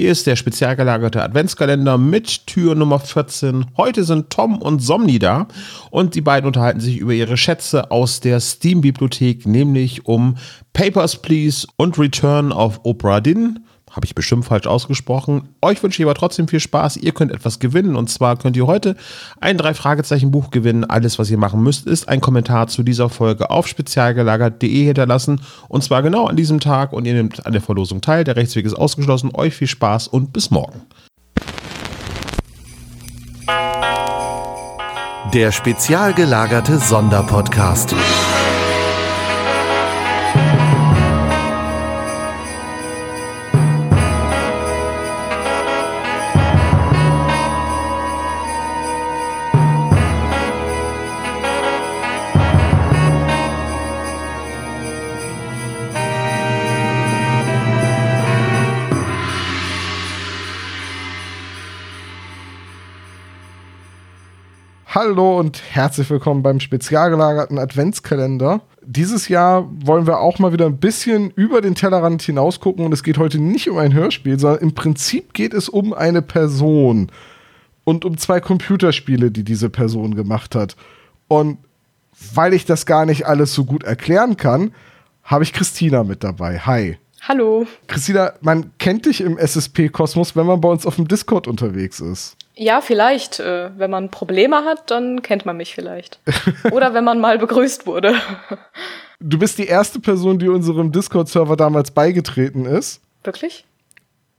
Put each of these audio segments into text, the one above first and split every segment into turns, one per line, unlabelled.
Hier ist der spezial gelagerte Adventskalender mit Tür Nummer 14. Heute sind Tom und Somni da und die beiden unterhalten sich über ihre Schätze aus der Steam-Bibliothek, nämlich um Papers, Please und Return of Oprah Din. Habe ich bestimmt falsch ausgesprochen. Euch wünsche ich aber trotzdem viel Spaß. Ihr könnt etwas gewinnen. Und zwar könnt ihr heute ein Drei-Fragezeichen-Buch gewinnen. Alles, was ihr machen müsst, ist ein Kommentar zu dieser Folge auf spezialgelagert.de hinterlassen. Und zwar genau an diesem Tag. Und ihr nehmt an der Verlosung teil. Der Rechtsweg ist ausgeschlossen. Euch viel Spaß und bis morgen.
Der spezial gelagerte Sonderpodcast.
Hallo und herzlich willkommen beim spezial gelagerten Adventskalender. Dieses Jahr wollen wir auch mal wieder ein bisschen über den Tellerrand hinaus gucken und es geht heute nicht um ein Hörspiel, sondern im Prinzip geht es um eine Person und um zwei Computerspiele, die diese Person gemacht hat. Und weil ich das gar nicht alles so gut erklären kann, habe ich Christina mit dabei. Hi.
Hallo.
Christina, man kennt dich im SSP-Kosmos, wenn man bei uns auf dem Discord unterwegs ist.
Ja, vielleicht. Äh, wenn man Probleme hat, dann kennt man mich vielleicht. Oder wenn man mal begrüßt wurde.
Du bist die erste Person, die unserem Discord-Server damals beigetreten ist.
Wirklich?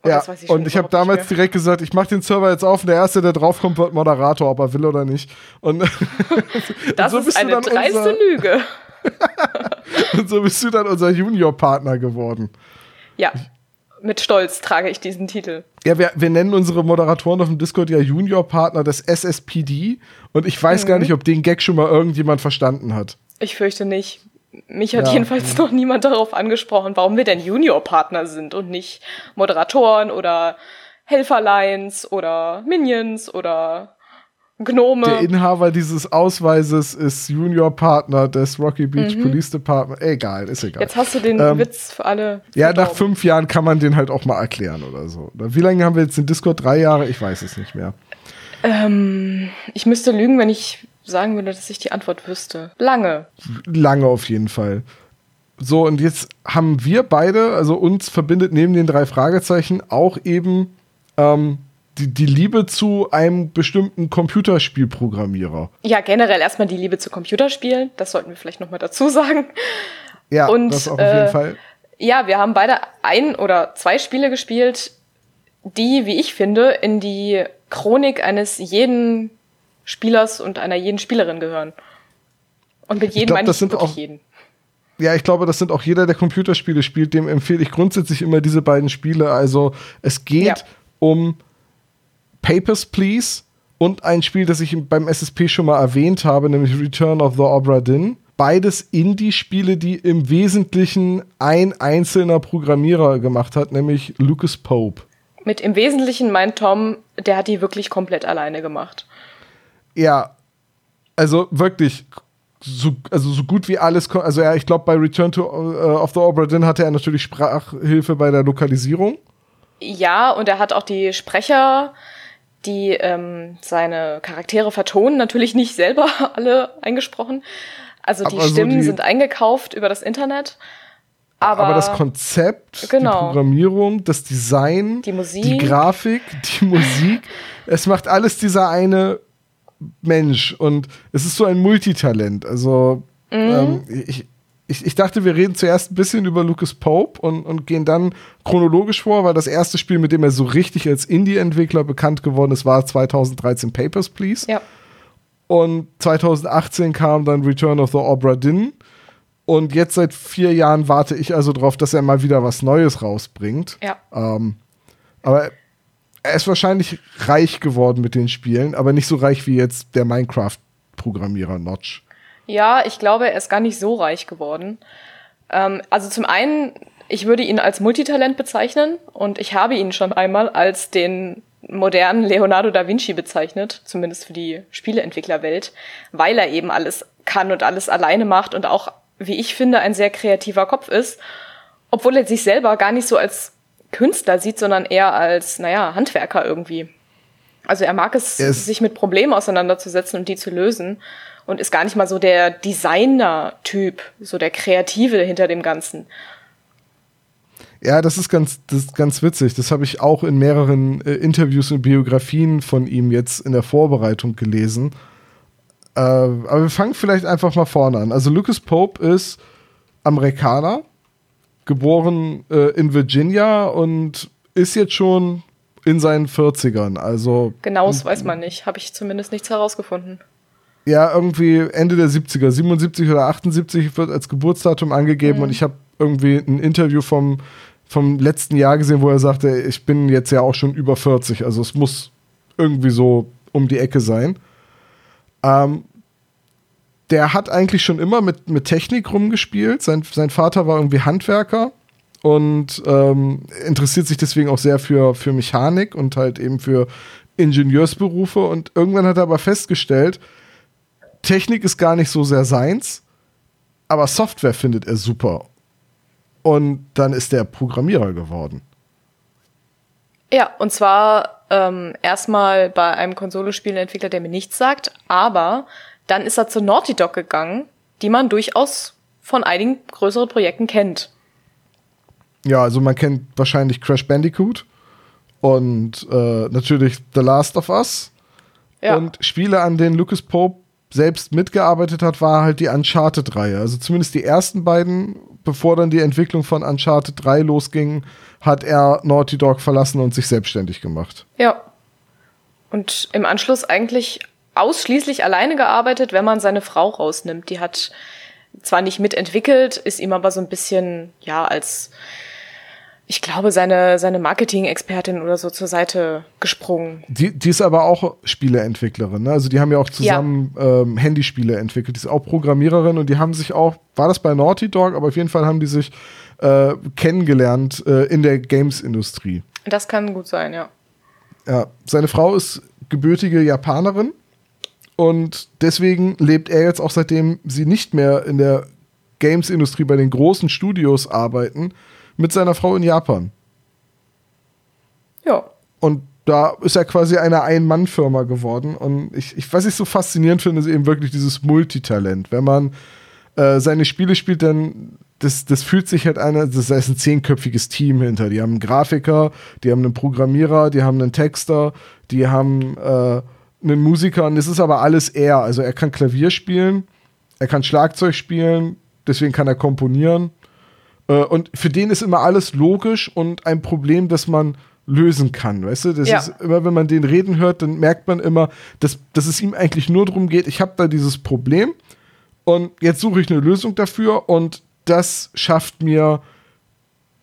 Oh, ja, ich und ich habe damals direkt gesagt, ich mache den Server jetzt auf und der Erste, der draufkommt, wird Moderator, ob er will oder nicht. Und
das und so ist eine dreiste Lüge.
und so bist du dann unser Junior-Partner geworden.
Ja mit Stolz trage ich diesen Titel.
Ja, wir, wir nennen unsere Moderatoren auf dem Discord ja Junior-Partner des SSPD und ich weiß mhm. gar nicht, ob den Gag schon mal irgendjemand verstanden hat.
Ich fürchte nicht. Mich hat ja. jedenfalls noch niemand darauf angesprochen, warum wir denn Junior-Partner sind und nicht Moderatoren oder Helferlines oder Minions oder Gnome.
Der Inhaber dieses Ausweises ist Junior-Partner des Rocky Beach mhm. Police Department. Egal, ist egal.
Jetzt hast du den ähm, Witz für alle.
Ja, nach fünf Jahren kann man den halt auch mal erklären oder so. Wie lange haben wir jetzt den Discord? Drei Jahre? Ich weiß es nicht mehr.
Ähm, ich müsste lügen, wenn ich sagen würde, dass ich die Antwort wüsste. Lange.
Lange auf jeden Fall. So, und jetzt haben wir beide, also uns verbindet neben den drei Fragezeichen auch eben ähm, die, die Liebe zu einem bestimmten Computerspielprogrammierer.
Ja, generell erstmal die Liebe zu Computerspielen. Das sollten wir vielleicht nochmal dazu sagen.
Ja, Und, das auf jeden
äh,
Fall.
Ja, wir haben beide ein oder zwei Spiele gespielt, die, wie ich finde, in die Chronik eines jeden Spielers und einer jeden Spielerin gehören. Und mit jedem meine ich wirklich auch, jeden.
Ja, ich glaube, das sind auch jeder, der Computerspiele spielt, dem empfehle ich grundsätzlich immer diese beiden Spiele. Also es geht ja. um Papers, Please und ein Spiel, das ich beim SSP schon mal erwähnt habe, nämlich Return of the Obra Dinn. Beides Indie-Spiele, die im Wesentlichen ein einzelner Programmierer gemacht hat, nämlich Lucas Pope.
Mit im Wesentlichen meint Tom, der hat die wirklich komplett alleine gemacht.
Ja, also wirklich so, also so gut wie alles. Also ja, ich glaube, bei Return to, uh, of the Obra Dinn hatte er natürlich Sprachhilfe bei der Lokalisierung.
Ja, und er hat auch die Sprecher die ähm, seine Charaktere vertonen, natürlich nicht selber alle eingesprochen. Also die aber Stimmen die, sind eingekauft über das Internet. Aber,
aber das Konzept, genau. die Programmierung, das Design,
die, Musik.
die Grafik, die Musik, es macht alles dieser eine Mensch. Und es ist so ein Multitalent. Also mhm. ähm, ich, ich, ich dachte, wir reden zuerst ein bisschen über Lucas Pope und, und gehen dann chronologisch vor, weil das erste Spiel, mit dem er so richtig als Indie-Entwickler bekannt geworden ist, war 2013 Papers, Please.
Ja.
Und 2018 kam dann Return of the Obra Dinn. Und jetzt seit vier Jahren warte ich also darauf, dass er mal wieder was Neues rausbringt.
Ja.
Ähm, aber er ist wahrscheinlich reich geworden mit den Spielen, aber nicht so reich wie jetzt der Minecraft-Programmierer Notch.
Ja, ich glaube, er ist gar nicht so reich geworden. Ähm, also zum einen, ich würde ihn als Multitalent bezeichnen und ich habe ihn schon einmal als den modernen Leonardo da Vinci bezeichnet, zumindest für die Spieleentwicklerwelt, weil er eben alles kann und alles alleine macht und auch, wie ich finde, ein sehr kreativer Kopf ist, obwohl er sich selber gar nicht so als Künstler sieht, sondern eher als, naja, Handwerker irgendwie. Also er mag es,
Es-
sich mit Problemen auseinanderzusetzen und die zu lösen und ist gar nicht mal so der Designer-Typ, so der Kreative hinter dem Ganzen.
Ja, das ist ganz, das ist ganz witzig. Das habe ich auch in mehreren äh, Interviews und Biografien von ihm jetzt in der Vorbereitung gelesen. Äh, aber wir fangen vielleicht einfach mal vorne an. Also Lucas Pope ist Amerikaner, geboren äh, in Virginia und ist jetzt schon in seinen 40ern. Also
Genaues weiß man nicht, habe ich zumindest nichts herausgefunden.
Ja, irgendwie Ende der 70er, 77 oder 78 wird als Geburtsdatum angegeben und ich habe irgendwie ein Interview vom, vom letzten Jahr gesehen, wo er sagte, ich bin jetzt ja auch schon über 40, also es muss irgendwie so um die Ecke sein. Ähm, der hat eigentlich schon immer mit, mit Technik rumgespielt. Sein, sein Vater war irgendwie Handwerker und ähm, interessiert sich deswegen auch sehr für, für Mechanik und halt eben für Ingenieursberufe. Und irgendwann hat er aber festgestellt, Technik ist gar nicht so sehr seins, aber Software findet er super. Und dann ist er Programmierer geworden.
Ja, und zwar ähm, erstmal bei einem Konsolespielentwickler, der mir nichts sagt, aber dann ist er zu Naughty Dog gegangen, die man durchaus von einigen größeren Projekten kennt.
Ja, also man kennt wahrscheinlich Crash Bandicoot und äh, natürlich The Last of Us.
Ja.
Und Spiele, an denen Lucas Pope selbst mitgearbeitet hat, war halt die Uncharted-Reihe. Also zumindest die ersten beiden, bevor dann die Entwicklung von Uncharted 3 losging, hat er Naughty Dog verlassen und sich selbstständig gemacht.
Ja. Und im Anschluss eigentlich ausschließlich alleine gearbeitet, wenn man seine Frau rausnimmt. Die hat zwar nicht mitentwickelt, ist ihm aber so ein bisschen, ja, als, ich glaube, seine, seine Marketing-Expertin oder so zur Seite gesprungen.
Die, die ist aber auch Spieleentwicklerin. Ne? Also die haben ja auch zusammen ähm, Handyspiele entwickelt. Die ist auch Programmiererin und die haben sich auch, war das bei Naughty Dog, aber auf jeden Fall haben die sich äh, kennengelernt äh, in der Games-Industrie.
Das kann gut sein, ja.
Ja, seine Frau ist gebürtige Japanerin und deswegen lebt er jetzt auch seitdem sie nicht mehr in der Games-Industrie bei den großen Studios arbeiten, mit seiner Frau in Japan.
Ja.
Und da ist er quasi eine Ein-Mann-Firma geworden. Und ich, ich, was ich so faszinierend finde, ist eben wirklich dieses Multitalent. Wenn man äh, seine Spiele spielt, dann das, das fühlt sich halt einer, das ist ein zehnköpfiges Team hinter. Die haben einen Grafiker, die haben einen Programmierer, die haben einen Texter, die haben äh, einen Musiker und das ist aber alles er. Also er kann Klavier spielen, er kann Schlagzeug spielen, deswegen kann er komponieren. Äh, und für den ist immer alles logisch und ein Problem, das man lösen kann, weißt du? Das
Ja.
ist immer, wenn man den reden hört, dann merkt man immer, dass, dass es ihm eigentlich nur darum geht, ich habe da dieses Problem und jetzt suche ich eine Lösung dafür und das schafft mir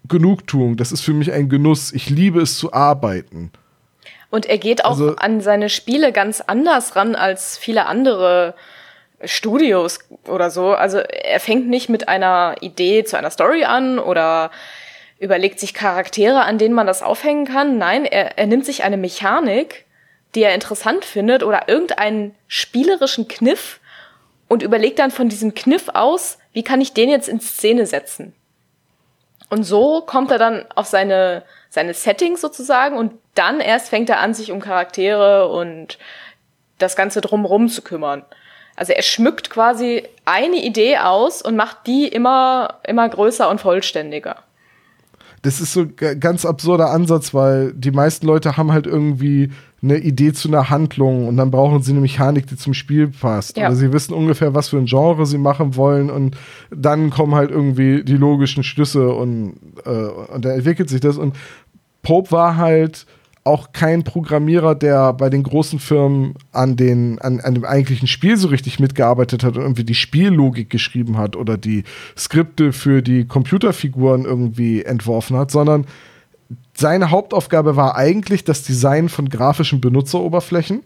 Genugtuung. Das ist für mich ein Genuss. Ich liebe es zu arbeiten.
Und er geht auch
Also-
an seine Spiele ganz anders ran als viele andere Studios oder so. Also er fängt nicht mit einer Idee zu einer Story an oder überlegt sich Charaktere, an denen man das aufhängen kann. Nein, er, er nimmt sich eine Mechanik, die er interessant findet oder irgendeinen spielerischen Kniff und überlegt dann von diesem Kniff aus, wie kann ich den jetzt in Szene setzen. Und so kommt er dann auf seine, seine Settings sozusagen und dann erst fängt er an, sich um Charaktere und das Ganze drumrum zu kümmern. Also er schmückt quasi eine Idee aus und macht die immer, immer größer und vollständiger.
Das ist so ein ganz absurder Ansatz, weil die meisten Leute haben halt irgendwie eine Idee zu einer Handlung und dann brauchen sie eine Mechanik, die zum Spiel passt.
Ja.
Oder sie wissen ungefähr, was für ein Genre sie machen wollen und dann kommen halt irgendwie die logischen Schlüsse und, äh, und dann entwickelt sich das. Und Pope war halt auch kein Programmierer, der bei den großen Firmen an, den, an, an dem eigentlichen Spiel so richtig mitgearbeitet hat und irgendwie die Spiellogik geschrieben hat oder die Skripte für die Computerfiguren irgendwie entworfen hat, sondern seine Hauptaufgabe war eigentlich das Design von grafischen Benutzeroberflächen,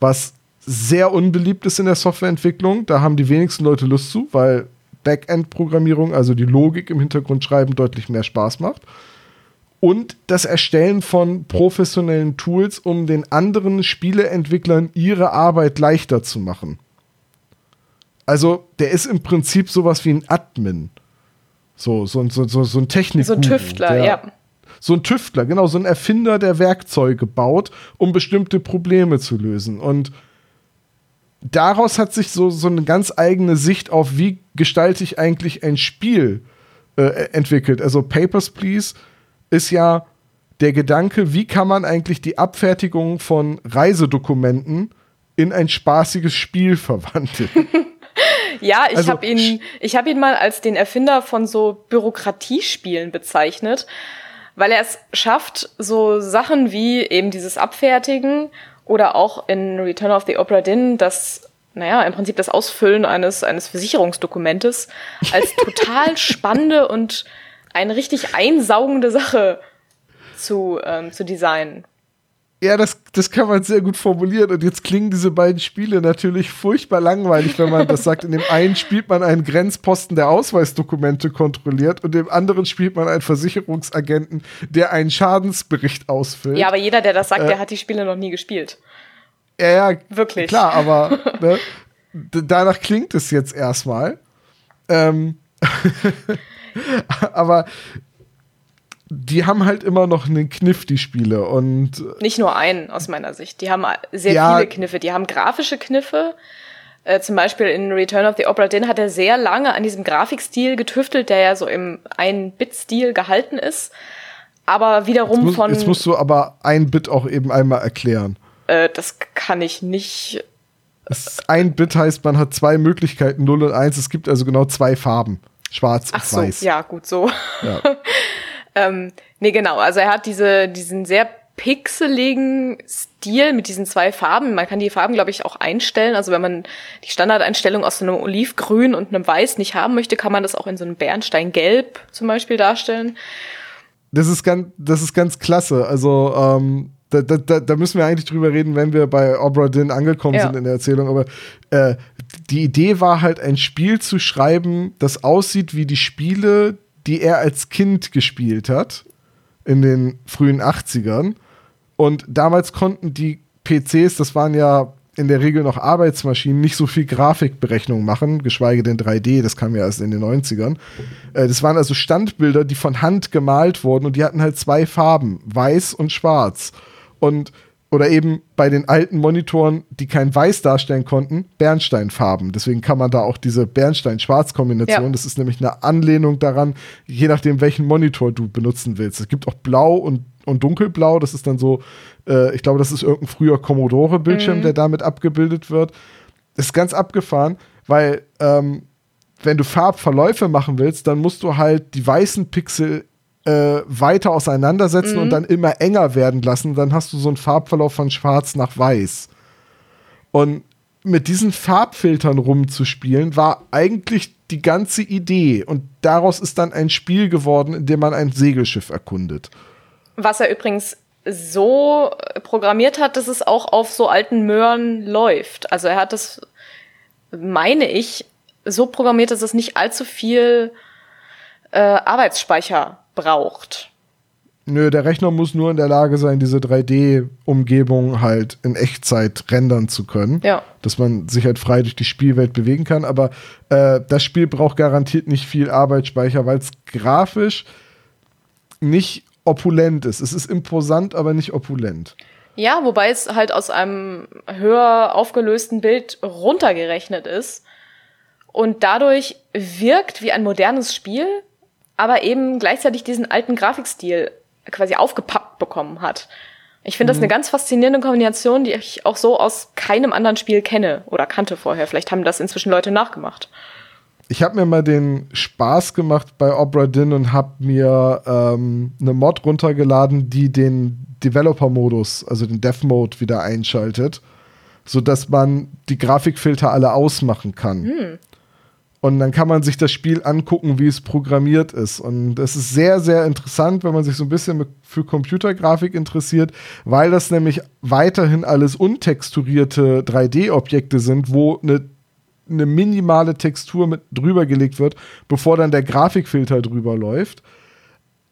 was sehr unbeliebt ist in der Softwareentwicklung. Da haben die wenigsten Leute Lust zu, weil Backend-Programmierung, also die Logik im Hintergrund schreiben, deutlich mehr Spaß macht. Und das Erstellen von professionellen Tools, um den anderen Spieleentwicklern ihre Arbeit leichter zu machen. Also, der ist im Prinzip sowas wie ein Admin. So, so, so, so, so ein Technik.
So ein Tüftler, ja.
so ein Tüftler, genau, so ein Erfinder, der Werkzeuge baut, um bestimmte Probleme zu lösen. Und daraus hat sich so, so eine ganz eigene Sicht auf, wie gestalte ich eigentlich ein Spiel äh, entwickelt. Also Papers, Please ist ja der Gedanke, wie kann man eigentlich die Abfertigung von Reisedokumenten in ein spaßiges Spiel verwandeln.
ja, ich also, habe ihn, ich habe ihn mal als den Erfinder von so Bürokratiespielen bezeichnet, weil er es schafft, so Sachen wie eben dieses Abfertigen oder auch in Return of the Opera Din das naja, im Prinzip das Ausfüllen eines, eines Versicherungsdokumentes als total spannende und eine richtig einsaugende Sache zu, ähm, zu designen.
Ja, das, das kann man sehr gut formulieren. Und jetzt klingen diese beiden Spiele natürlich furchtbar langweilig, wenn man das sagt. In dem einen spielt man einen Grenzposten, der Ausweisdokumente kontrolliert, und im anderen spielt man einen Versicherungsagenten, der einen Schadensbericht ausfüllt.
Ja, aber jeder, der das sagt, äh, der hat die Spiele noch nie gespielt.
Ja, ja, wirklich. Klar, aber ne, danach klingt es jetzt erstmal. Ähm, aber die haben halt immer noch einen Kniff, die Spiele. Und
Nicht nur einen, aus meiner Sicht. Die haben sehr ja, viele Kniffe. Die haben grafische Kniffe. Äh, zum Beispiel in Return of the Opera Din hat er sehr lange an diesem Grafikstil getüftelt, der ja so im Ein-Bit-Stil gehalten ist. Aber wiederum
jetzt muss,
von.
Jetzt musst du aber ein Bit auch eben einmal erklären.
Äh, das kann ich nicht.
ein Bit heißt, man hat zwei Möglichkeiten, 0 und 1. Es gibt also genau zwei Farben. Schwarz Ach und
so,
weiß.
Ja, gut so. Ja. ähm, nee, genau. Also er hat diese, diesen sehr pixeligen Stil mit diesen zwei Farben. Man kann die Farben, glaube ich, auch einstellen. Also wenn man die Standardeinstellung aus so einem Olivgrün und einem Weiß nicht haben möchte, kann man das auch in so einem Bernsteingelb zum Beispiel darstellen.
Das ist ganz, das ist ganz klasse. Also ähm, da, da, da, müssen wir eigentlich drüber reden, wenn wir bei Obra Dinn angekommen ja. sind in der Erzählung. Aber äh, die Idee war halt, ein Spiel zu schreiben, das aussieht wie die Spiele, die er als Kind gespielt hat in den frühen 80ern. Und damals konnten die PCs, das waren ja in der Regel noch Arbeitsmaschinen, nicht so viel Grafikberechnung machen, geschweige denn 3D, das kam ja erst in den 90ern. Äh, das waren also Standbilder, die von Hand gemalt wurden und die hatten halt zwei Farben, weiß und schwarz. Und oder eben bei den alten Monitoren, die kein Weiß darstellen konnten, Bernsteinfarben. Deswegen kann man da auch diese Bernstein-Schwarz-Kombination, ja. das ist nämlich eine Anlehnung daran, je nachdem, welchen Monitor du benutzen willst. Es gibt auch Blau und, und Dunkelblau, das ist dann so, äh, ich glaube, das ist irgendein früher Commodore-Bildschirm, mhm. der damit abgebildet wird. Das ist ganz abgefahren, weil ähm, wenn du Farbverläufe machen willst, dann musst du halt die weißen Pixel äh, weiter auseinandersetzen mhm. und dann immer enger werden lassen. Dann hast du so einen Farbverlauf von schwarz nach weiß. Und mit diesen Farbfiltern rumzuspielen, war eigentlich die ganze Idee. Und daraus ist dann ein Spiel geworden, in dem man ein Segelschiff erkundet.
Was er übrigens so programmiert hat, dass es auch auf so alten Möhren läuft. Also er hat das, meine ich, so programmiert, dass es nicht allzu viel äh, Arbeitsspeicher braucht.
Nö, der Rechner muss nur in der Lage sein, diese 3D-Umgebung halt in Echtzeit rendern zu können.
Ja.
Dass man sich halt frei durch die Spielwelt bewegen kann. Aber äh, das Spiel braucht garantiert nicht viel Arbeitsspeicher, weil es grafisch nicht opulent ist. Es ist imposant, aber nicht opulent.
Ja, wobei es halt aus einem höher aufgelösten Bild runtergerechnet ist und dadurch wirkt wie ein modernes Spiel, aber eben gleichzeitig diesen alten Grafikstil quasi aufgepappt bekommen hat. Ich finde mhm. das eine ganz faszinierende Kombination, die ich auch so aus keinem anderen Spiel kenne oder kannte vorher. Vielleicht haben das inzwischen Leute nachgemacht.
Ich habe mir mal den Spaß gemacht bei Opera Din und habe mir ähm, eine Mod runtergeladen, die den Developer-Modus, also den Dev-Mode, wieder einschaltet, sodass man die Grafikfilter alle ausmachen kann. Mhm. Und dann kann man sich das Spiel angucken, wie es programmiert ist. Und es ist sehr, sehr interessant, wenn man sich so ein bisschen für Computergrafik interessiert, weil das nämlich weiterhin alles untexturierte 3D-Objekte sind, wo eine, eine minimale Textur mit drüber gelegt wird, bevor dann der Grafikfilter drüber läuft.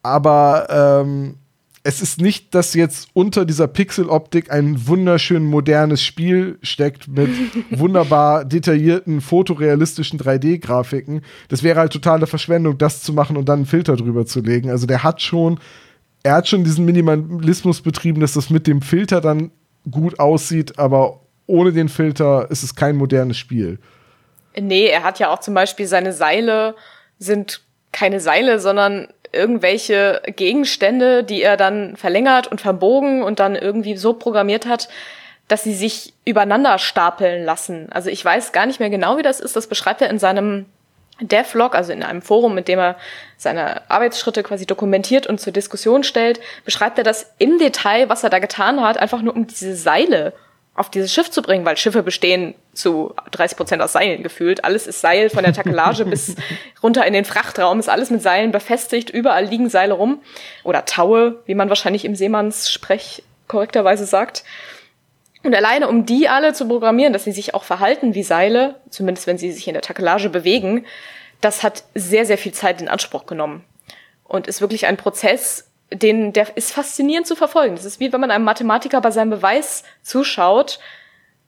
Aber ähm, es ist nicht, dass jetzt unter dieser Pixeloptik ein wunderschön modernes Spiel steckt mit wunderbar detaillierten, fotorealistischen 3D-Grafiken. Das wäre halt totale Verschwendung, das zu machen und dann einen Filter drüber zu legen. Also der hat schon er hat schon diesen Minimalismus betrieben, dass das mit dem Filter dann gut aussieht, aber ohne den Filter ist es kein modernes Spiel.
Nee, er hat ja auch zum Beispiel seine Seile sind keine Seile, sondern irgendwelche Gegenstände, die er dann verlängert und verbogen und dann irgendwie so programmiert hat, dass sie sich übereinander stapeln lassen. Also ich weiß gar nicht mehr genau, wie das ist. Das beschreibt er in seinem Devlog, also in einem Forum, mit dem er seine Arbeitsschritte quasi dokumentiert und zur Diskussion stellt, beschreibt er das im Detail, was er da getan hat, einfach nur um diese Seile auf dieses Schiff zu bringen, weil Schiffe bestehen zu 30 Prozent aus Seilen gefühlt. Alles ist Seil von der Takelage bis runter in den Frachtraum, ist alles mit Seilen befestigt. Überall liegen Seile rum. Oder Taue, wie man wahrscheinlich im Seemannssprech korrekterweise sagt. Und alleine um die alle zu programmieren, dass sie sich auch verhalten wie Seile, zumindest wenn sie sich in der Takelage bewegen, das hat sehr, sehr viel Zeit in Anspruch genommen. Und ist wirklich ein Prozess, den, der ist faszinierend zu verfolgen. Das ist wie wenn man einem Mathematiker bei seinem Beweis zuschaut.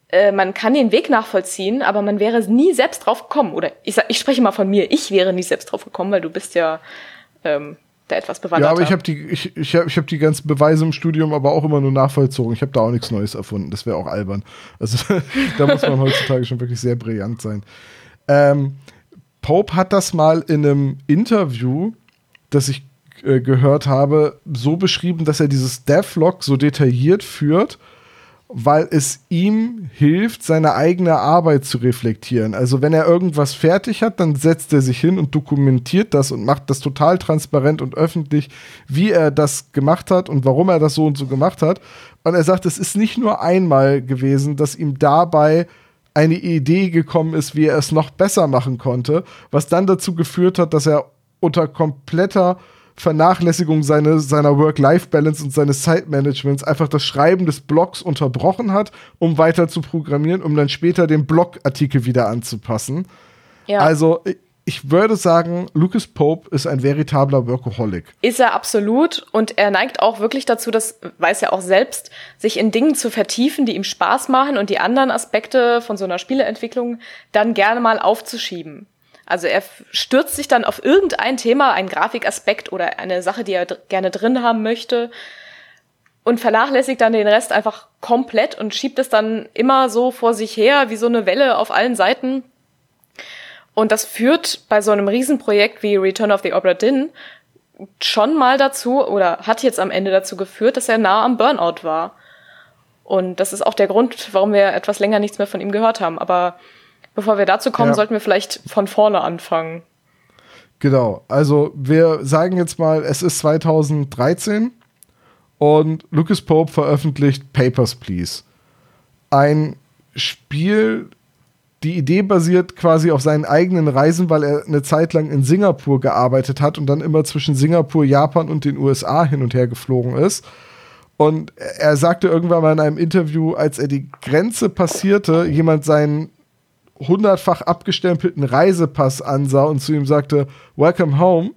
Äh, man kann den Weg nachvollziehen, aber man wäre nie selbst drauf gekommen. Oder ich, ich spreche mal von mir, ich wäre nie selbst drauf gekommen, weil du bist ja ähm, da etwas bewandert.
Ja, aber ich habe die, ich, ich hab, ich hab die ganzen Beweise im Studium aber auch immer nur nachvollzogen. Ich habe da auch nichts Neues erfunden. Das wäre auch albern. Also da muss man heutzutage schon wirklich sehr brillant sein. Ähm, Pope hat das mal in einem Interview, das ich äh, gehört habe, so beschrieben, dass er dieses Devlog so detailliert führt, weil es ihm hilft, seine eigene Arbeit zu reflektieren. Also wenn er irgendwas fertig hat, dann setzt er sich hin und dokumentiert das und macht das total transparent und öffentlich, wie er das gemacht hat und warum er das so und so gemacht hat. Und er sagt, es ist nicht nur einmal gewesen, dass ihm dabei eine Idee gekommen ist, wie er es noch besser machen konnte, was dann dazu geführt hat, dass er unter kompletter Vernachlässigung seine, seiner Work-Life-Balance und seines Zeitmanagements einfach das Schreiben des Blogs unterbrochen hat, um weiter zu programmieren, um dann später den Blogartikel wieder anzupassen. Ja. Also ich würde sagen, Lucas Pope ist ein veritabler Workaholic.
Ist er absolut und er neigt auch wirklich dazu, das weiß er auch selbst, sich in Dingen zu vertiefen, die ihm Spaß machen und die anderen Aspekte von so einer Spieleentwicklung dann gerne mal aufzuschieben. Also er stürzt sich dann auf irgendein Thema, einen Grafikaspekt oder eine Sache, die er gerne drin haben möchte und vernachlässigt dann den Rest einfach komplett und schiebt es dann immer so vor sich her, wie so eine Welle auf allen Seiten. Und das führt bei so einem Riesenprojekt wie Return of the Obra Dinn schon mal dazu oder hat jetzt am Ende dazu geführt, dass er nah am Burnout war. Und das ist auch der Grund, warum wir etwas länger nichts mehr von ihm gehört haben. Aber Bevor wir dazu kommen, ja. sollten wir vielleicht von vorne anfangen.
Genau, also wir sagen jetzt mal, es ist 2013 und Lucas Pope veröffentlicht Papers, Please. Ein Spiel, die Idee basiert quasi auf seinen eigenen Reisen, weil er eine Zeit lang in Singapur gearbeitet hat und dann immer zwischen Singapur, Japan und den USA hin und her geflogen ist. Und er sagte irgendwann mal in einem Interview, als er die Grenze passierte, jemand seinen hundertfach abgestempelten Reisepass ansah und zu ihm sagte, Welcome home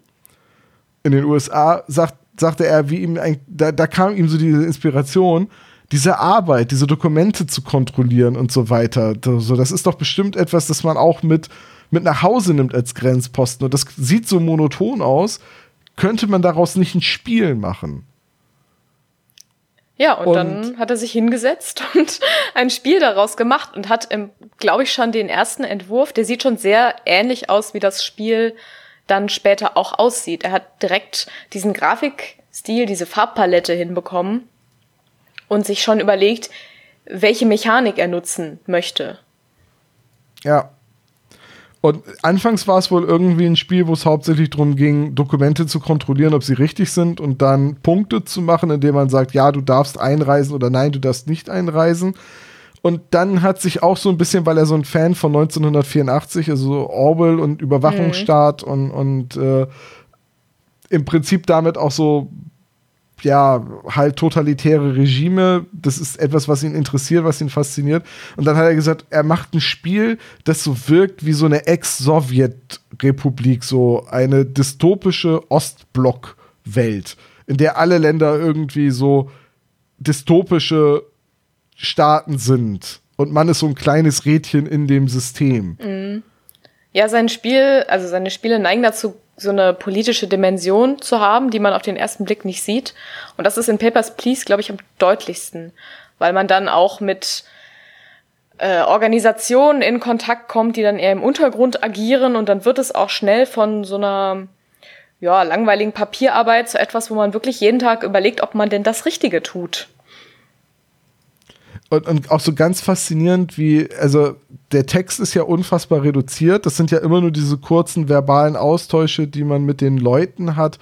in den USA, sagt, sagte er, wie ihm da, da kam ihm so diese Inspiration, diese Arbeit, diese Dokumente zu kontrollieren und so weiter. So, das ist doch bestimmt etwas, das man auch mit, mit nach Hause nimmt als Grenzposten. Und das sieht so monoton aus. Könnte man daraus nicht ein Spiel machen?
Ja, und, und, dann hat er sich hingesetzt und ein Spiel daraus gemacht und hat, glaube ich, schon den ersten Entwurf, der sieht schon sehr ähnlich aus, wie das Spiel dann später auch aussieht. Er hat direkt diesen Grafikstil, diese Farbpalette hinbekommen und sich schon überlegt, welche Mechanik er nutzen möchte.
Ja, und anfangs war es wohl irgendwie ein Spiel, wo es hauptsächlich darum ging, Dokumente zu kontrollieren, ob sie richtig sind und dann Punkte zu machen, indem man sagt, ja, du darfst einreisen oder nein, du darfst nicht einreisen. Und dann hat sich auch so ein bisschen, weil er so ein Fan von 1984, also Orwell und Überwachungsstaat mhm. und, und äh, im Prinzip damit auch so ja, halt totalitäre Regime. Das ist etwas, was ihn interessiert, was ihn fasziniert. Und dann hat er gesagt, er macht ein Spiel, das so wirkt wie so eine Ex-Sowjet-Republik, so eine dystopische Ostblock-Welt, in der alle Länder irgendwie so dystopische Staaten sind. Und man ist so ein kleines Rädchen in dem System.
Mhm. Ja, sein Spiel, also seine Spiele neigen dazu, so eine politische Dimension zu haben, die man auf den ersten Blick nicht sieht. Und das ist in Papers, Please, glaube ich, am deutlichsten, weil man dann auch mit äh, Organisationen in Kontakt kommt, die dann eher im Untergrund agieren und dann wird es auch schnell von so einer ja, langweiligen Papierarbeit zu etwas, wo man wirklich jeden Tag überlegt, ob man denn das Richtige tut.
Und, und auch so ganz faszinierend, wie, also der Text ist ja unfassbar reduziert. Das sind ja immer nur diese kurzen verbalen Austausche, die man mit den Leuten hat,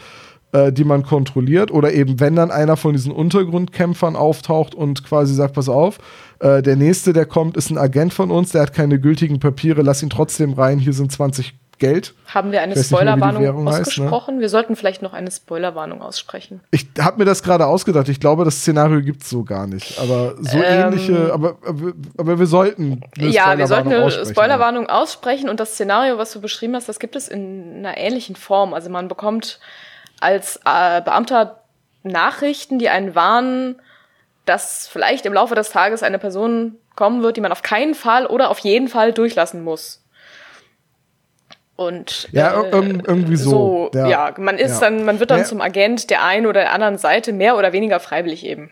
äh, die man kontrolliert. Oder eben, wenn dann einer von diesen Untergrundkämpfern auftaucht und quasi sagt, pass auf, äh, der nächste, der kommt, ist ein Agent von uns, der hat keine gültigen Papiere, lass ihn trotzdem rein, hier sind 20 Geld.
Haben wir eine Spoilerwarnung ausgesprochen? Heißt, ne? Wir sollten vielleicht noch eine Spoilerwarnung aussprechen.
Ich habe mir das gerade ausgedacht. Ich glaube, das Szenario gibt es so gar nicht. Aber so ähm, ähnliche, aber, aber, aber, wir sollten
eine Ja, wir sollten eine Spoilerwarnung aussprechen und das Szenario, was du beschrieben hast, das gibt es in einer ähnlichen Form. Also man bekommt als äh, Beamter Nachrichten, die einen warnen, dass vielleicht im Laufe des Tages eine Person kommen wird, die man auf keinen Fall oder auf jeden Fall durchlassen muss. Und
ja, äh, irgendwie so.
so ja, man ist ja. dann, man wird dann ja. zum Agent der einen oder der anderen Seite, mehr oder weniger freiwillig eben.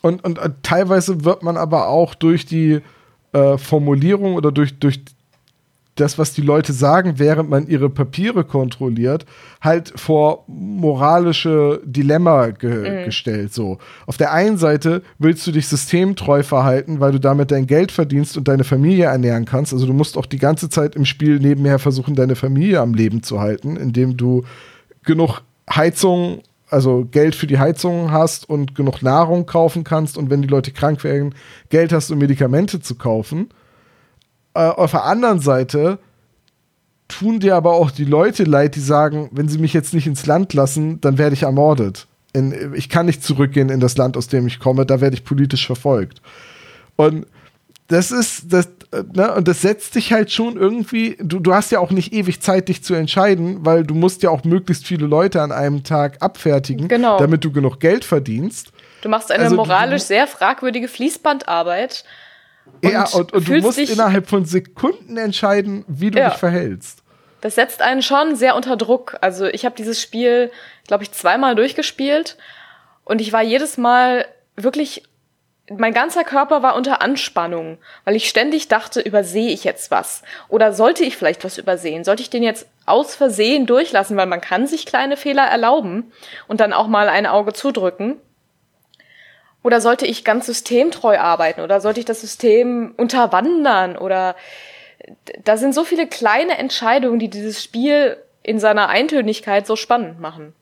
Und, und, und teilweise wird man aber auch durch die äh, Formulierung oder durch, durch das, was die Leute sagen, während man ihre Papiere kontrolliert, halt vor moralische Dilemma ge mhm. gestellt. So. Auf der einen Seite willst du dich systemtreu verhalten, weil du damit dein Geld verdienst und deine Familie ernähren kannst. Also du musst auch die ganze Zeit im Spiel nebenher versuchen, deine Familie am Leben zu halten, indem du genug Heizung also Geld für die Heizung hast und genug Nahrung kaufen kannst und wenn die Leute krank werden, Geld hast, um Medikamente zu kaufen äh, auf der anderen Seite tun dir aber auch die Leute leid, die sagen, wenn sie mich jetzt nicht ins Land lassen, dann werde ich ermordet. In, ich kann nicht zurückgehen in das Land, aus dem ich komme, da werde ich politisch verfolgt. Und das ist, das, ne, und das setzt dich halt schon irgendwie, du, du hast ja auch nicht ewig Zeit, dich zu entscheiden, weil du musst ja auch möglichst viele Leute an einem Tag abfertigen, genau. damit du genug Geld verdienst.
Du machst eine also, moralisch du, sehr fragwürdige Fließbandarbeit
und ja, und, und du musst innerhalb von Sekunden entscheiden, wie du ja. dich verhältst.
Das setzt einen schon sehr unter Druck. Also ich habe dieses Spiel, glaube ich, zweimal durchgespielt und ich war jedes Mal wirklich, mein ganzer Körper war unter Anspannung, weil ich ständig dachte, übersehe ich jetzt was? Oder sollte ich vielleicht was übersehen? Sollte ich den jetzt aus Versehen durchlassen? Weil man kann sich kleine Fehler erlauben und dann auch mal ein Auge zudrücken. Oder sollte ich ganz systemtreu arbeiten? Oder sollte ich das System unterwandern? Oder da sind so viele kleine Entscheidungen, die dieses Spiel in seiner Eintönigkeit so spannend machen.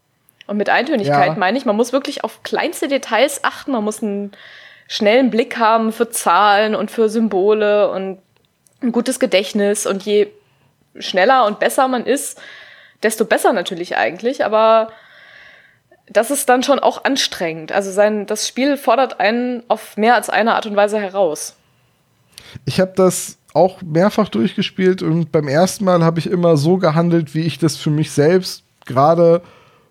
Und mit Eintönigkeit ja. meine ich, man muss wirklich auf kleinste Details achten, man muss einen schnellen Blick haben für Zahlen und für Symbole und ein gutes Gedächtnis. Und je schneller und besser man ist, desto besser natürlich eigentlich. Aber das ist dann schon auch anstrengend. Also sein, das Spiel fordert einen auf mehr als eine Art und Weise heraus.
Ich habe das auch mehrfach durchgespielt und beim ersten Mal habe ich immer so gehandelt, wie ich das für mich selbst gerade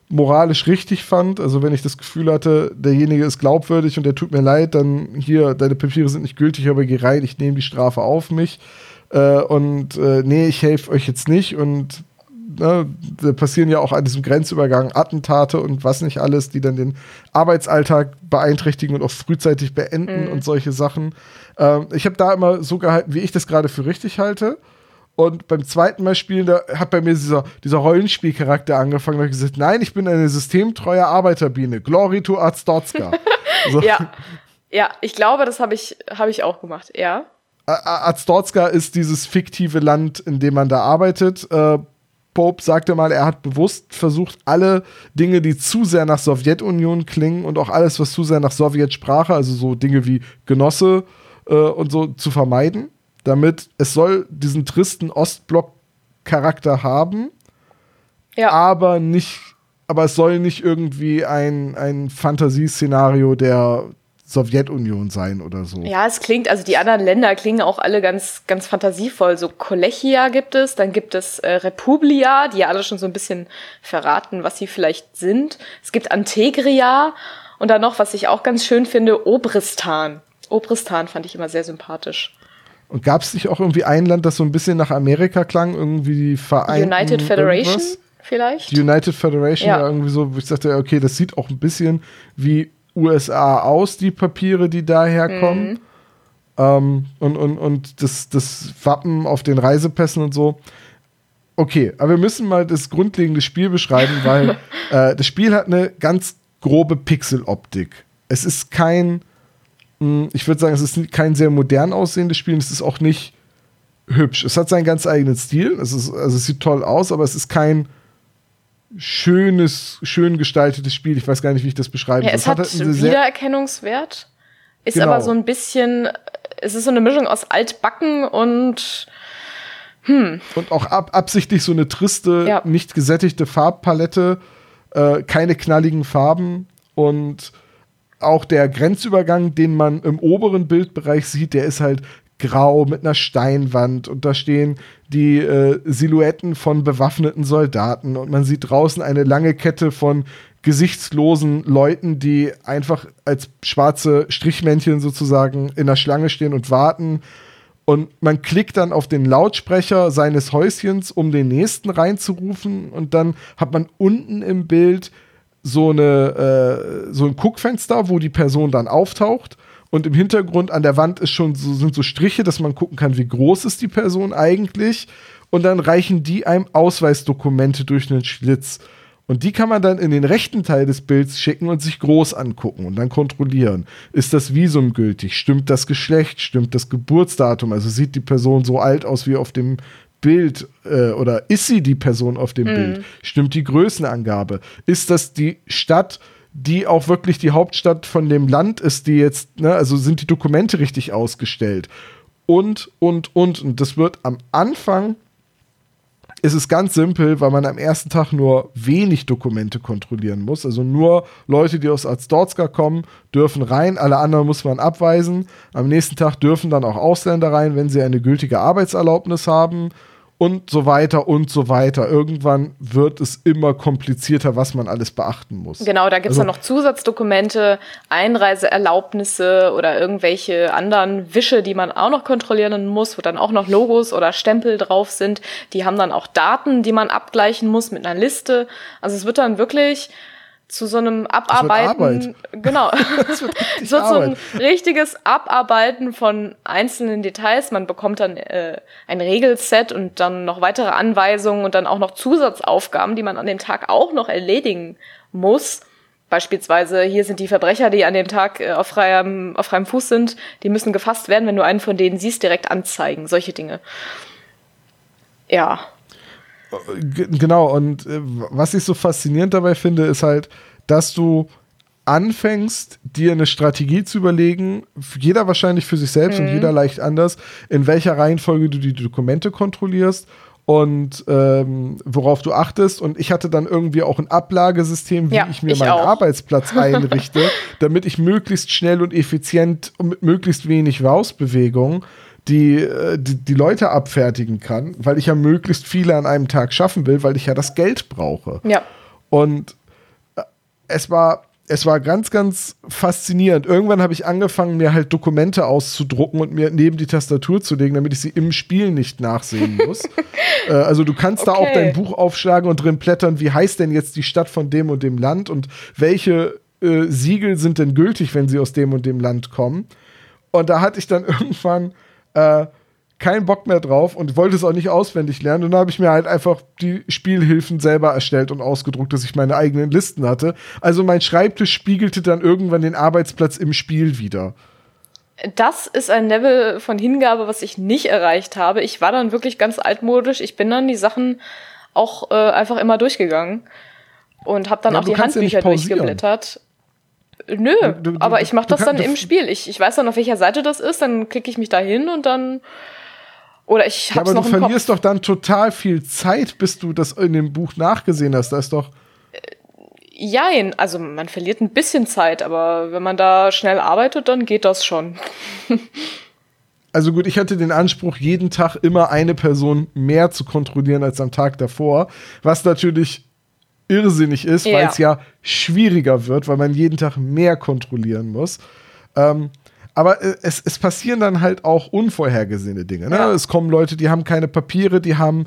moralisch richtig fand. Also wenn ich das Gefühl hatte, derjenige ist glaubwürdig und der tut mir leid, dann hier, deine Papiere sind nicht gültig, aber geh rein, ich nehme die Strafe auf mich. Äh, und äh, nee, ich helfe euch jetzt nicht und ne, da passieren ja auch an diesem Grenzübergang Attentate und was nicht alles, die dann den Arbeitsalltag beeinträchtigen und auch frühzeitig beenden mhm. und solche Sachen. Ähm, ich habe da immer so gehalten, wie ich das gerade für richtig halte. Und beim zweiten Mal spielen, da hat bei mir dieser, dieser Rollenspielcharakter angefangen. Da habe ich gesagt, nein, ich bin eine systemtreue Arbeiterbiene. Glory to Arztotska.
so. Ja. Ja, ich glaube, das habe ich, hab ich auch gemacht, ja.
Azdorska ist dieses fiktive Land, in dem man da arbeitet. Äh, Pope sagte mal, er hat bewusst versucht, alle Dinge, die zu sehr nach Sowjetunion klingen und auch alles, was zu sehr nach Sowjetsprache, also so Dinge wie Genosse äh, und so, zu vermeiden, damit es soll diesen tristen Ostblock-Charakter haben, ja. aber nicht, aber es soll nicht irgendwie ein, ein Fantasieszenario der Sowjetunion sein oder so.
Ja, es klingt, also die anderen Länder klingen auch alle ganz, ganz fantasievoll. So Kolechia gibt es, dann gibt es äh, Republia, die ja alle schon so ein bisschen verraten, was sie vielleicht sind. Es gibt Antegria und dann noch, was ich auch ganz schön finde, Obristan. Obristan fand ich immer sehr sympathisch.
Und gab es nicht auch irgendwie ein Land, das so ein bisschen nach Amerika klang, irgendwie die Vereinten
United Federation? Irgendwas? vielleicht.
Die United Federation
Ja.
irgendwie so, wo ich sagte, okay, das sieht auch ein bisschen wie USA aus, die Papiere, die daherkommen. Ähm, und und, und das, das Wappen auf den Reisepässen und so. Okay, aber wir müssen mal das grundlegende Spiel beschreiben, weil äh, das Spiel hat eine ganz grobe Pixeloptik. Es ist kein, mh, ich würde sagen, es ist kein sehr modern aussehendes Spiel. Es ist auch nicht hübsch. Es hat seinen ganz eigenen Stil. Es ist, also es sieht toll aus, aber es ist kein schönes, schön gestaltetes Spiel. Ich weiß gar nicht, wie ich das beschreiben
Ja, es hat
halt eine sehr-
Wiedererkennungswert, ist
Genau.
aber so ein bisschen, es ist so eine Mischung aus altbacken und
und auch ab, absichtlich so eine triste,
Ja.
nicht gesättigte Farbpalette, äh, keine knalligen Farben und auch der Grenzübergang, den man im oberen Bildbereich sieht, der ist halt grau mit einer Steinwand und da stehen die äh, Silhouetten von bewaffneten Soldaten und man sieht draußen eine lange Kette von gesichtslosen Leuten, die einfach als schwarze Strichmännchen sozusagen in der Schlange stehen und warten. Und man klickt dann auf den Lautsprecher seines Häuschens, um den nächsten reinzurufen. Und dann hat man unten im Bild so, eine, äh, so ein Guckfenster, wo die Person dann auftaucht. Und im Hintergrund an der Wand ist schon so, sind so Striche, dass man gucken kann, wie groß ist die Person eigentlich. Und dann reichen die einem Ausweisdokumente durch einen Schlitz. Und die kann man dann in den rechten Teil des Bilds schicken und sich groß angucken und dann kontrollieren. Ist das Visum gültig? Stimmt das Geschlecht? Stimmt das Geburtsdatum? Also sieht die Person so alt aus wie auf dem Bild äh, oder ist sie die Person auf dem Bild? Stimmt die Größenangabe? Ist das die Stadt, die auch wirklich die Hauptstadt von dem Land ist, die jetzt, ne, also sind die Dokumente richtig ausgestellt? Und, und, und. Und das wird am Anfang ist es ganz simpel, weil man am ersten Tag nur wenig Dokumente kontrollieren muss. Also nur Leute, die aus Azdorska kommen, dürfen rein. Alle anderen muss man abweisen. Am nächsten Tag dürfen dann auch Ausländer rein, wenn sie eine gültige Arbeitserlaubnis haben und so weiter und so weiter. Irgendwann wird es immer komplizierter, was man alles beachten muss.
Genau, da gibt's
Also-
dann noch Zusatzdokumente, Einreiseerlaubnisse oder irgendwelche anderen Wische, die man auch noch kontrollieren muss, wo dann auch noch Logos oder Stempel drauf sind. Die haben dann auch Daten, die man abgleichen muss mit einer Liste. Also es wird dann wirklich zu so einem Abarbeiten.
Arbeit.
Genau. So ein
Arbeit.
richtiges Abarbeiten von einzelnen Details. Man bekommt dann äh, ein Regelset und dann noch weitere Anweisungen und dann auch noch Zusatzaufgaben, die man an dem Tag auch noch erledigen muss. Beispielsweise, hier sind die Verbrecher, die an dem Tag äh, auf, freiem, auf freiem Fuß sind, die müssen gefasst werden, wenn du einen von denen siehst, direkt anzeigen. Solche Dinge. Ja.
G genau, und äh, was ich so faszinierend dabei finde, ist halt, dass du anfängst, dir eine Strategie zu überlegen, jeder wahrscheinlich für sich selbst und jeder leicht anders, in welcher Reihenfolge du die Dokumente kontrollierst und ähm, worauf du achtest. Und ich hatte dann irgendwie auch ein Ablagesystem, wie
Ja,
ich mir
ich
meinen
auch.
Arbeitsplatz einrichte, damit ich möglichst schnell und effizient und mit möglichst wenig Rausbewegung die, äh, die, die Leute abfertigen kann, weil ich ja möglichst viele an einem Tag schaffen will, weil ich ja das Geld brauche.
Ja.
Und äh, es war, es war ganz, ganz faszinierend. Irgendwann habe ich angefangen, mir halt Dokumente auszudrucken und mir neben die Tastatur zu legen, damit ich sie im Spiel nicht nachsehen muss. äh, also du kannst da auch
Okay.
dein Buch aufschlagen und drin blättern, wie heißt denn jetzt die Stadt von dem und dem Land und welche äh, Siegel sind denn gültig, wenn sie aus dem und dem Land kommen. Und da hatte ich dann irgendwann äh, keinen Bock mehr drauf und wollte es auch nicht auswendig lernen. Und dann habe ich mir halt einfach die Spielhilfen selber erstellt und ausgedruckt, dass ich meine eigenen Listen hatte. Also mein Schreibtisch spiegelte dann irgendwann den Arbeitsplatz im Spiel wieder.
Das ist ein Level von Hingabe, was ich nicht erreicht habe. Ich war dann wirklich ganz altmodisch. Ich bin dann die Sachen auch äh, einfach immer durchgegangen und habe dann
Ja,
auch die
ja
Handbücher
pausieren.
durchgeblättert. Nö,
Du- du-
aber ich mache das
kann-
dann im Spiel. Ich, ich weiß dann, auf welcher Seite das ist, dann klicke ich mich da hin und dann. Oder ich
Ja,
hab's
aber du
im Kopf.
verlierst doch dann total viel Zeit, bis du das in dem Buch nachgesehen hast. Da ist doch.
Jein, also man verliert ein bisschen Zeit, aber wenn man da schnell arbeitet, dann geht das schon.
Also gut, ich hatte den Anspruch, jeden Tag immer eine Person mehr zu kontrollieren als am Tag davor, was natürlich irrsinnig ist,
Ja.
weil es ja schwieriger wird, weil man jeden Tag mehr kontrollieren muss. Ähm, aber äh, es, es passieren dann halt auch unvorhergesehene Dinge. Ne?
Ja.
Es kommen Leute, die haben keine Papiere, die haben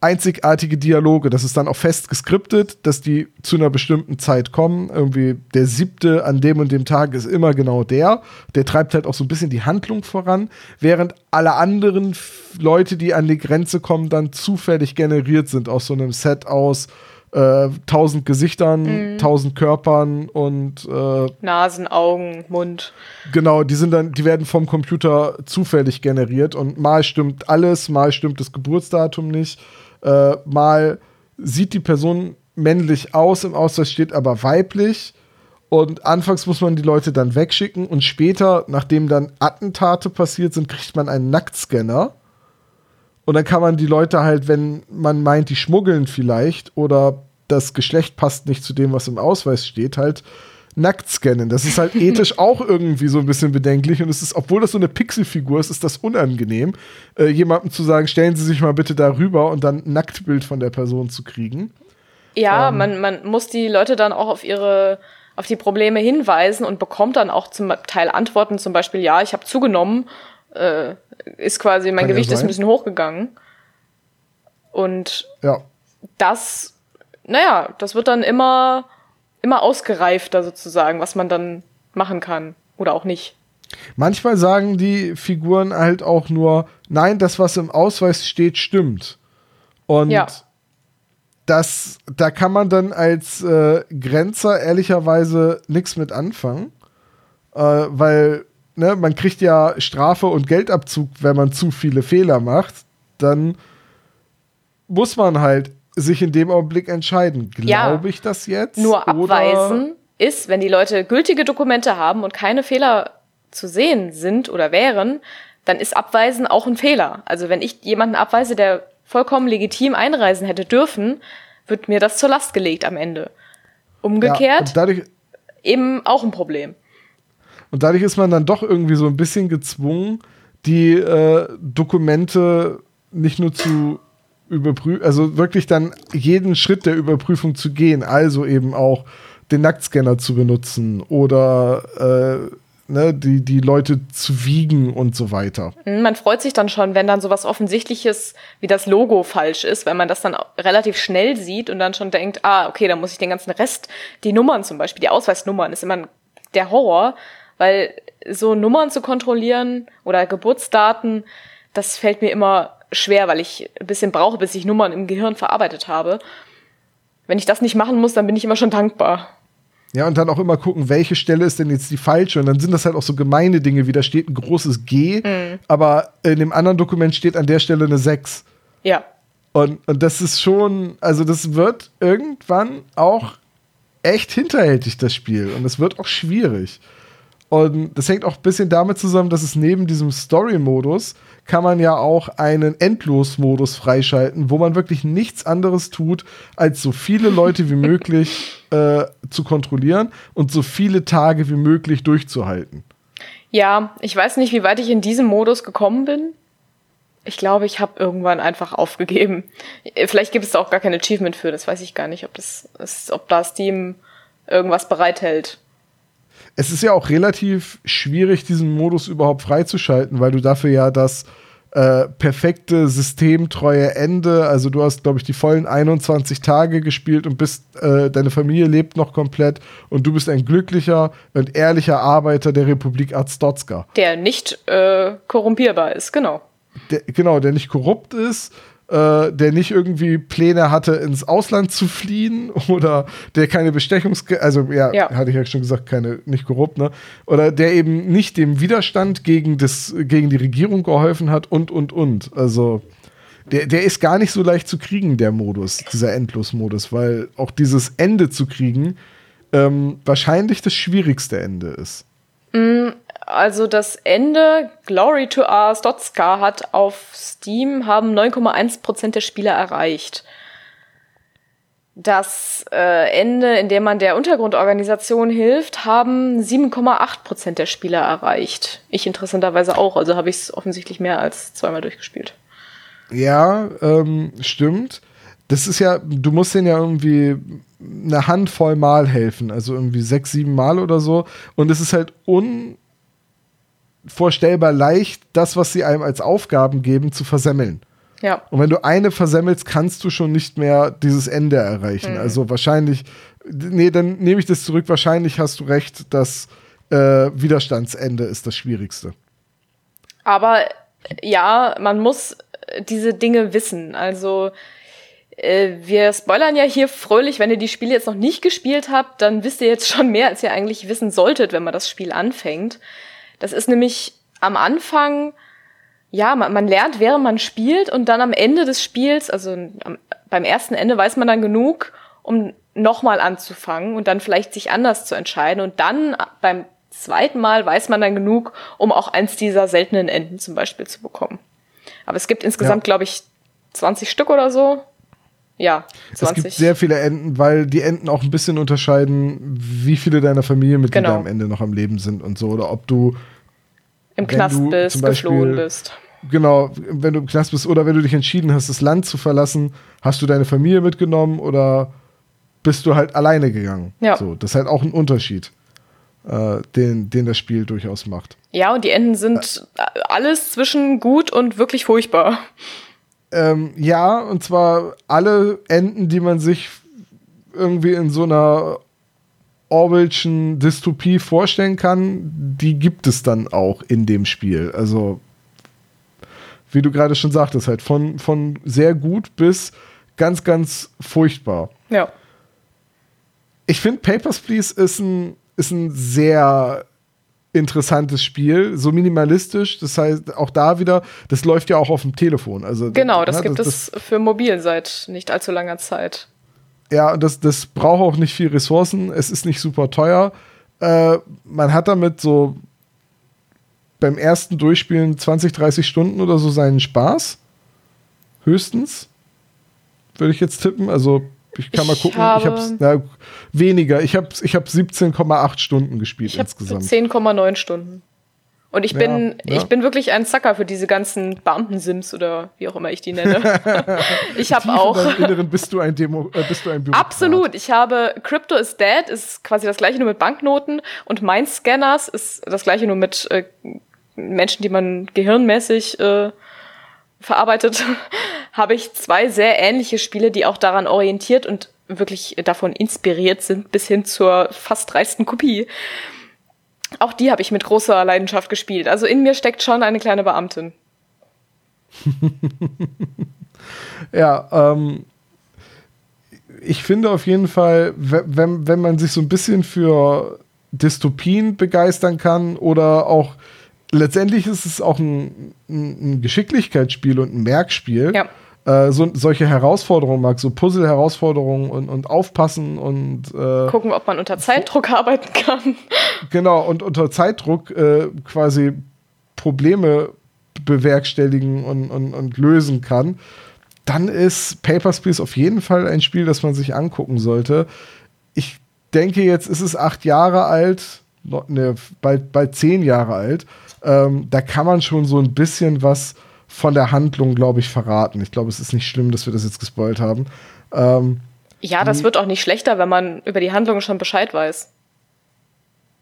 einzigartige Dialoge. Das ist dann auch fest geskriptet, dass die zu einer bestimmten Zeit kommen. Irgendwie der siebte an dem und dem Tag ist immer genau der. Der treibt halt auch so ein bisschen die Handlung voran, während alle anderen Leute, die an die Grenze kommen, dann zufällig generiert sind aus so einem Set aus äh, tausend Gesichtern, mhm. tausend Körpern und äh,
Nasen, Augen, Mund.
Genau, die sind dann, die werden vom Computer zufällig generiert und mal stimmt alles, mal stimmt das Geburtsdatum nicht, äh, mal sieht die Person männlich aus, im Ausweis steht aber weiblich. Und anfangs muss man die Leute dann wegschicken und später, nachdem dann Attentate passiert sind, kriegt man einen Nacktscanner und dann kann man die Leute halt, wenn man meint, die schmuggeln vielleicht oder das Geschlecht passt nicht zu dem, was im Ausweis steht, halt nackt scannen. Das ist halt ethisch auch irgendwie so ein bisschen bedenklich und es ist, obwohl das so eine Pixelfigur ist, ist das unangenehm, äh, jemandem zu sagen, stellen Sie sich mal bitte darüber und dann ein Nacktbild von der Person zu kriegen.
Ja, ähm, man, man muss die Leute dann auch auf ihre auf die Probleme hinweisen und bekommt dann auch zum Teil Antworten, zum Beispiel, ja, ich habe zugenommen äh, ist quasi, mein Kann Gewicht ja ist ein bisschen hochgegangen. Und
ja.
das, naja, das wird dann immer, immer ausgereifter sozusagen, was man dann machen kann oder auch nicht.
Manchmal sagen die Figuren halt auch nur, nein, das, was im Ausweis steht, stimmt. Und ja. das, da kann man dann als äh, Grenzer ehrlicherweise nichts mit anfangen, äh, weil ne, man kriegt ja Strafe und Geldabzug, wenn man zu viele Fehler macht, dann muss man halt sich in dem Augenblick entscheiden. Glaube ja, ich das jetzt?
Nur abweisen ist, wenn die Leute gültige Dokumente haben und keine Fehler zu sehen sind oder wären, dann ist Abweisen auch ein Fehler. Also wenn ich jemanden abweise, der vollkommen legitim einreisen hätte dürfen, wird mir das zur Last gelegt am Ende. Umgekehrt ja, eben auch ein Problem.
Und dadurch ist man dann doch irgendwie so ein bisschen gezwungen, die äh, Dokumente nicht nur zu überprüfen, also wirklich dann jeden Schritt der Überprüfung zu gehen, also eben auch den Nacktscanner zu benutzen oder äh, ne, die, die Leute zu wiegen und so weiter.
Man freut sich dann schon, wenn dann sowas Offensichtliches wie das Logo falsch ist, wenn man das dann relativ schnell sieht und dann schon denkt, ah, okay, dann muss ich den ganzen Rest, die Nummern zum Beispiel, die Ausweisnummern, ist immer der Horror, weil so Nummern zu kontrollieren oder Geburtsdaten, das fällt mir immer schwer, weil ich ein bisschen brauche, bis ich Nummern im Gehirn verarbeitet habe. Wenn ich das nicht machen muss, dann bin ich immer schon dankbar.
Ja, und dann auch immer gucken, welche Stelle ist denn jetzt die falsche. Und dann sind das halt auch so gemeine Dinge, wie da steht ein großes G, mhm. aber in dem anderen Dokument steht an der Stelle eine 6.
Ja.
Und, und das ist schon, also das wird irgendwann auch echt hinterhältig, das Spiel. Und es wird auch schwierig. Und das hängt auch ein bisschen damit zusammen, dass es neben diesem Story-Modus kann man ja auch einen Endlos-Modus freischalten, wo man wirklich nichts anderes tut, als so viele Leute wie möglich äh, zu kontrollieren und so viele Tage wie möglich durchzuhalten.
Ja, ich weiß nicht, wie weit ich in diesem Modus gekommen bin. Ich glaube, ich habe irgendwann einfach aufgegeben. Vielleicht gibt es da auch gar kein Achievement für, das weiß ich gar nicht, ob das ob da Steam irgendwas bereithält
es ist ja auch relativ schwierig, diesen Modus überhaupt freizuschalten, weil du dafür ja das äh, perfekte systemtreue Ende, also du hast, glaube ich, die vollen 21 Tage gespielt und bist, äh, deine Familie lebt noch komplett und du bist ein glücklicher und ehrlicher Arbeiter der Republik Arzdotska.
Der nicht äh, korrumpierbar ist, genau.
Der, genau, der nicht korrupt ist äh, der nicht irgendwie Pläne hatte, ins Ausland zu fliehen oder der keine Bestechungs... Also, ja, ja, hatte ich ja schon gesagt, keine, nicht korrupt, ne? Oder der eben nicht dem Widerstand gegen, das, gegen die Regierung geholfen hat und, und, und. Also, der, der ist gar nicht so leicht zu kriegen, der Modus, dieser Endlosmodus, weil auch dieses Ende zu kriegen ähm, wahrscheinlich das schwierigste Ende ist.
Mm, also das Ende Glory to Ars Dotska hat auf Steam haben 9,1% der Spieler erreicht. Das äh, Ende, in dem man der Untergrundorganisation hilft, haben 7,8% der Spieler erreicht. Ich interessanterweise auch, also habe ich es offensichtlich mehr als zweimal durchgespielt.
Ja, ähm, stimmt. Das ist ja, du musst denen ja irgendwie eine Handvoll Mal helfen, also irgendwie sechs, sieben Mal oder so. Und es ist halt un unvorstellbar leicht, das, was sie einem als Aufgaben geben, zu versemmeln.
Ja.
Und wenn du eine versemmelst, kannst du schon nicht mehr dieses Ende erreichen. Also wahrscheinlich, nee, dann nehme ich das zurück. Wahrscheinlich hast du recht, das äh, Widerstandsende ist das Schwierigste.
Aber ja, man muss äh, diese Dinge wissen. Also äh, wir spoilern ja hier fröhlich, wenn ihr die Spiele jetzt noch nicht gespielt habt, dann wisst ihr jetzt schon mehr, als ihr eigentlich wissen solltet, wenn man das Spiel anfängt. Das ist nämlich am Anfang, ja, man, man lernt, während man spielt und dann am Ende des Spiels, also am, beim ersten Ende weiß man dann genug, um nochmal anzufangen und dann vielleicht sich anders zu entscheiden und dann beim zweiten Mal weiß man dann genug, um auch eins dieser seltenen Enden zum Beispiel zu bekommen. Aber es gibt insgesamt,
Ja.
glaube ich, 20 Stück oder so. Ja, 20.
Es gibt sehr viele Enden, weil die Enden auch ein bisschen unterscheiden, wie viele deiner Familienmitglieder
Genau.
am Ende noch am Leben sind und so. Oder ob du,
Im Knast
du
bist,
Beispiel-
geflohen bist.
genau, wenn du im Knast bist oder wenn du dich entschieden hast, das Land zu verlassen, hast du deine Familie mitgenommen oder bist du halt alleine gegangen.
Ja.
So, das ist halt auch ein Unterschied, äh, den, den das Spiel durchaus macht.
Ja, und die Enden sind alles zwischen gut und wirklich furchtbar.
Ähm, ja, und zwar alle Enden, die man sich irgendwie in so einer Orwellschen Dystopie vorstellen kann, die gibt es dann auch in dem Spiel. Also, wie du gerade schon sagtest, halt von, von sehr gut bis ganz, ganz furchtbar.
Ja.
Ich finde, Papers, Please ist ein, ist ein sehr interessantes Spiel, so minimalistisch. Das heißt, auch da wieder, das läuft ja auch auf dem Telefon. Also,
Genau, das
ne,
gibt es für mobil seit nicht allzu langer Zeit.
Ja, und das, das braucht auch nicht viel Ressourcen. Es ist nicht super teuer. Äh, man hat damit so beim ersten Durchspielen 20, 30 Stunden oder so seinen Spaß. Höchstens. Würde ich jetzt tippen. Also, ich kann mal gucken.
habe-
ich hab's, na, weniger. Ich habe ich hab 17,8 Stunden gespielt
Ich habe
insgesamt.
10,9 Stunden. Und ich
Ja,
bin,
ja.
ich bin wirklich ein Sucker für diese ganzen Beamten-Sims oder wie auch immer ich die nenne. ich habe auch.
In Inneren bist du ein Demo, äh, bist du ein Bürokrat.
Absolut. Ich habe Crypto is Dead, ist quasi das gleiche nur mit Banknoten und Mindscanners ist das gleiche nur mit äh, Menschen, die man gehirnmäßig äh, verarbeitet. Habe ich zwei sehr ähnliche Spiele, die auch daran orientiert und wirklich davon inspiriert sind, bis hin zur fast dreisten Kopie. Auch die habe ich mit großer Leidenschaft gespielt. Also in mir steckt schon eine kleine Beamtin.
Ja, ähm, ich finde auf jeden Fall, we- wenn, wenn man sich so ein bisschen für Dystopien begeistern kann oder auch letztendlich ist es auch ein, ein, ein Geschicklichkeitsspiel und ein Merkspiel.
Ja.
Äh, so, solche Herausforderungen mag, so Puzzle-Herausforderungen und, und aufpassen und äh,
Gucken, ob man unter Zeitdruck arbeiten kann.
Genau, und unter Zeitdruck äh, quasi Probleme bewerkstelligen und, und, und lösen kann, dann ist Papers, Please auf jeden Fall ein Spiel, das man sich angucken sollte. Ich denke, jetzt ist es acht Jahre alt, ne, bald, bald zehn Jahre alt. Ähm, da kann man schon so ein bisschen was von der Handlung, glaube ich, verraten. Ich glaube, es ist nicht schlimm, dass wir das jetzt gespoilt haben. Ähm,
Ja, das wird auch nicht schlechter, wenn man über die Handlung schon Bescheid weiß.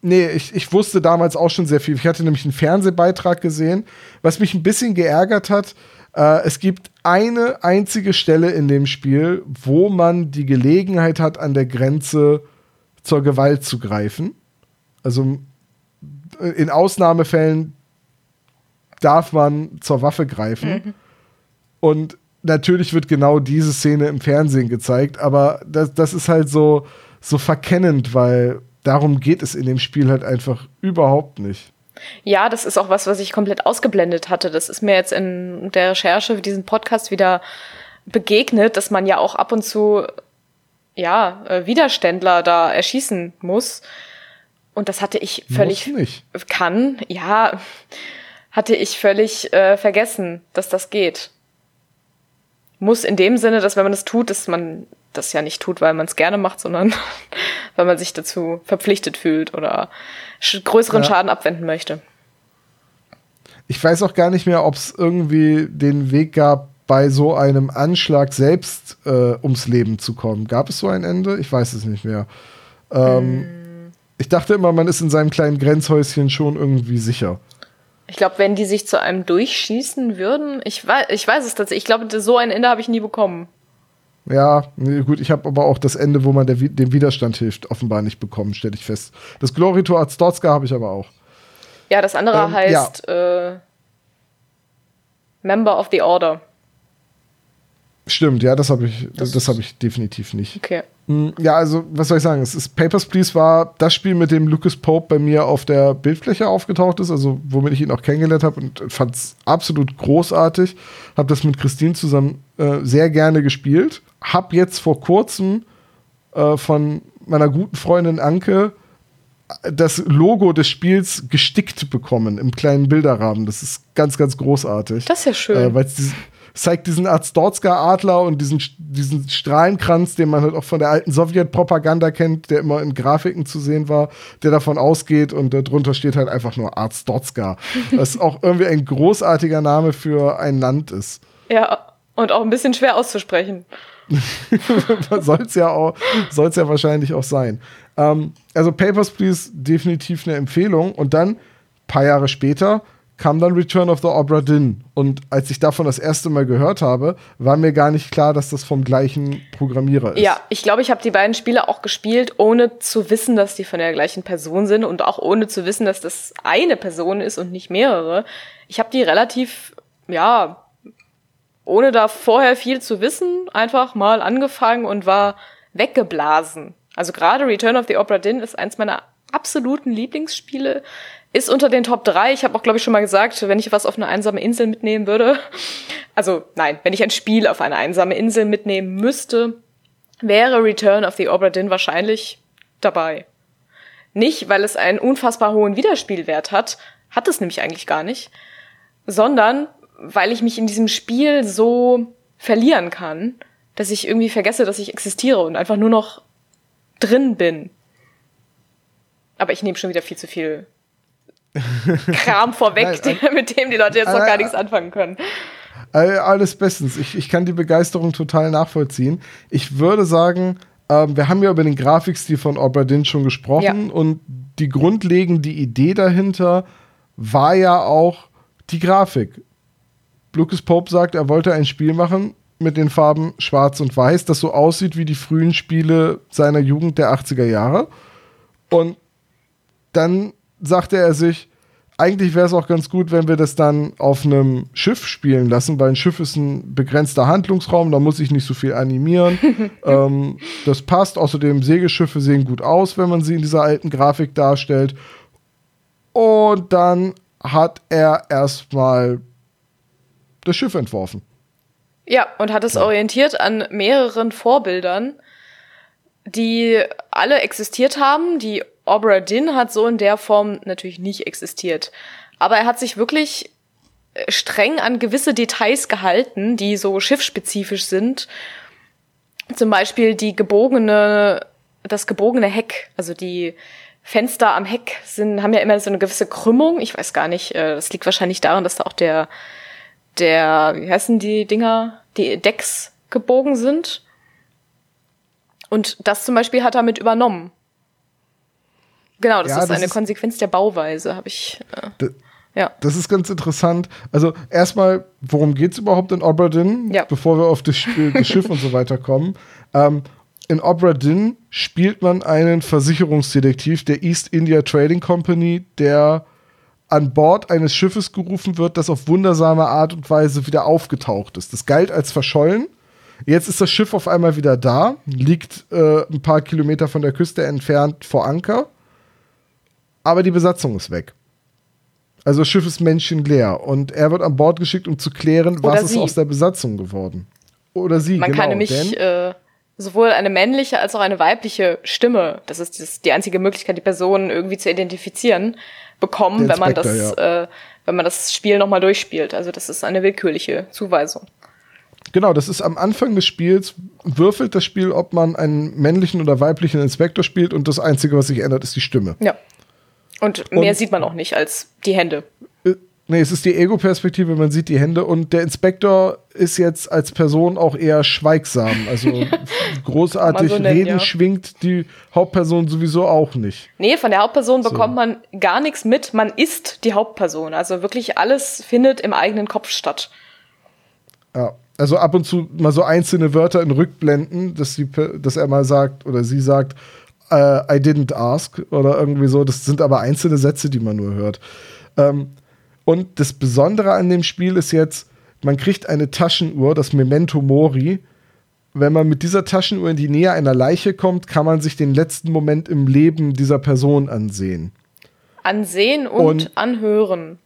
Nee, ich, ich wusste damals auch schon sehr viel. Ich hatte nämlich einen Fernsehbeitrag gesehen, was mich ein bisschen geärgert hat. Äh, es gibt eine einzige Stelle in dem Spiel, wo man die Gelegenheit hat, an der Grenze zur Gewalt zu greifen. Also äh, in Ausnahmefällen darf man zur Waffe greifen. Und natürlich wird genau diese Szene im Fernsehen gezeigt, aber das, das ist halt so, so verkennend, weil darum geht es in dem Spiel halt einfach überhaupt nicht.
Ja, das ist auch was, was ich komplett ausgeblendet hatte. Das ist mir jetzt in der Recherche für diesen Podcast wieder begegnet, dass man ja auch ab und zu ja, äh, Widerständler da erschießen muss. Und das hatte ich völlig
Muss nicht.
kann, ja, hatte ich völlig äh, vergessen, dass das geht. Muss in dem Sinne, dass wenn man es tut, dass man das ja nicht tut, weil man es gerne macht, sondern weil man sich dazu verpflichtet fühlt oder größeren
Ja.
Schaden abwenden möchte.
Ich weiß auch gar nicht mehr, ob es irgendwie den Weg gab, bei so einem Anschlag selbst äh, ums Leben zu kommen. Gab es so ein Ende? Ich weiß es nicht mehr. Ähm, Ich dachte immer, man ist in seinem kleinen Grenzhäuschen schon irgendwie sicher.
Ich glaube, wenn die sich zu einem durchschießen würden, ich weiß, ich weiß es tatsächlich. Ich glaube, so ein Ende habe ich nie bekommen.
Ja, nee, gut, ich habe aber auch das Ende, wo man der, dem Widerstand hilft, offenbar nicht bekommen, stelle ich fest. Das Glory to Arzdotska habe ich aber auch.
Ja, das andere ähm, heißt ja. äh, Member of the Order.
Stimmt, ja, das habe ich, das, das habe ich definitiv nicht.
Okay.
Hm, ja, also, was soll ich sagen? Es ist Papers, Please war das Spiel, mit dem Lucas Pope bei mir auf der Bildfläche aufgetaucht ist, also womit ich ihn auch kennengelernt habe und fand es absolut großartig. Habe das mit Christine zusammen äh, sehr gerne gespielt. Hab jetzt vor kurzem äh, von meiner guten Freundin Anke äh, das Logo des Spiels gestickt bekommen im kleinen Bilderrahmen. Das ist ganz, ganz großartig.
Das ist ja schön.
Äh, Weil es zeigt diesen Azdorska-Adler und diesen, diesen Strahlenkranz, den man halt auch von der alten Sowjet-Propaganda kennt, der immer in Grafiken zu sehen war, der davon ausgeht und darunter steht halt einfach nur Azdorska. was auch irgendwie ein großartiger Name für ein Land ist.
Ja, und auch ein bisschen schwer auszusprechen.
soll es ja auch, soll's ja wahrscheinlich auch sein. Ähm, also Papers, Please, definitiv eine Empfehlung. Und dann, paar Jahre später, kam dann Return of the Obra Dinn. Und als ich davon das erste Mal gehört habe, war mir gar nicht klar, dass das vom gleichen Programmierer ist.
Ja, ich glaube, ich habe die beiden Spiele auch gespielt, ohne zu wissen, dass die von der gleichen Person sind und auch ohne zu wissen, dass das eine Person ist und nicht mehrere. Ich habe die relativ, ja, ohne da vorher viel zu wissen, einfach mal angefangen und war weggeblasen. Also gerade Return of the Opera Dinn ist eins meiner absoluten Lieblingsspiele ist unter den Top 3. Ich habe auch, glaube ich, schon mal gesagt, wenn ich was auf eine einsame Insel mitnehmen würde, also nein, wenn ich ein Spiel auf eine einsame Insel mitnehmen müsste, wäre Return of the Obra Dinn wahrscheinlich dabei. Nicht, weil es einen unfassbar hohen Wiederspielwert hat, hat es nämlich eigentlich gar nicht, sondern weil ich mich in diesem Spiel so verlieren kann, dass ich irgendwie vergesse, dass ich existiere und einfach nur noch drin bin. Aber ich nehme schon wieder viel zu viel Kram vorweg, Nein, mit dem die Leute jetzt noch gar nichts anfangen können.
Alles bestens. Ich, ich kann die Begeisterung total nachvollziehen. Ich würde sagen, ähm, wir haben ja über den Grafikstil von Oberdin schon gesprochen ja. und die grundlegende Idee dahinter war ja auch die Grafik. Lucas Pope sagt, er wollte ein Spiel machen mit den Farben Schwarz und Weiß, das so aussieht wie die frühen Spiele seiner Jugend der 80er Jahre. Und dann sagte er sich, eigentlich wäre es auch ganz gut, wenn wir das dann auf einem Schiff spielen lassen, weil ein Schiff ist ein begrenzter Handlungsraum, da muss ich nicht so viel animieren. ähm, das passt. Außerdem, Segelschiffe sehen gut aus, wenn man sie in dieser alten Grafik darstellt. Und dann hat er erstmal das Schiff entworfen.
Ja, und hat es ja. orientiert an mehreren Vorbildern, die alle existiert haben, die Obra Dinn hat so in der Form natürlich nicht existiert. Aber er hat sich wirklich äh, streng an gewisse Details gehalten, die so schiffsspezifisch sind. Zum Beispiel die gebogene, das gebogene Heck, also die Fenster am Heck sind, haben ja immer so eine gewisse Krümmung. Ich weiß gar nicht, äh, das liegt wahrscheinlich daran, dass da auch der, der, wie heißen die Dinger, die Decks gebogen sind. Und das zum Beispiel hat er mit übernommen. Genau, das ja, ist das eine ist, Konsequenz der Bauweise, habe ich. Äh,
ja. Das ist ganz interessant. Also erstmal, worum geht es überhaupt in Oberdin,
ja.
bevor wir auf das, das Schiff und so weiter kommen. Ähm, in Oberdin spielt man einen Versicherungsdetektiv der East India Trading Company, der an Bord eines Schiffes gerufen wird, das auf wundersame Art und Weise wieder aufgetaucht ist. Das galt als verschollen. Jetzt ist das Schiff auf einmal wieder da, liegt äh, ein paar Kilometer von der Küste entfernt vor Anker aber die Besatzung ist weg. Also das Schiff ist menschenleer und er wird an Bord geschickt, um zu klären, Oder was sie. ist aus der Besatzung geworden. Oder sie,
Man genau. kann nämlich äh, sowohl eine männliche als auch eine weibliche Stimme, das ist das, die einzige Möglichkeit, die Person irgendwie zu identifizieren, bekommen, wenn man das, ja. äh, wenn man das Spiel nochmal durchspielt. Also das ist eine willkürliche Zuweisung.
Genau, das ist am Anfang des Spiels, würfelt das Spiel, ob man einen männlichen oder weiblichen Inspektor spielt und das Einzige, was sich ändert, ist die Stimme.
Ja. Und mehr und, sieht man auch nicht als die Hände.
Äh, Nee, es ist die Ego-Perspektive, man sieht die Hände und der Inspektor ist jetzt als Person auch eher schweigsam. Also großartig
so nennen,
reden
ja.
schwingt die Hauptperson sowieso auch nicht.
Nee, von der Hauptperson bekommt man gar nichts mit. Man ist die Hauptperson. Also wirklich alles findet im eigenen Kopf statt.
Ja. Also ab und zu mal so einzelne Wörter in Rückblenden, dass, die, dass er mal sagt oder sie sagt, äh, I didn't ask oder irgendwie so. Das sind aber einzelne Sätze, die man nur hört. Ähm, und das Besondere an dem Spiel ist jetzt, man kriegt eine Taschenuhr, das Memento Mori. Wenn man mit dieser Taschenuhr in die Nähe einer Leiche kommt, kann man sich den letzten Moment im Leben dieser Person ansehen.
Ansehen und,
Und-
anhören.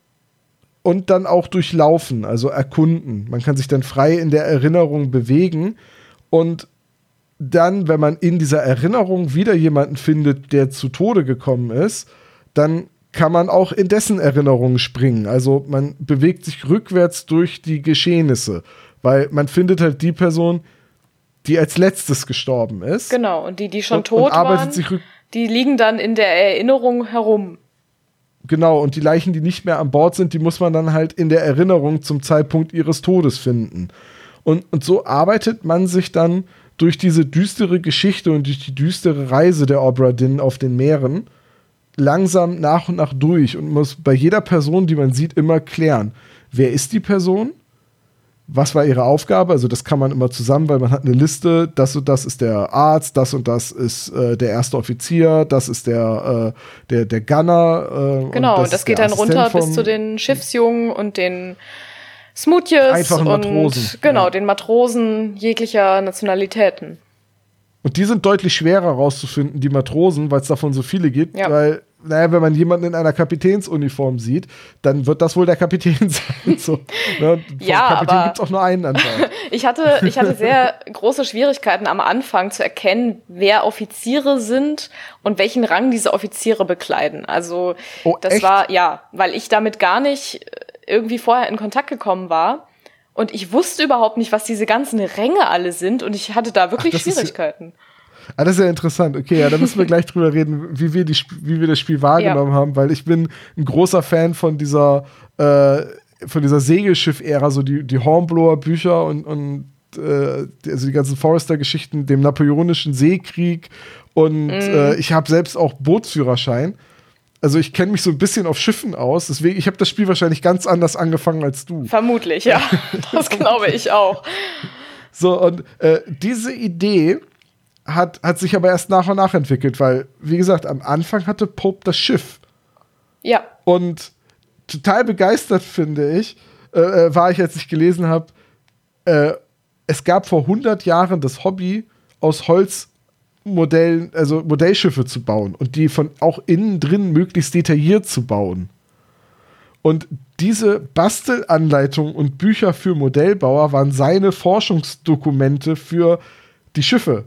und dann auch durchlaufen, also erkunden. Man kann sich dann frei in der Erinnerung bewegen und dann, wenn man in dieser Erinnerung wieder jemanden findet, der zu Tode gekommen ist, dann kann man auch in dessen Erinnerung springen. Also man bewegt sich rückwärts durch die Geschehnisse, weil man findet halt die Person, die als letztes gestorben ist.
Genau. Und die, die schon
Und-
tot
und
waren, die liegen dann in der Erinnerung herum.
Genau, und die Leichen, die nicht mehr an Bord sind, die muss man dann halt in der Erinnerung zum Zeitpunkt ihres Todes finden. Und, und so arbeitet man sich dann durch diese düstere Geschichte und durch die düstere Reise der Obra Dinn auf den Meeren langsam nach und nach durch und muss bei jeder Person, die man sieht, immer klären, wer ist die Person? Was war ihre Aufgabe? Also das kann man immer zusammen, weil man hat eine Liste, das und das ist der Arzt, das und das ist äh, der erste Offizier, das ist der, äh, der, der Gunner. Äh,
Genau,
und
und das, geht dann runter bis zu den Schiffsjungen und den Smoothjes
Einfachen
und
Matrosen,
genau,
ja.
den Matrosen jeglicher Nationalitäten.
Und die sind deutlich schwerer rauszufinden, die Matrosen, weil es davon so viele gibt.
Ja.
Weil, naja, wenn man jemanden in einer Kapitänsuniform sieht, dann wird das wohl der Kapitän sein. So, ne?
Ja,
Kapitän gibt es auch nur einen anscheinend.
Ich hatte, ich hatte sehr große Schwierigkeiten am Anfang zu erkennen, wer Offiziere sind und welchen Rang diese Offiziere bekleiden. Also
Oh,
das
echt?
war, ja, weil ich damit gar nicht irgendwie vorher in Kontakt gekommen war. Und ich wusste überhaupt nicht, was diese ganzen Ränge alle sind. Und ich hatte da wirklich
ist ja-
Schwierigkeiten.
Ah, das ist ja interessant. Okay, ja, da müssen wir gleich drüber reden, wie wir, die, wie wir das Spiel wahrgenommen haben, weil ich bin ein großer Fan von dieser, äh, von dieser Segelschiff-Ära, so die, die Hornblower-Bücher und, und äh, die- also die ganzen Forrester-Geschichten, dem Napoleonischen Seekrieg und äh, ich habe selbst auch Bootsführerschein. Also ich kenne mich so ein bisschen auf Schiffen aus, deswegen, ich habe das Spiel wahrscheinlich ganz anders angefangen als du.
Vermutlich, ja. Das glaube ich auch.
So, und äh, diese Idee hat, hat sich aber erst nach und nach entwickelt, weil, wie gesagt, am Anfang hatte Pope das Schiff.
Ja.
Und total begeistert, finde ich, äh, äh, war ich, als ich gelesen habe, äh, es gab vor 100 Jahren das Hobby, aus Holzmodellen, also Modellschiffe zu bauen und die von auch innen drin möglichst detailliert zu bauen. Und diese Bastelanleitungen und Bücher für Modellbauer waren seine Forschungsdokumente für die Schiffe.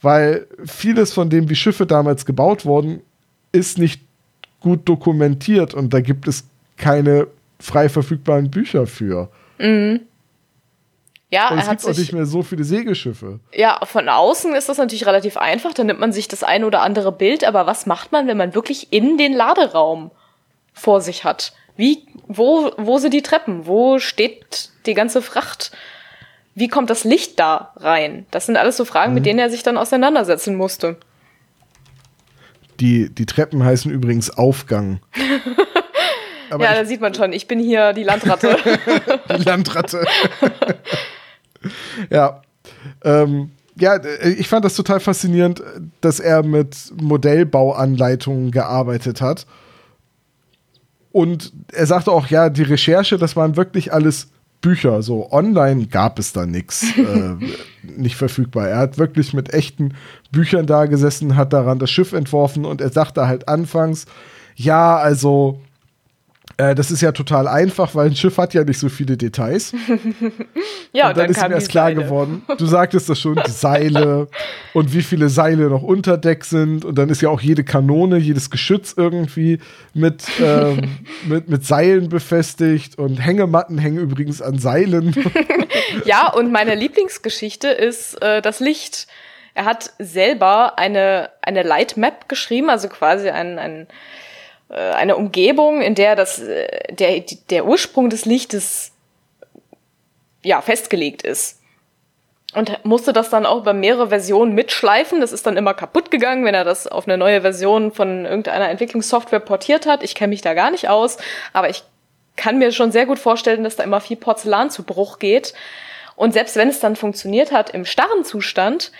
Weil vieles von dem, wie Schiffe damals gebaut wurden, ist nicht gut dokumentiert und da gibt es keine frei verfügbaren Bücher für.
Ja, er
es
hat
gibt auch
sich
nicht mehr so viele Segelschiffe.
Ja, von außen ist das natürlich relativ einfach. Da nimmt man sich das ein oder andere Bild. Aber was macht man, wenn man wirklich in den Laderaum vor sich hat? Wie, wo, wo sind die Treppen? Wo steht die ganze Fracht? Wie kommt das Licht da rein? Das sind alles so Fragen,
Mhm.
mit denen er sich dann auseinandersetzen musste.
Die, die Treppen heißen übrigens Aufgang. Aber
ja, da sieht man schon. Ich bin hier die Landratte.
die Landratte. ja. Ähm, ja, äh, ich fand das total faszinierend, dass er mit Modellbauanleitungen gearbeitet hat. Und er sagte auch, ja, die Recherche, das waren wirklich alles Bücher. So online gab es da nichts äh, nicht verfügbar. Er hat wirklich mit echten Büchern da gesessen, hat daran das Schiff entworfen und er sagte halt anfangs, ja, also äh, das ist ja total einfach, weil ein Schiff hat ja nicht so viele Details.
ja,
und dann, ist ihm
kam
erst klar
Seile.
geworden, du sagtest das schon, die Seile und wie viele Seile noch unter Deck sind. Und dann ist ja auch jede Kanone, jedes Geschütz irgendwie mit, ähm, mit, mit Seilen befestigt. Und Hängematten hängen übrigens an Seilen.
Ja, und meine Lieblingsgeschichte ist äh, das Licht. Er hat selber eine, eine Light Map geschrieben, also quasi ein, ein äh, eine Umgebung, in der das, äh, der, der Ursprung des Lichtes ja, festgelegt ist. Und musste das dann auch über mehrere Versionen mitschleifen. Das ist dann immer kaputt gegangen, wenn er das auf eine neue Version von irgendeiner Entwicklungssoftware portiert hat. Ich kenne mich da gar nicht aus, aber ich kann mir schon sehr gut vorstellen, dass da immer viel Porzellan zu Bruch geht. Und selbst wenn es dann funktioniert hat im starren Zustand,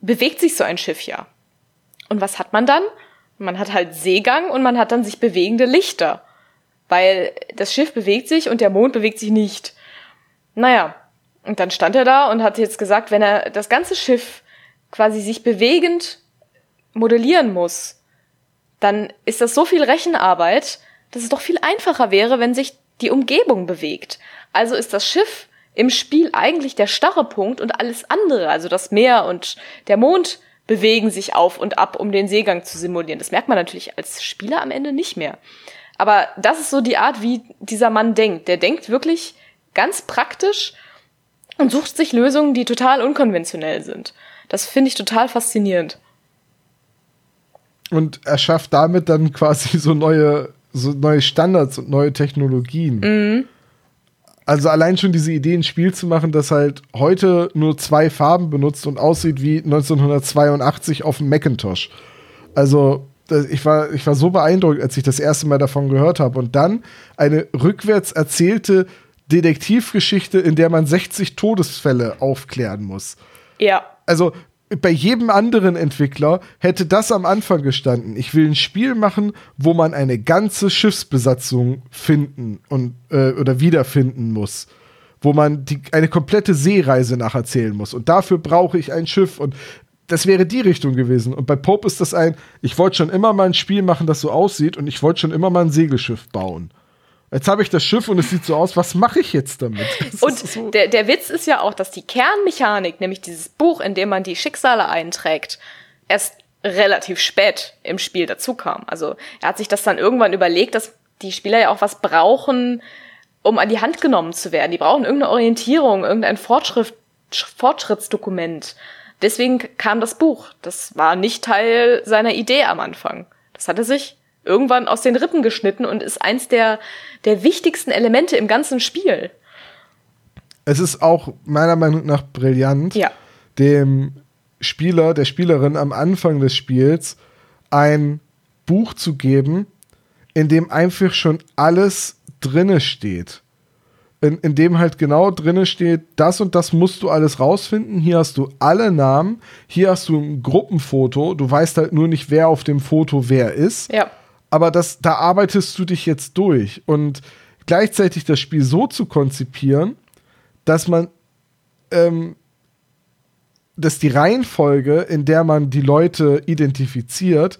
bewegt sich so ein Schiff ja. Und was hat man dann? Man hat halt Seegang und man hat dann sich bewegende Lichter. Weil das Schiff bewegt sich und der Mond bewegt sich nicht. Naja, und dann stand er da und hat jetzt gesagt, wenn er das ganze Schiff quasi sich bewegend modellieren muss, dann ist das so viel Rechenarbeit, dass es doch viel einfacher wäre, wenn sich die Umgebung bewegt. Also ist das Schiff im Spiel eigentlich der starre Punkt und alles andere, also das Meer und der Mond, bewegen sich auf und ab, um den Seegang zu simulieren. Das merkt man natürlich als Spieler am Ende nicht mehr. Aber das ist so die Art, wie dieser Mann denkt. Der denkt wirklich ganz praktisch und sucht sich Lösungen, die total unkonventionell sind. Das finde ich total faszinierend.
Und er schafft damit dann quasi so neue, so neue Standards und neue Technologien. Mhm. Also allein schon diese Idee, ein Spiel zu machen, das halt heute nur zwei Farben benutzt und aussieht wie 1982 auf dem Macintosh. Also ich war, ich war so beeindruckt, als ich das erste Mal davon gehört habe. Und dann eine rückwärts erzählte Detektivgeschichte, in der man 60 Todesfälle aufklären muss.
Ja.
Also bei jedem anderen Entwickler hätte das am Anfang gestanden. Ich will ein Spiel machen, wo man eine ganze Schiffsbesatzung finden und äh, oder wiederfinden muss, wo man die, eine komplette Seereise nacherzählen muss. Und dafür brauche ich ein Schiff und das wäre die Richtung gewesen. Und bei Pope ist das ein, ich wollte schon immer mal ein Spiel machen, das so aussieht und ich wollte schon immer mal ein Segelschiff bauen. Jetzt habe ich das Schiff und es sieht so aus, was mache ich jetzt damit?
Das und so der, der Witz ist ja auch, dass die Kernmechanik, nämlich dieses Buch, in dem man die Schicksale einträgt, erst relativ spät im Spiel dazu kam. Also er hat sich das dann irgendwann überlegt, dass die Spieler ja auch was brauchen, um an die Hand genommen zu werden. Die brauchen irgendeine Orientierung, irgendein Fortschritt, Fortschrittsdokument. Deswegen kam das Buch. Das war nicht Teil seiner Idee am Anfang. Das hatte sich irgendwann aus den Rippen geschnitten und ist eins der, der wichtigsten Elemente im ganzen Spiel.
Es ist auch meiner Meinung nach brillant,
ja.
dem Spieler, der Spielerin am Anfang des Spiels ein Buch zu geben, in dem einfach schon alles drinne steht. In, in dem halt genau drinne steht, das und das musst du alles rausfinden. Hier hast du alle Namen, hier hast du ein Gruppenfoto. Du weißt halt nur nicht, wer auf dem Foto wer ist.
Ja
aber das, da arbeitest du dich jetzt durch. Und gleichzeitig das Spiel so zu konzipieren, dass man, ähm, dass die Reihenfolge, in der man die Leute identifiziert,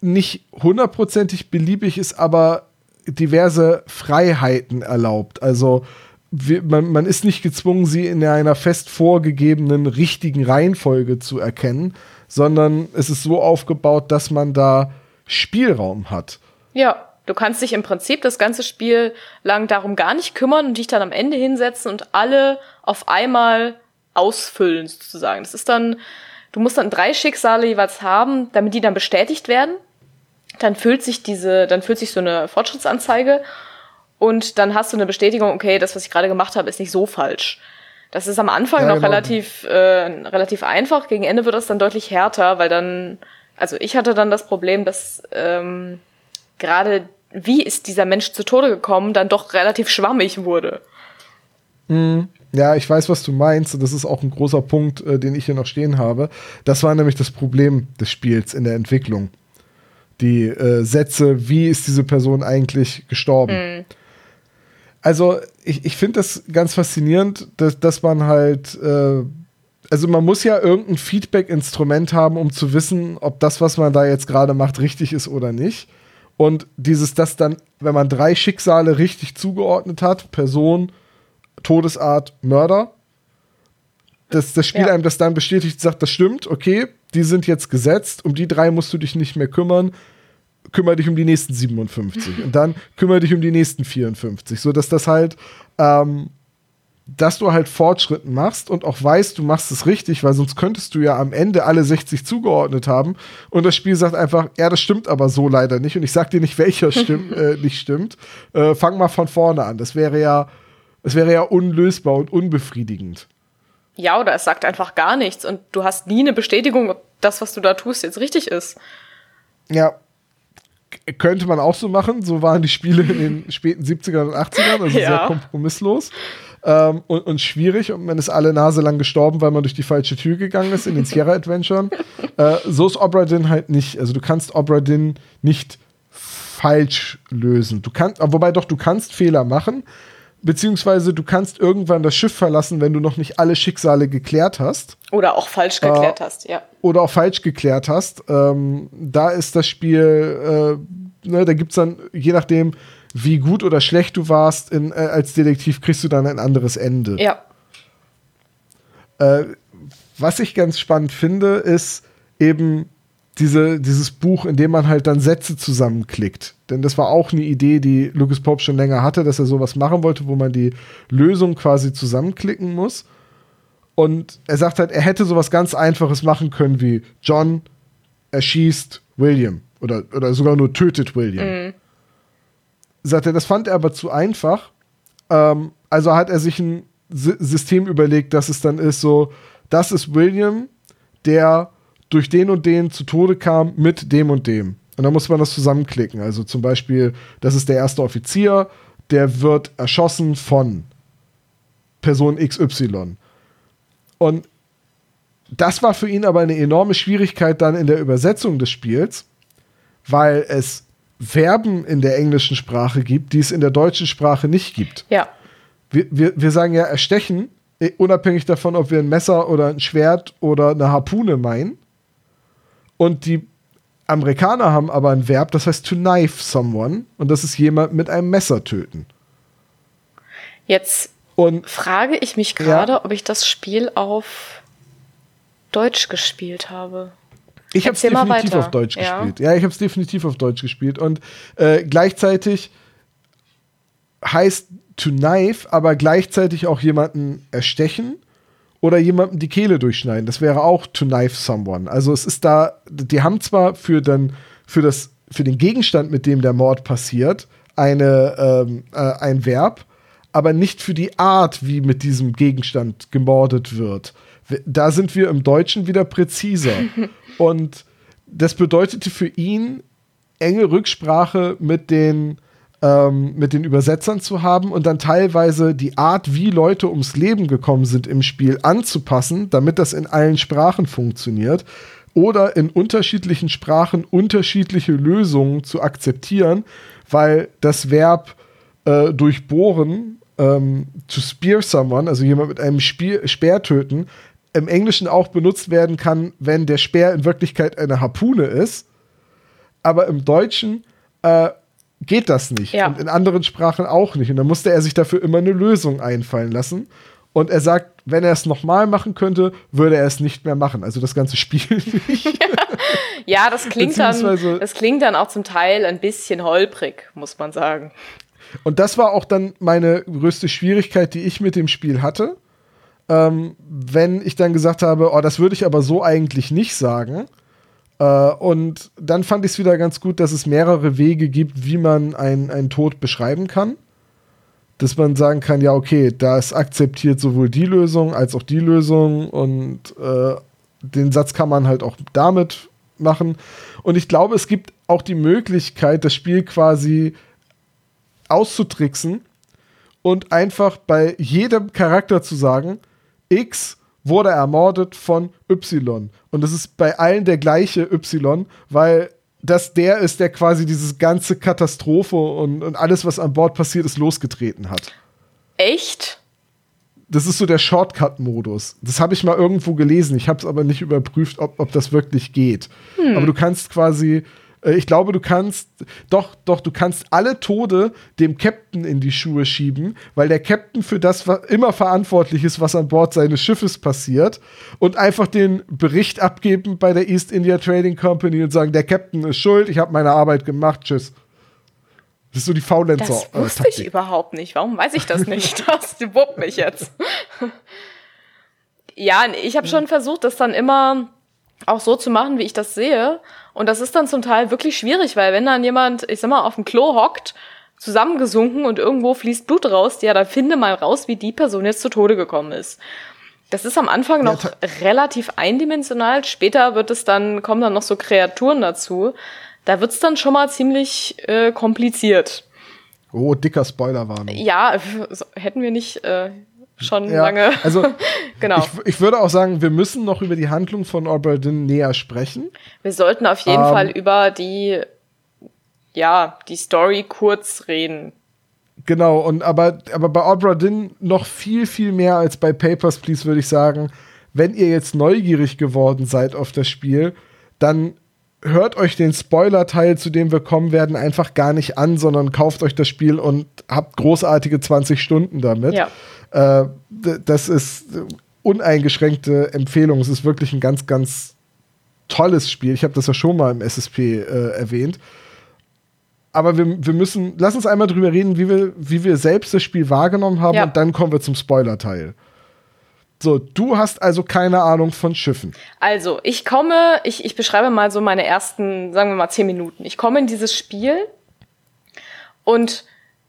nicht hundertprozentig beliebig ist, aber diverse Freiheiten erlaubt. Also man, man ist nicht gezwungen, sie in einer fest vorgegebenen richtigen Reihenfolge zu erkennen, sondern es ist so aufgebaut, dass man da Spielraum hat.
Ja, du kannst dich im Prinzip das ganze Spiel lang darum gar nicht kümmern und dich dann am Ende hinsetzen und alle auf einmal ausfüllen sozusagen. Das ist dann, du musst dann drei Schicksale jeweils haben, damit die dann bestätigt werden. Dann füllt sich diese, dann füllt sich so eine Fortschrittsanzeige und dann hast du eine Bestätigung, okay, das, was ich gerade gemacht habe, ist nicht so falsch. Das ist am Anfang ja, noch genau. relativ, äh, relativ einfach. Gegen Ende wird das dann deutlich härter, weil dann also ich hatte dann das Problem, dass ähm, gerade wie ist dieser Mensch zu Tode gekommen, dann doch relativ schwammig wurde.
Mhm. Ja, ich weiß, was du meinst. Und das ist auch ein großer Punkt, äh, den ich hier noch stehen habe. Das war nämlich das Problem des Spiels in der Entwicklung. Die äh, Sätze, wie ist diese Person eigentlich gestorben? Mhm. Also, ich, ich finde das ganz faszinierend, dass, dass man halt äh, also man muss ja irgendein Feedback-Instrument haben, um zu wissen, ob das, was man da jetzt gerade macht, richtig ist oder nicht. Und dieses, das dann, wenn man drei Schicksale richtig zugeordnet hat, Person, Todesart, Mörder, dass das Spiel ja. einem das dann bestätigt, sagt, das stimmt, okay, die sind jetzt gesetzt, um die drei musst du dich nicht mehr kümmern, kümmere dich um die nächsten 57 und dann kümmere dich um die nächsten 54, so dass das halt ähm, dass du halt Fortschritt machst und auch weißt, du machst es richtig, weil sonst könntest du ja am Ende alle 60 zugeordnet haben und das Spiel sagt einfach, ja, das stimmt aber so leider nicht und ich sag dir nicht, welcher stimmt, äh, nicht stimmt. Äh, fang mal von vorne an. Das wäre ja, das wäre ja unlösbar und unbefriedigend.
Ja, oder es sagt einfach gar nichts und du hast nie eine Bestätigung, ob das, was du da tust, jetzt richtig ist.
Ja, könnte man auch so machen. So waren die Spiele in den späten 70ern und 80ern, also ja. sehr kompromisslos ähm, und, und, schwierig und man ist alle Nase lang gestorben, weil man durch die falsche Tür gegangen ist in den Sierra Adventuren. äh, so ist Obra Dinn halt nicht. Also du kannst Obra Dinn nicht falsch lösen. Du kannst, wobei doch, du kannst Fehler machen, beziehungsweise du kannst irgendwann das Schiff verlassen, wenn du noch nicht alle Schicksale geklärt hast.
Oder auch falsch geklärt äh, hast, ja.
Oder auch falsch geklärt hast. Ähm, da ist das Spiel, äh, ne, da gibt es dann, je nachdem, wie gut oder schlecht du warst in, äh, als Detektiv, kriegst du dann ein anderes Ende.
Ja.
Äh, was ich ganz spannend finde, ist eben diese, dieses Buch, in dem man halt dann Sätze zusammenklickt. Denn das war auch eine Idee, die Lucas Pope schon länger hatte, dass er sowas machen wollte, wo man die Lösung quasi zusammenklicken muss. Und er sagt halt, er hätte sowas ganz Einfaches machen können wie John erschießt William oder, oder sogar nur tötet William. Mhm sagt er, das fand er aber zu einfach. Ähm, also hat er sich ein S System überlegt, dass es dann ist so, das ist William, der durch den und den zu Tode kam mit dem und dem. Und dann muss man das zusammenklicken. Also zum Beispiel, das ist der erste Offizier, der wird erschossen von Person XY. Und das war für ihn aber eine enorme Schwierigkeit dann in der Übersetzung des Spiels, weil es Verben in der englischen Sprache gibt, die es in der deutschen Sprache nicht gibt.
Ja.
Wir, wir, wir sagen ja erstechen, eh, unabhängig davon, ob wir ein Messer oder ein Schwert oder eine Harpune meinen. Und die Amerikaner haben aber ein Verb, das heißt to knife someone. Und das ist jemand mit einem Messer töten.
Jetzt und, frage ich mich gerade, ja. ob ich das Spiel auf Deutsch gespielt habe.
Ich habe es definitiv auf Deutsch ja. gespielt. Ja, ich habe es definitiv auf Deutsch gespielt. Und äh, gleichzeitig heißt to knife, aber gleichzeitig auch jemanden erstechen oder jemandem die Kehle durchschneiden. Das wäre auch to knife someone. Also es ist da, die haben zwar für dann für das für den Gegenstand, mit dem der Mord passiert, eine ähm, äh, ein Verb, aber nicht für die Art, wie mit diesem Gegenstand gemordet wird. Da sind wir im Deutschen wieder präziser. Und das bedeutete für ihn, enge Rücksprache mit den, ähm, mit den Übersetzern zu haben und dann teilweise die Art, wie Leute ums Leben gekommen sind im Spiel, anzupassen, damit das in allen Sprachen funktioniert. Oder in unterschiedlichen Sprachen unterschiedliche Lösungen zu akzeptieren, weil das Verb äh, durchbohren, ähm, to spear someone, also jemand mit einem Spier, Speer töten, im Englischen auch benutzt werden kann, wenn der Speer in Wirklichkeit eine Harpune ist. Aber im Deutschen äh, geht das nicht. Ja. Und in anderen Sprachen auch nicht. Und dann musste er sich dafür immer eine Lösung einfallen lassen. Und er sagt, wenn er es nochmal machen könnte, würde er es nicht mehr machen. Also das ganze Spiel nicht.
ja, das klingt, dann, das klingt dann auch zum Teil ein bisschen holprig, muss man sagen.
Und das war auch dann meine größte Schwierigkeit, die ich mit dem Spiel hatte ähm, wenn ich dann gesagt habe, oh, das würde ich aber so eigentlich nicht sagen. Äh, und dann fand ich es wieder ganz gut, dass es mehrere Wege gibt, wie man einen Tod beschreiben kann. Dass man sagen kann, ja, okay, das akzeptiert sowohl die Lösung als auch die Lösung und äh, den Satz kann man halt auch damit machen. Und ich glaube, es gibt auch die Möglichkeit, das Spiel quasi auszutricksen und einfach bei jedem Charakter zu sagen, X wurde ermordet von Y. Und es ist bei allen der gleiche Y, weil das der ist, der quasi dieses ganze Katastrophe und, und alles, was an Bord passiert ist, losgetreten hat.
Echt?
Das ist so der Shortcut-Modus. Das habe ich mal irgendwo gelesen. Ich habe es aber nicht überprüft, ob, ob das wirklich geht. Hm. Aber du kannst quasi ich glaube, du kannst, doch, doch, du kannst alle Tode dem Captain in die Schuhe schieben, weil der Captain für das immer verantwortlich ist, was an Bord seines Schiffes passiert und einfach den Bericht abgeben bei der East India Trading Company und sagen, der Captain ist schuld, ich habe meine Arbeit gemacht, tschüss. Das ist so die Faulenzer.
Das wusste ich überhaupt nicht. Warum weiß ich das nicht? Das wuppt mich jetzt. ja, ich habe schon versucht, das dann immer auch so zu machen, wie ich das sehe. Und das ist dann zum Teil wirklich schwierig, weil wenn dann jemand, ich sag mal, auf dem Klo hockt, zusammengesunken und irgendwo fließt Blut raus, ja, dann finde mal raus, wie die Person jetzt zu Tode gekommen ist. Das ist am Anfang noch ja, relativ eindimensional. Später wird es dann, kommen dann noch so Kreaturen dazu. Da wird's dann schon mal ziemlich äh, kompliziert.
Oh, dicker Spoilerwarnung.
Ja, hätten wir nicht äh, schon ja, lange.
Also, genau. Ich, ich, würde auch sagen, wir müssen noch über die Handlung von Oberdin näher sprechen.
Wir sollten auf jeden ähm, Fall über die, ja, die Story kurz reden.
Genau, und aber, aber bei Obra Dinn noch viel, viel mehr als bei Papers, Please, würde ich sagen. Wenn ihr jetzt neugierig geworden seid auf das Spiel, dann hört euch den Spoiler-Teil, zu dem wir kommen werden, einfach gar nicht an, sondern kauft euch das Spiel und habt großartige 20 Stunden damit. Ja. Äh, das ist uneingeschränkte Empfehlung. Es ist wirklich ein ganz, ganz tolles Spiel. Ich habe das ja schon mal im SSP äh, erwähnt aber wir, wir müssen, lass uns einmal drüber reden, wie wir, wie wir selbst das Spiel wahrgenommen haben ja. und dann kommen wir zum Spoiler-Teil. So, du hast also keine Ahnung von Schiffen.
Also, ich komme, ich, ich beschreibe mal so meine ersten, sagen wir mal, zehn Minuten. Ich komme in dieses Spiel und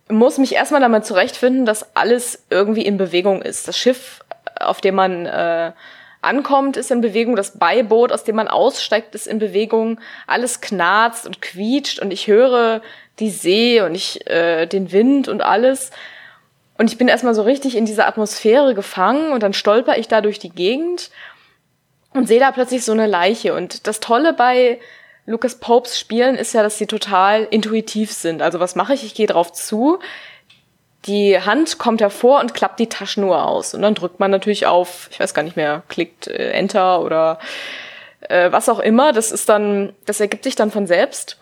muss mich erstmal damit zurechtfinden, dass alles irgendwie in Bewegung ist. Das Schiff, auf dem man äh, ankommt, ist in Bewegung. Das Beiboot, aus dem man aussteigt, ist in Bewegung. Alles knarzt und quietscht und ich höre die See und ich äh, den Wind und alles. Und ich bin erstmal so richtig in dieser Atmosphäre gefangen und dann stolper ich da durch die Gegend und sehe da plötzlich so eine Leiche. Und das Tolle bei Lucas Popes Spielen ist ja, dass sie total intuitiv sind. Also was mache ich? Ich gehe drauf zu, die Hand kommt hervor und klappt die Taschenuhr aus. Und dann drückt man natürlich auf, ich weiß gar nicht mehr, klickt äh, Enter oder äh, was auch immer. Das ist dann, das ergibt sich dann von selbst.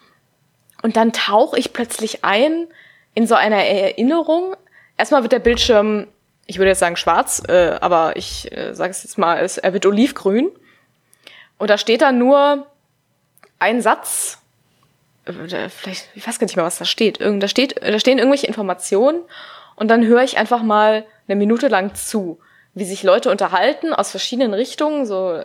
Und dann tauche ich plötzlich ein in so einer Erinnerung. Erstmal wird der Bildschirm, ich würde jetzt sagen schwarz, äh, aber ich äh, sage es jetzt mal, es, er wird olivgrün. Und da steht dann nur ein Satz, äh, vielleicht, ich weiß gar nicht mehr, was da steht. Irgend, da steht, da stehen irgendwelche Informationen und dann höre ich einfach mal eine Minute lang zu, wie sich Leute unterhalten aus verschiedenen Richtungen, so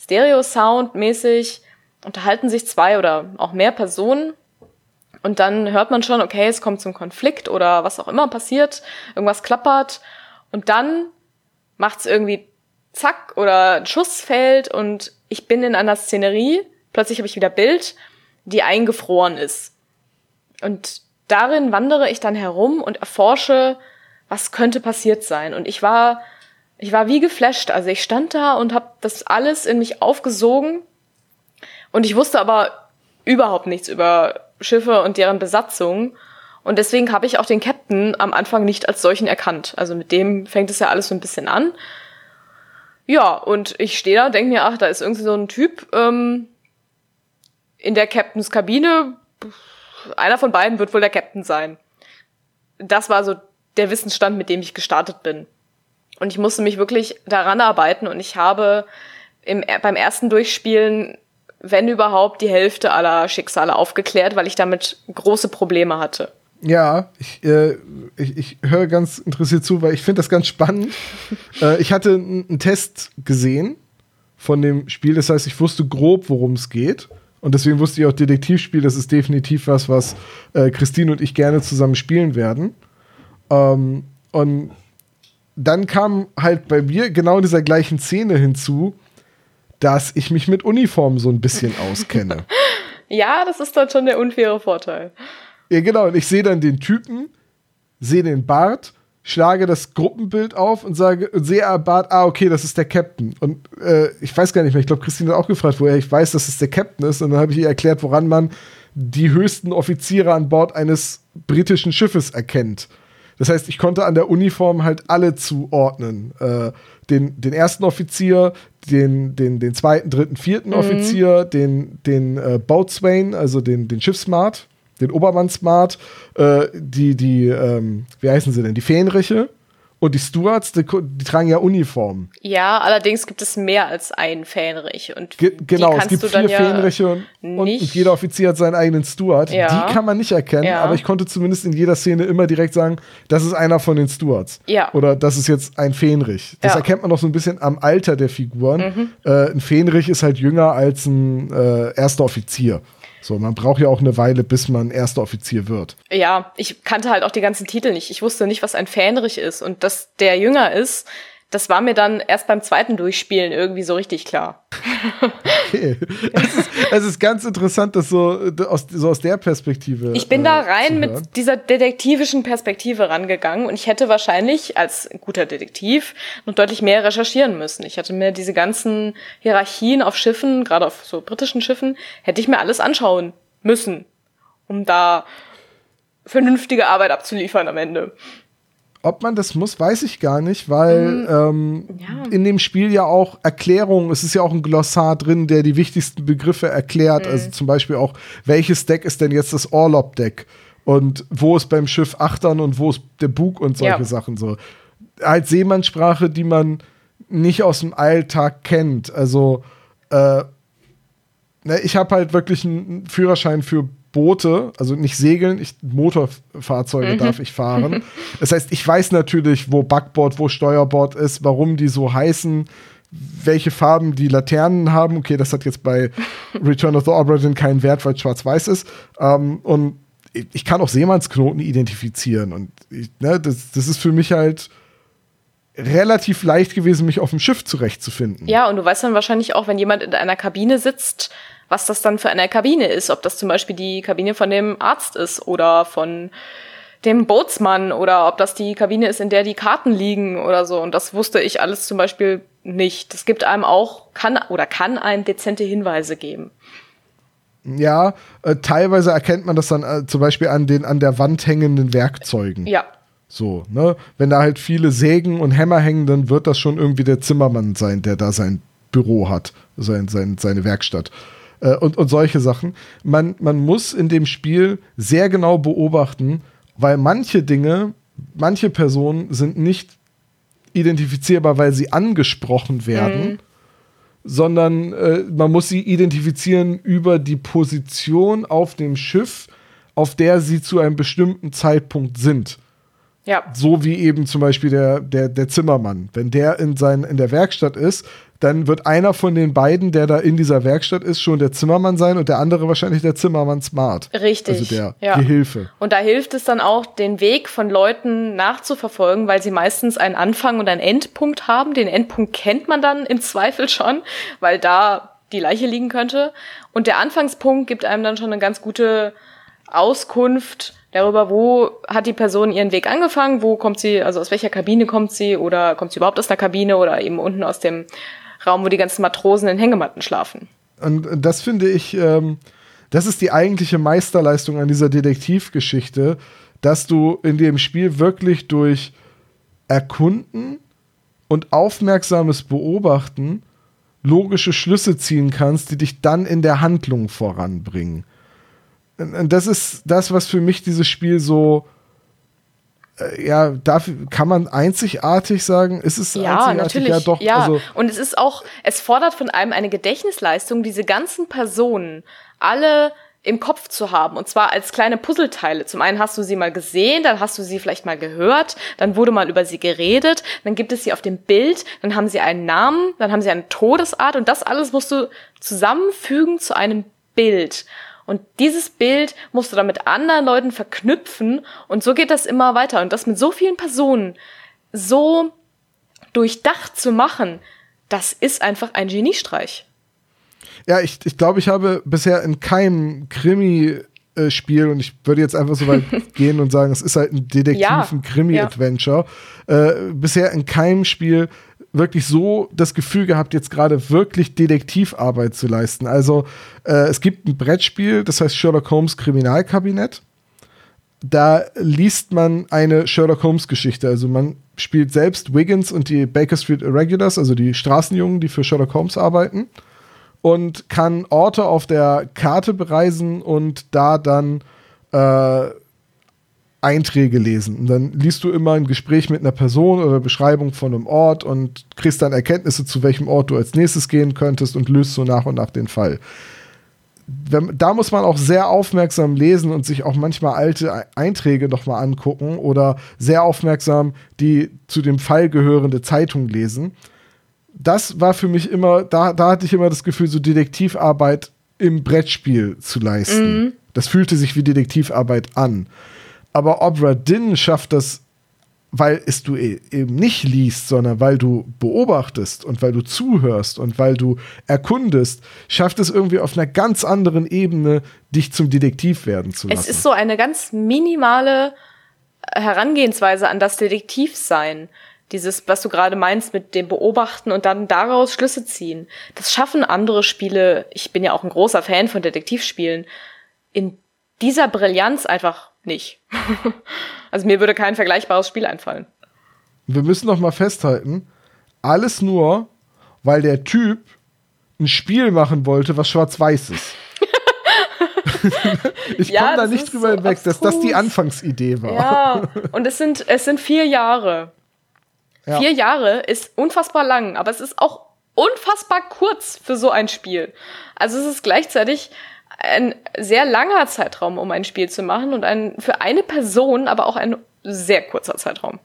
Stereo-Sound mäßig, unterhalten sich zwei oder auch mehr Personen und dann hört man schon, okay, es kommt zum Konflikt oder was auch immer passiert, irgendwas klappert und dann macht's irgendwie zack oder ein Schuss fällt und ich bin in einer Szenerie, plötzlich habe ich wieder Bild die eingefroren ist. Und darin wandere ich dann herum und erforsche, was könnte passiert sein. Und ich war, ich war wie geflasht. Also ich stand da und habe das alles in mich aufgesogen. Und ich wusste aber überhaupt nichts über Schiffe und deren Besatzung. Und deswegen habe ich auch den Captain am Anfang nicht als solchen erkannt. Also mit dem fängt es ja alles so ein bisschen an. Ja, und ich stehe da und denke mir, ach, da ist irgendwie so ein Typ, ähm, in der Captains Kabine, einer von beiden wird wohl der Captain sein. Das war so der Wissensstand, mit dem ich gestartet bin. Und ich musste mich wirklich daran arbeiten und ich habe im, beim ersten Durchspielen, wenn überhaupt, die Hälfte aller Schicksale aufgeklärt, weil ich damit große Probleme hatte.
Ja, ich, äh, ich, ich höre ganz interessiert zu, weil ich finde das ganz spannend. äh, ich hatte einen Test gesehen von dem Spiel, das heißt, ich wusste grob, worum es geht. Und deswegen wusste ich auch, Detektivspiel, das ist definitiv was, was äh, Christine und ich gerne zusammen spielen werden. Ähm, und dann kam halt bei mir genau in dieser gleichen Szene hinzu, dass ich mich mit Uniformen so ein bisschen auskenne.
ja, das ist dann schon der unfaire Vorteil.
Ja, genau. Und ich sehe dann den Typen, sehe den Bart schlage das Gruppenbild auf und sage, sehe Bart, ah, okay, das ist der Captain. Und äh, ich weiß gar nicht mehr, ich glaube, Christine hat auch gefragt, woher ich weiß, dass es der Captain ist. Und dann habe ich ihr erklärt, woran man die höchsten Offiziere an Bord eines britischen Schiffes erkennt. Das heißt, ich konnte an der Uniform halt alle zuordnen. Äh, den, den ersten Offizier, den, den, den zweiten, dritten, vierten mhm. Offizier, den, den äh, Boatswain, also den, den Schiffsmart, den Obermann Smart, äh, die, die, ähm, wie heißen sie denn, die Fähnriche Und die Stewards, die, die tragen ja Uniformen.
Ja, allerdings gibt es mehr als einen Fähnrich. Und
Ge genau, es gibt vier Fähnriche und, und, und, jeder Offizier hat seinen eigenen Steward. Ja. Die kann man nicht erkennen, ja. aber ich konnte zumindest in jeder Szene immer direkt sagen, das ist einer von den Stewards.
Ja.
Oder das ist jetzt ein Fähnrich. Das erkennt man noch so ein bisschen am Alter der Figuren. Mhm. Äh, ein Fähnrich ist halt jünger als ein äh, erster Offizier. So, man braucht ja auch eine Weile, bis man erster Offizier wird.
Ja, ich kannte halt auch die ganzen Titel nicht. Ich wusste nicht, was ein Fähnrich ist. Und dass der jünger ist, das war mir dann erst beim zweiten Durchspielen irgendwie so richtig klar.
Okay. Es ist, es ist ganz interessant, das so aus, so aus der Perspektive.
Ich bin äh, da rein mit dieser detektivischen Perspektive rangegangen und ich hätte wahrscheinlich als guter Detektiv noch deutlich mehr recherchieren müssen. Ich hätte mir diese ganzen Hierarchien auf Schiffen, gerade auf so britischen Schiffen, hätte ich mir alles anschauen müssen, um da vernünftige Arbeit abzuliefern am Ende.
Ob man das muss, weiß ich gar nicht, weil mhm. ähm, ja. in dem Spiel ja auch Erklärungen, es ist ja auch ein Glossar drin, der die wichtigsten Begriffe erklärt. Mhm. Also zum Beispiel auch, welches Deck ist denn jetzt das Orlop-Deck? Und wo ist beim Schiff Achtern und wo ist der Bug und solche ja. Sachen so. Als Seemannssprache, die man nicht aus dem Alltag kennt. Also, äh, ne, ich habe halt wirklich einen Führerschein für Boote, also nicht segeln, ich, Motorfahrzeuge mhm. darf ich fahren. Das heißt, ich weiß natürlich, wo Backbord, wo Steuerbord ist, warum die so heißen, welche Farben die Laternen haben. Okay, das hat jetzt bei Return of the Obra keinen Wert, weil es schwarz-weiß ist. Ähm, und ich kann auch Seemannsknoten identifizieren. Und ich, ne, das, das ist für mich halt relativ leicht gewesen, mich auf dem Schiff zurechtzufinden.
Ja, und du weißt dann wahrscheinlich auch, wenn jemand in einer Kabine sitzt, was das dann für eine Kabine ist, ob das zum Beispiel die Kabine von dem Arzt ist oder von dem Bootsmann oder ob das die Kabine ist, in der die Karten liegen oder so. Und das wusste ich alles zum Beispiel nicht. Das gibt einem auch, kann oder kann einem dezente Hinweise geben.
Ja, äh, teilweise erkennt man das dann äh, zum Beispiel an den an der Wand hängenden Werkzeugen.
Ja.
So, ne? Wenn da halt viele Sägen und Hämmer hängen, dann wird das schon irgendwie der Zimmermann sein, der da sein Büro hat, sein, sein, seine Werkstatt äh, und, und solche Sachen. Man, man muss in dem Spiel sehr genau beobachten, weil manche Dinge, manche Personen sind nicht identifizierbar, weil sie angesprochen werden, mhm. sondern äh, man muss sie identifizieren über die Position auf dem Schiff, auf der sie zu einem bestimmten Zeitpunkt sind.
Ja.
So wie eben zum Beispiel der, der, der Zimmermann. Wenn der in, sein, in der Werkstatt ist, dann wird einer von den beiden, der da in dieser Werkstatt ist, schon der Zimmermann sein und der andere wahrscheinlich der Zimmermann Smart.
Richtig.
Also der ja. Gehilfe.
Und da hilft es dann auch, den Weg von Leuten nachzuverfolgen, weil sie meistens einen Anfang und einen Endpunkt haben. Den Endpunkt kennt man dann im Zweifel schon, weil da die Leiche liegen könnte. Und der Anfangspunkt gibt einem dann schon eine ganz gute Auskunft darüber, wo hat die Person ihren Weg angefangen, wo kommt sie, also aus welcher Kabine kommt sie oder kommt sie überhaupt aus der Kabine oder eben unten aus dem Raum, wo die ganzen Matrosen in Hängematten schlafen.
Und das finde ich, ähm, das ist die eigentliche Meisterleistung an dieser Detektivgeschichte, dass du in dem Spiel wirklich durch Erkunden und aufmerksames Beobachten logische Schlüsse ziehen kannst, die dich dann in der Handlung voranbringen. Und das ist das, was für mich dieses Spiel so ja, dafür kann man einzigartig sagen, ist es
ja,
einzigartig?
Natürlich. Ja, doch. Ja, also und es ist auch, es fordert von einem eine Gedächtnisleistung, diese ganzen Personen alle im Kopf zu haben und zwar als kleine Puzzleteile. Zum einen hast du sie mal gesehen, dann hast du sie vielleicht mal gehört, dann wurde mal über sie geredet, dann gibt es sie auf dem Bild, dann haben sie einen Namen, dann haben sie eine Todesart und das alles musst du zusammenfügen zu einem Bild. Und dieses Bild musst du dann mit anderen Leuten verknüpfen und so geht das immer weiter. Und das mit so vielen Personen so durchdacht zu machen, das ist einfach ein Geniestreich.
Ja, ich, ich glaube, ich habe bisher in keinem Krimi-Spiel, und ich würde jetzt einfach so weit gehen und sagen, es ist halt ein Detektiv, ja, ein Krimi-Adventure, ja. äh, bisher in keinem Spiel wirklich so das Gefühl gehabt, jetzt gerade wirklich Detektivarbeit zu leisten. Also äh, es gibt ein Brettspiel, das heißt Sherlock Holmes Kriminalkabinett. Da liest man eine Sherlock Holmes Geschichte. Also man spielt selbst Wiggins und die Baker Street Irregulars, also die Straßenjungen, die für Sherlock Holmes arbeiten. Und kann Orte auf der Karte bereisen und da dann äh, Einträge lesen. Und dann liest du immer ein Gespräch mit einer Person oder Beschreibung von einem Ort und kriegst dann Erkenntnisse, zu welchem Ort du als nächstes gehen könntest und löst so nach und nach den Fall. Wenn, da muss man auch sehr aufmerksam lesen und sich auch manchmal alte Einträge nochmal angucken oder sehr aufmerksam die zu dem Fall gehörende Zeitung lesen. Das war für mich immer, da, da hatte ich immer das Gefühl, so Detektivarbeit im Brettspiel zu leisten. Mhm. Das fühlte sich wie Detektivarbeit an. Aber Obra Dinn schafft das, weil es du e-, eben nicht liest, sondern weil du beobachtest und weil du zuhörst und weil du erkundest, schafft es irgendwie auf einer ganz anderen Ebene, dich zum Detektiv werden zu lassen.
Es ist so eine ganz minimale Herangehensweise an das Detektivsein. Dieses, was du gerade meinst mit dem Beobachten und dann daraus Schlüsse ziehen. Das schaffen andere Spiele. Ich bin ja auch ein großer Fan von Detektivspielen. In dieser Brillanz einfach nicht. also mir würde kein vergleichbares Spiel einfallen.
Wir müssen noch mal festhalten, alles nur, weil der Typ ein Spiel machen wollte, was schwarz-weiß ist. ich ja, komme da nicht drüber so hinweg, dass das die Anfangsidee war.
Ja, und es sind, es sind vier Jahre. Ja. Vier Jahre ist unfassbar lang, aber es ist auch unfassbar kurz für so ein Spiel. Also es ist gleichzeitig ein sehr langer Zeitraum, um ein Spiel zu machen und ein für eine Person, aber auch ein sehr kurzer Zeitraum.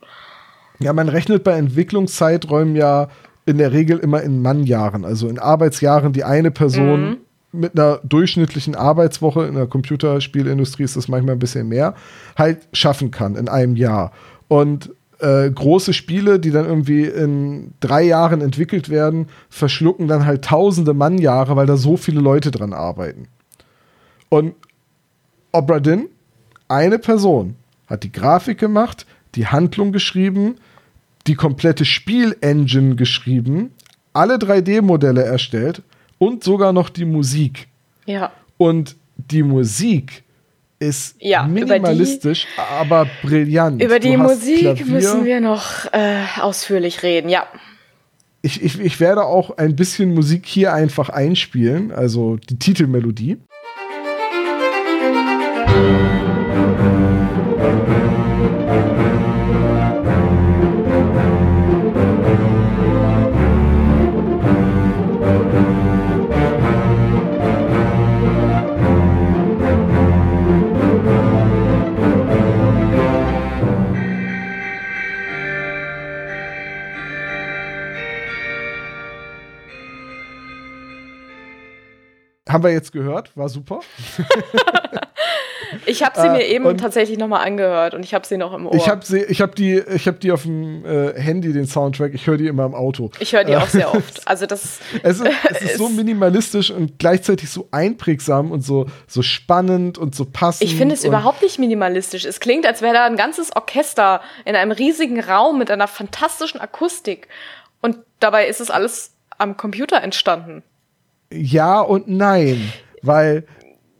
Ja, man rechnet bei Entwicklungszeiträumen ja in der Regel immer in Mannjahren, also in Arbeitsjahren, die eine Person mhm. mit einer durchschnittlichen Arbeitswoche in der Computerspielindustrie ist das manchmal ein bisschen mehr, halt schaffen kann in einem Jahr. Und äh, große Spiele, die dann irgendwie in drei Jahren entwickelt werden, verschlucken dann halt tausende Mannjahre, weil da so viele Leute dran arbeiten. Und Obra Dinn, eine Person, hat die Grafik gemacht, die Handlung geschrieben, die komplette Spielengine geschrieben, alle 3D-Modelle erstellt und sogar noch die Musik.
Ja.
Und die Musik ist ja, minimalistisch, die, aber brillant.
Über die Musik Klavier. müssen wir noch äh, ausführlich reden, ja.
Ich, ich, ich werde auch ein bisschen Musik hier einfach einspielen, also die Titelmelodie. Haben wir jetzt gehört, war super.
ich habe sie äh, mir eben tatsächlich nochmal angehört und ich habe sie noch im Ohr.
Ich habe sie, ich habe die, ich habe die auf dem äh, Handy den Soundtrack. Ich höre die immer im Auto.
Ich höre die auch sehr oft. Also das.
es ist, es ist so minimalistisch und gleichzeitig so einprägsam und so so spannend und so passend.
Ich finde es überhaupt nicht minimalistisch. Es klingt, als wäre da ein ganzes Orchester in einem riesigen Raum mit einer fantastischen Akustik und dabei ist es alles am Computer entstanden
ja und nein, weil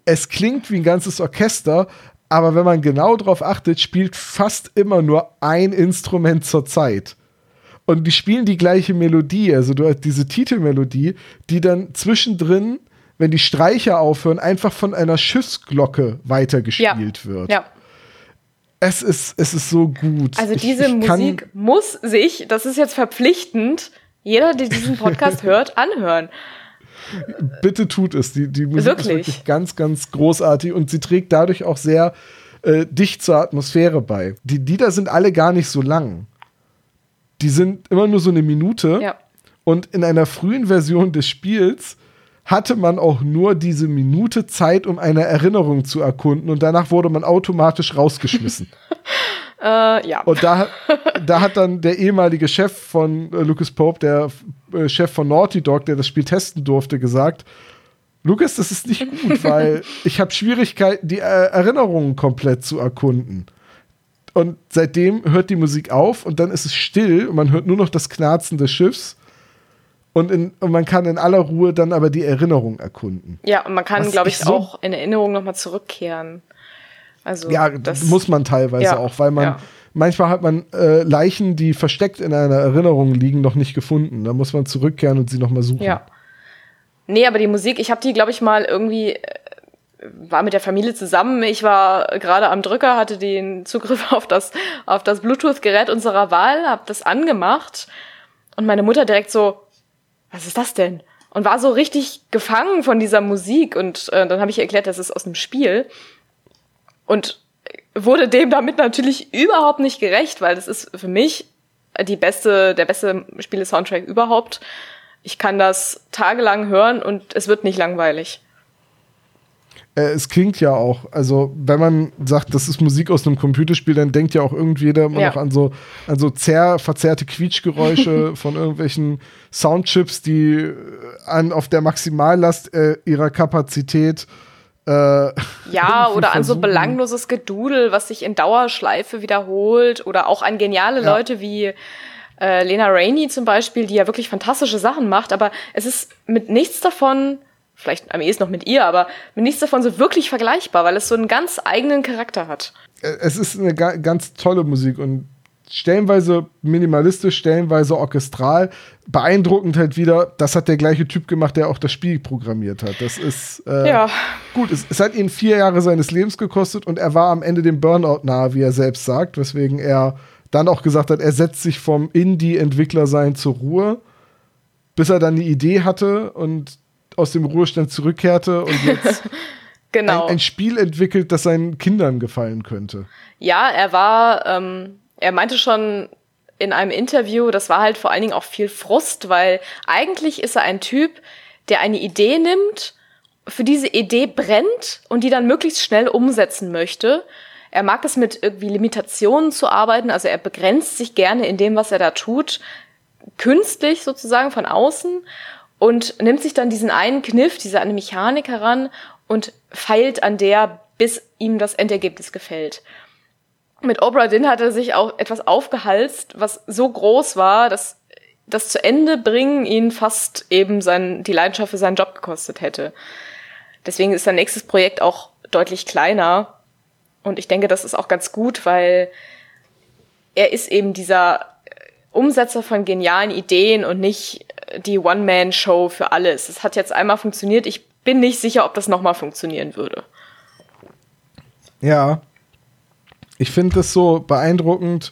es klingt wie ein ganzes Orchester, aber wenn man genau darauf achtet, spielt fast immer nur ein Instrument zur Zeit. Und die spielen die gleiche Melodie, also du hast diese Titelmelodie, die dann zwischendrin, wenn die Streicher aufhören, einfach von einer Schiffsglocke weitergespielt ja. wird. Ja. Es ist, es ist so gut.
Also diese ich, ich Musik muss sich, das ist jetzt verpflichtend, jeder, der diesen Podcast hört, anhören.
Bitte tut es. Die, die Musik wirklich? ist wirklich ganz, ganz großartig und sie trägt dadurch auch sehr äh, dicht zur Atmosphäre bei. Die Lieder sind alle gar nicht so lang. Die sind immer nur so eine Minute. Ja. Und in einer frühen Version des Spiels hatte man auch nur diese Minute Zeit, um eine Erinnerung zu erkunden und danach wurde man automatisch rausgeschmissen.
Äh, ja.
Und da, da hat dann der ehemalige Chef von äh, Lucas Pope, der äh, Chef von Naughty Dog, der das Spiel testen durfte, gesagt, Lucas, das ist nicht gut, weil ich habe Schwierigkeiten, die äh, Erinnerungen komplett zu erkunden. Und seitdem hört die Musik auf und dann ist es still und man hört nur noch das Knarzen des Schiffs. Und, in, und man kann in aller Ruhe dann aber die Erinnerung erkunden.
Ja, und man kann, glaube ich, so auch in Erinnerung nochmal zurückkehren. Also
ja, das muss man teilweise ja, auch, weil man ja. manchmal hat man äh, Leichen, die versteckt in einer Erinnerung liegen, noch nicht gefunden. Da muss man zurückkehren und sie nochmal suchen.
Ja. Nee, aber die Musik, ich habe die, glaube ich, mal irgendwie äh, war mit der Familie zusammen. Ich war gerade am Drücker, hatte den Zugriff auf das, auf das Bluetooth-Gerät unserer Wahl, habe das angemacht und meine Mutter direkt so, was ist das denn? Und war so richtig gefangen von dieser Musik und äh, dann habe ich erklärt, das ist aus einem Spiel und wurde dem damit natürlich überhaupt nicht gerecht, weil das ist für mich die beste, der beste Spiele-Soundtrack überhaupt. Ich kann das tagelang hören und es wird nicht langweilig.
Äh, es klingt ja auch, also wenn man sagt, das ist Musik aus einem Computerspiel, dann denkt ja auch irgendjeder immer
Ja.
noch an so, an so zerr, verzerrte Quietschgeräusche von irgendwelchen Soundchips, die äh, an, auf der Maximallast äh, ihrer Kapazität äh,
Ja, oder an so belangloses Gedudel, was sich in Dauerschleife wiederholt. Oder auch an geniale
Ja.
Leute wie äh, Lena Rainey zum Beispiel, die ja wirklich fantastische Sachen macht. Aber es ist mit nichts davon, vielleicht am ehesten noch mit ihr, aber mit nichts davon so wirklich vergleichbar, weil es so einen ganz eigenen Charakter hat.
Äh, es ist eine ga ganz tolle Musik und stellenweise minimalistisch, stellenweise orchestral. Beeindruckend halt wieder, das hat der gleiche Typ gemacht, der auch das Spiel programmiert hat. Das ist äh,
Ja.
gut. Es, es hat ihn vier Jahre seines Lebens gekostet und er war am Ende dem Burnout nahe, wie er selbst sagt, weswegen er dann auch gesagt hat, er setzt sich vom Indie-Entwickler-Sein zur Ruhe, bis er dann die Idee hatte und aus dem Ruhestand zurückkehrte und jetzt
Genau.
ein, ein Spiel entwickelt, das seinen Kindern gefallen könnte.
Ja, er war, ähm, er meinte schon in einem Interview, das war halt vor allen Dingen auch viel Frust, weil eigentlich ist er ein Typ, der eine Idee nimmt, für diese Idee brennt und die dann möglichst schnell umsetzen möchte. Er mag es mit irgendwie Limitationen zu arbeiten, also er begrenzt sich gerne in dem, was er da tut, künstlich sozusagen von außen und nimmt sich dann diesen einen Kniff, diese eine Mechanik heran und feilt an der, bis ihm das Endergebnis gefällt. Mit Obra Dinn hat er sich auch etwas aufgehalst, was so groß war, dass das zu Ende bringen ihn fast eben sein, die Leidenschaft für seinen Job gekostet hätte. Deswegen ist sein nächstes Projekt auch deutlich kleiner. Und ich denke, das ist auch ganz gut, weil er ist eben dieser Umsetzer von genialen Ideen und nicht die One-Man-Show für alles. Es hat jetzt einmal funktioniert. Ich bin nicht sicher, ob das nochmal funktionieren würde.
Ja. Ich finde das so beeindruckend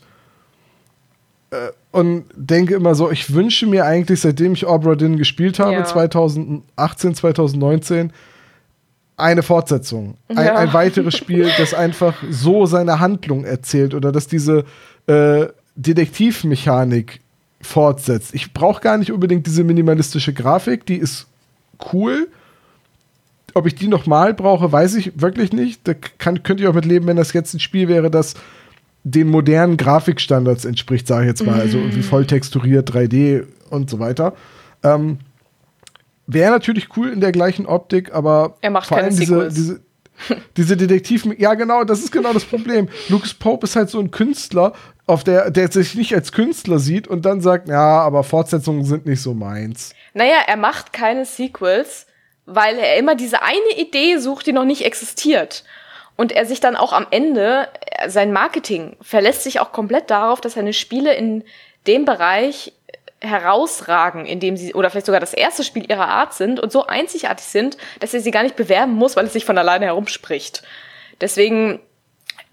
äh, und denke immer so, ich wünsche mir eigentlich, seitdem ich Obra Dinn gespielt habe,
Ja.
2018, 2019, eine Fortsetzung. Ein,
Ja.
ein weiteres Spiel, das einfach so seine Handlung erzählt oder das diese äh, Detektivmechanik fortsetzt. Ich brauche gar nicht unbedingt diese minimalistische Grafik, die ist cool. Ob ich die nochmal brauche, weiß ich wirklich nicht. Da kann, könnte ich auch mit leben, wenn das jetzt ein Spiel wäre, das den modernen Grafikstandards entspricht, sage ich jetzt mal. Also irgendwie voll texturiert, 3D und so weiter. Ähm, Wäre natürlich cool in der gleichen Optik, aber
Er macht
vor
keine
allem diese, diese, diese Detektiv, ja genau, das ist genau das Problem. Lucas Pope ist halt so ein Künstler, auf der, der sich nicht als Künstler sieht und dann sagt, ja, aber Fortsetzungen sind nicht so meins.
Naja, er macht keine Sequels, weil er immer diese eine Idee sucht, die noch nicht existiert. Und er sich dann auch am Ende, äh, sein Marketing verlässt sich auch komplett darauf, dass seine Spiele in dem Bereich herausragen, in dem sie, oder vielleicht sogar das erste Spiel ihrer Art sind und so einzigartig sind, dass er sie gar nicht bewerben muss, weil es sich von alleine herumspricht. Deswegen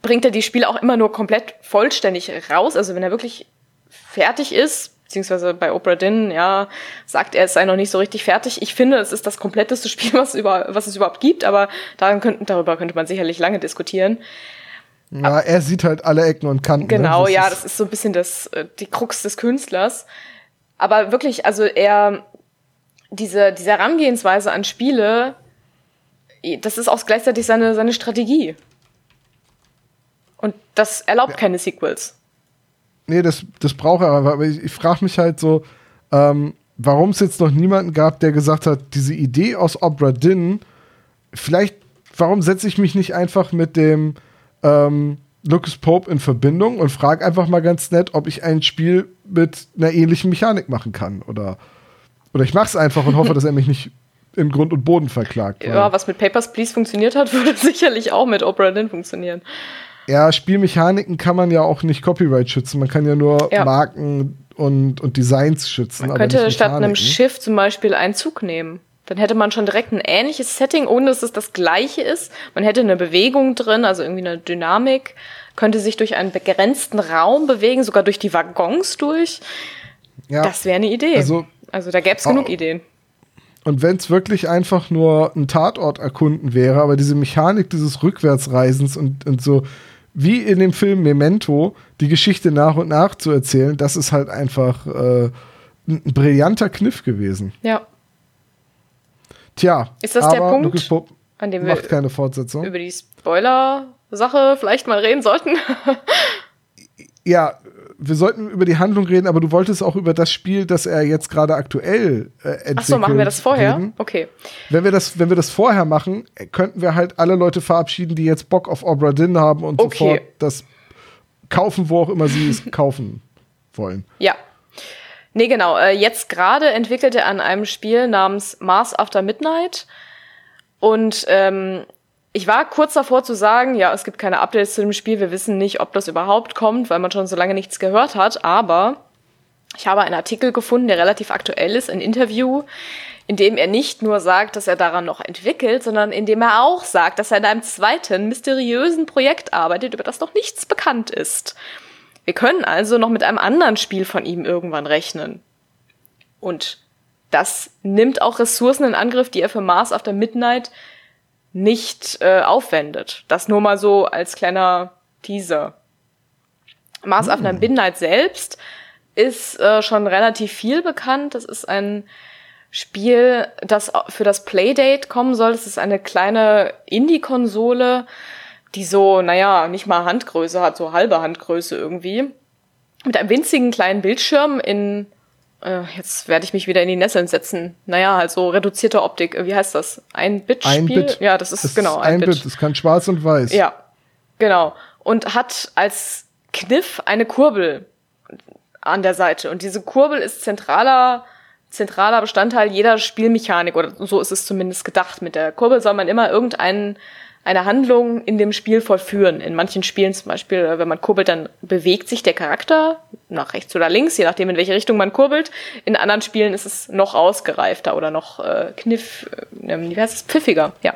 bringt er die Spiele auch immer nur komplett vollständig raus. Also wenn er wirklich fertig ist, beziehungsweise bei Oprah Dinn, ja, sagt er, es sei noch nicht so richtig fertig. Ich finde, es ist das kompletteste Spiel, was, über, was es überhaupt gibt, aber daran könnten, darüber könnte man sicherlich lange diskutieren.
Ja, er sieht halt alle Ecken und Kanten.
Genau,
ne?
ja,
ist-
das ist so ein bisschen das, äh, die Krux des Künstlers. Aber wirklich, also er, diese, diese Herangehensweise an Spiele, das ist auch gleichzeitig seine, seine Strategie. Und das erlaubt keine Sequels.
Nee, das, das braucht er aber. Aber ich, ich frage mich halt so, ähm, warum es jetzt noch niemanden gab, der gesagt hat, diese Idee aus Obra Dinn, vielleicht, warum setze ich mich nicht einfach mit dem ähm, Lucas Pope in Verbindung und frage einfach mal ganz nett, ob ich ein Spiel mit einer ähnlichen Mechanik machen kann. Oder, oder ich mache es einfach und hoffe, dass er mich nicht in Grund und Boden verklagt.
Ja, was mit Papers, Please funktioniert hat, würde sicherlich auch mit Oprah Dinn funktionieren.
Ja, Spielmechaniken kann man ja auch nicht Copyright schützen. Man kann ja nur
Ja.
Marken und, und Designs schützen.
Man könnte statt einem. Schiff zum Beispiel einen Zug nehmen. Dann hätte man schon direkt ein ähnliches Setting, ohne dass es das gleiche ist. Man hätte eine Bewegung drin, also irgendwie eine Dynamik, könnte sich durch einen begrenzten Raum bewegen, sogar durch die Waggons durch.
Ja.
Das wäre eine Idee.
Also,
also da gäbe es genug Ideen.
Und wenn es wirklich einfach nur ein Tatort erkunden wäre, aber diese Mechanik dieses Rückwärtsreisens und, und so wie in dem Film Memento die Geschichte nach und nach zu erzählen, das ist halt einfach äh, ein brillanter Kniff gewesen.
Ja.
Tja,
Ist das der Punkt,
Pope
An dem
macht
wir
keine Fortsetzung.
über die Spoiler-Sache vielleicht mal reden sollten.
Ja, wir sollten über die Handlung reden, aber du wolltest auch über das Spiel, das er jetzt gerade aktuell äh, entwickelt.
Ach so, machen wir das vorher?
reden.
Okay.
Wenn wir das, wenn wir das vorher machen, könnten wir halt alle Leute verabschieden, die jetzt Bock auf Obra Dinn haben und
Okay.
sofort das kaufen, wo auch immer sie es kaufen wollen.
Ja. Nee, genau. Äh, jetzt gerade entwickelt er an einem Spiel namens Mars After Midnight. Und ähm, ich war kurz davor zu sagen, ja, es gibt keine Updates zu dem Spiel. Wir wissen nicht, ob das überhaupt kommt, weil man schon so lange nichts gehört hat. Aber ich habe einen Artikel gefunden, der relativ aktuell ist, ein Interview, in dem er nicht nur sagt, dass er daran noch entwickelt, sondern in dem er auch sagt, dass er an einem zweiten mysteriösen Projekt arbeitet, über das noch nichts bekannt ist. Wir können also noch mit einem anderen Spiel von ihm irgendwann rechnen. Und das nimmt auch Ressourcen in Angriff, die er für Mars After Midnight nicht äh, aufwendet. Das nur mal so als kleiner Teaser. Mars After Midnight selbst ist äh, schon relativ viel bekannt. Das ist ein Spiel, das für das Playdate kommen soll. Das ist eine kleine Indie-Konsole, die so, naja, nicht mal Handgröße hat, so halbe Handgröße irgendwie. Mit einem winzigen kleinen Bildschirm in, äh, jetzt werde ich mich wieder in die Nesseln setzen. Naja, halt so reduzierte Optik. Wie heißt das? Ein Bit-Spiel?
Ein Bit.
Ja, das ist
Das
genau
ein Bit. Es kann schwarz und weiß.
ja, genau. Und hat als Kniff eine Kurbel an der Seite. Und diese Kurbel ist zentraler, zentraler Bestandteil jeder Spielmechanik, oder so ist es zumindest gedacht. Mit der Kurbel soll man immer irgendeinen eine Handlung in dem Spiel vollführen. In manchen Spielen zum Beispiel, äh, wenn man kurbelt, dann bewegt sich der Charakter nach rechts oder links, je nachdem, in welche Richtung man kurbelt. In anderen Spielen ist es noch ausgereifter oder noch äh, kniff, äh, wie heißt es, pfiffiger, ja.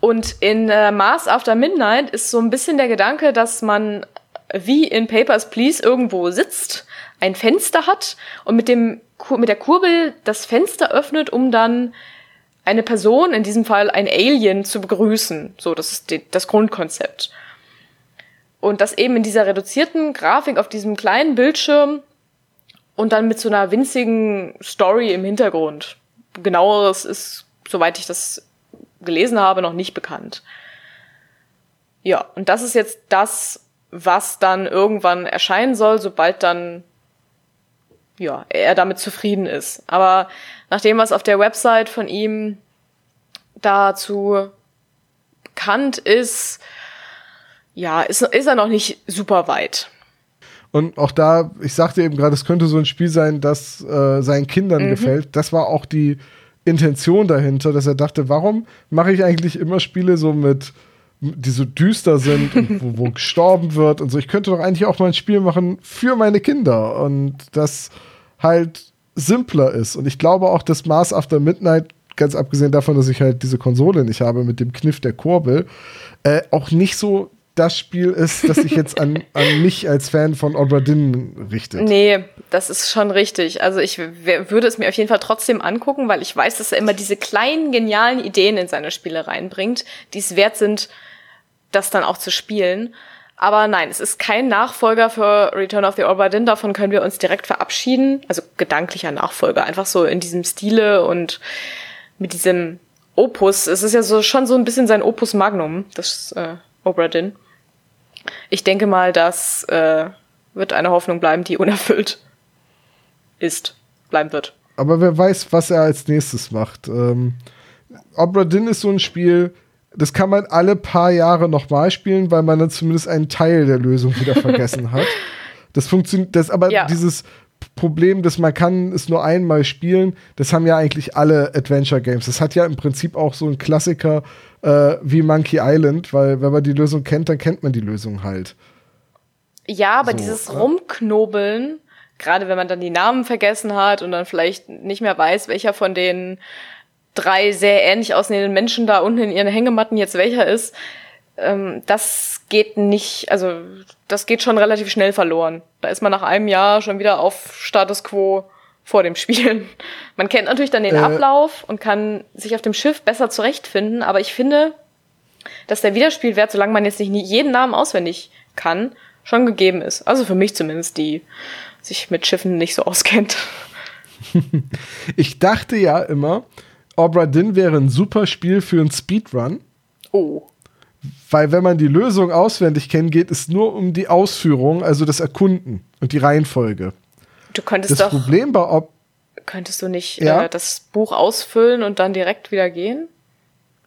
Und in äh, Mars After Midnight ist so ein bisschen der Gedanke, dass man wie in Papers, Please irgendwo sitzt, ein Fenster hat und mit, dem, mit der Kurbel das Fenster öffnet, um dann eine Person, in diesem Fall ein Alien, zu begrüßen. So, das ist die, das Grundkonzept. Und das eben in dieser reduzierten Grafik auf diesem kleinen Bildschirm und dann mit so einer winzigen Story im Hintergrund. Genaueres ist, soweit ich das gelesen habe, noch nicht bekannt. Ja, und das ist jetzt das, was dann irgendwann erscheinen soll, sobald dann ja, er damit zufrieden ist. Aber nach dem, was auf der Website von ihm dazu bekannt ist, ja, ist, ist er noch nicht super weit.
Und auch da, ich sagte eben gerade, es könnte so ein Spiel sein, das äh, seinen Kindern gefällt. Das war auch die Intention dahinter, dass er dachte, warum mache ich eigentlich immer Spiele so mit, die so düster sind und wo, wo gestorben wird und so. Ich könnte doch eigentlich auch mal ein Spiel machen für meine Kinder und das halt simpler ist. Und ich glaube auch, dass Mars After Midnight, ganz abgesehen davon, dass ich halt diese Konsole nicht habe mit dem Kniff der Kurbel, äh, auch nicht so das Spiel ist, das sich jetzt an, an mich als Fan von Obra Dinn richtet.
Nee, das ist schon richtig. Also ich würde es mir auf jeden Fall trotzdem angucken, weil ich weiß, dass er immer diese kleinen, genialen Ideen in seine Spiele reinbringt, die es wert sind, das dann auch zu spielen. Aber nein, es ist kein Nachfolger für Return of the Obra Dinn. Davon können wir uns direkt verabschieden. Also gedanklicher Nachfolger. Einfach so in diesem Stile und mit diesem Opus. Es ist ja so schon so ein bisschen sein Opus Magnum, das äh, Obra Dinn. Ich denke mal, das äh, wird eine Hoffnung bleiben, die unerfüllt ist, bleiben wird.
Aber wer weiß, was er als nächstes macht. Ähm, Obra Dinn ist so ein Spiel, das kann man alle paar Jahre nochmal spielen, weil man dann zumindest einen Teil der Lösung wieder vergessen hat. Das funktioniert, das aber
Ja.
dieses Problem, dass man kann es nur einmal spielen, das haben ja eigentlich alle Adventure Games. Das hat ja im Prinzip auch so einen Klassiker äh, wie Monkey Island, weil wenn man die Lösung kennt, dann kennt man die Lösung halt.
Ja, aber
So,
dieses
ja.
Rumknobeln gerade wenn man dann die Namen vergessen hat und dann vielleicht nicht mehr weiß, welcher von den drei sehr ähnlich aussehenden Menschen da unten in ihren Hängematten jetzt welcher ist, ähm, das geht nicht, also das geht schon relativ schnell verloren. Da ist man nach einem Jahr schon wieder auf Status quo vor dem Spielen. Man kennt natürlich dann den äh. Ablauf und kann sich auf dem Schiff besser zurechtfinden, aber ich finde, dass der Wiederspielwert, solange man jetzt nicht jeden Namen auswendig kann, schon gegeben ist. Also für mich zumindest, die sich mit Schiffen nicht so auskennt.
ich dachte ja immer, Obra Dinn wäre ein super Spiel für einen Speedrun.
Oh.
Weil wenn man die Lösung auswendig kennt, geht es nur um die Ausführung, also das Erkunden und die Reihenfolge.
Du könntest
das
doch.
Problem bei Ob
Könntest du nicht ja? äh, das Buch ausfüllen und dann direkt wieder gehen?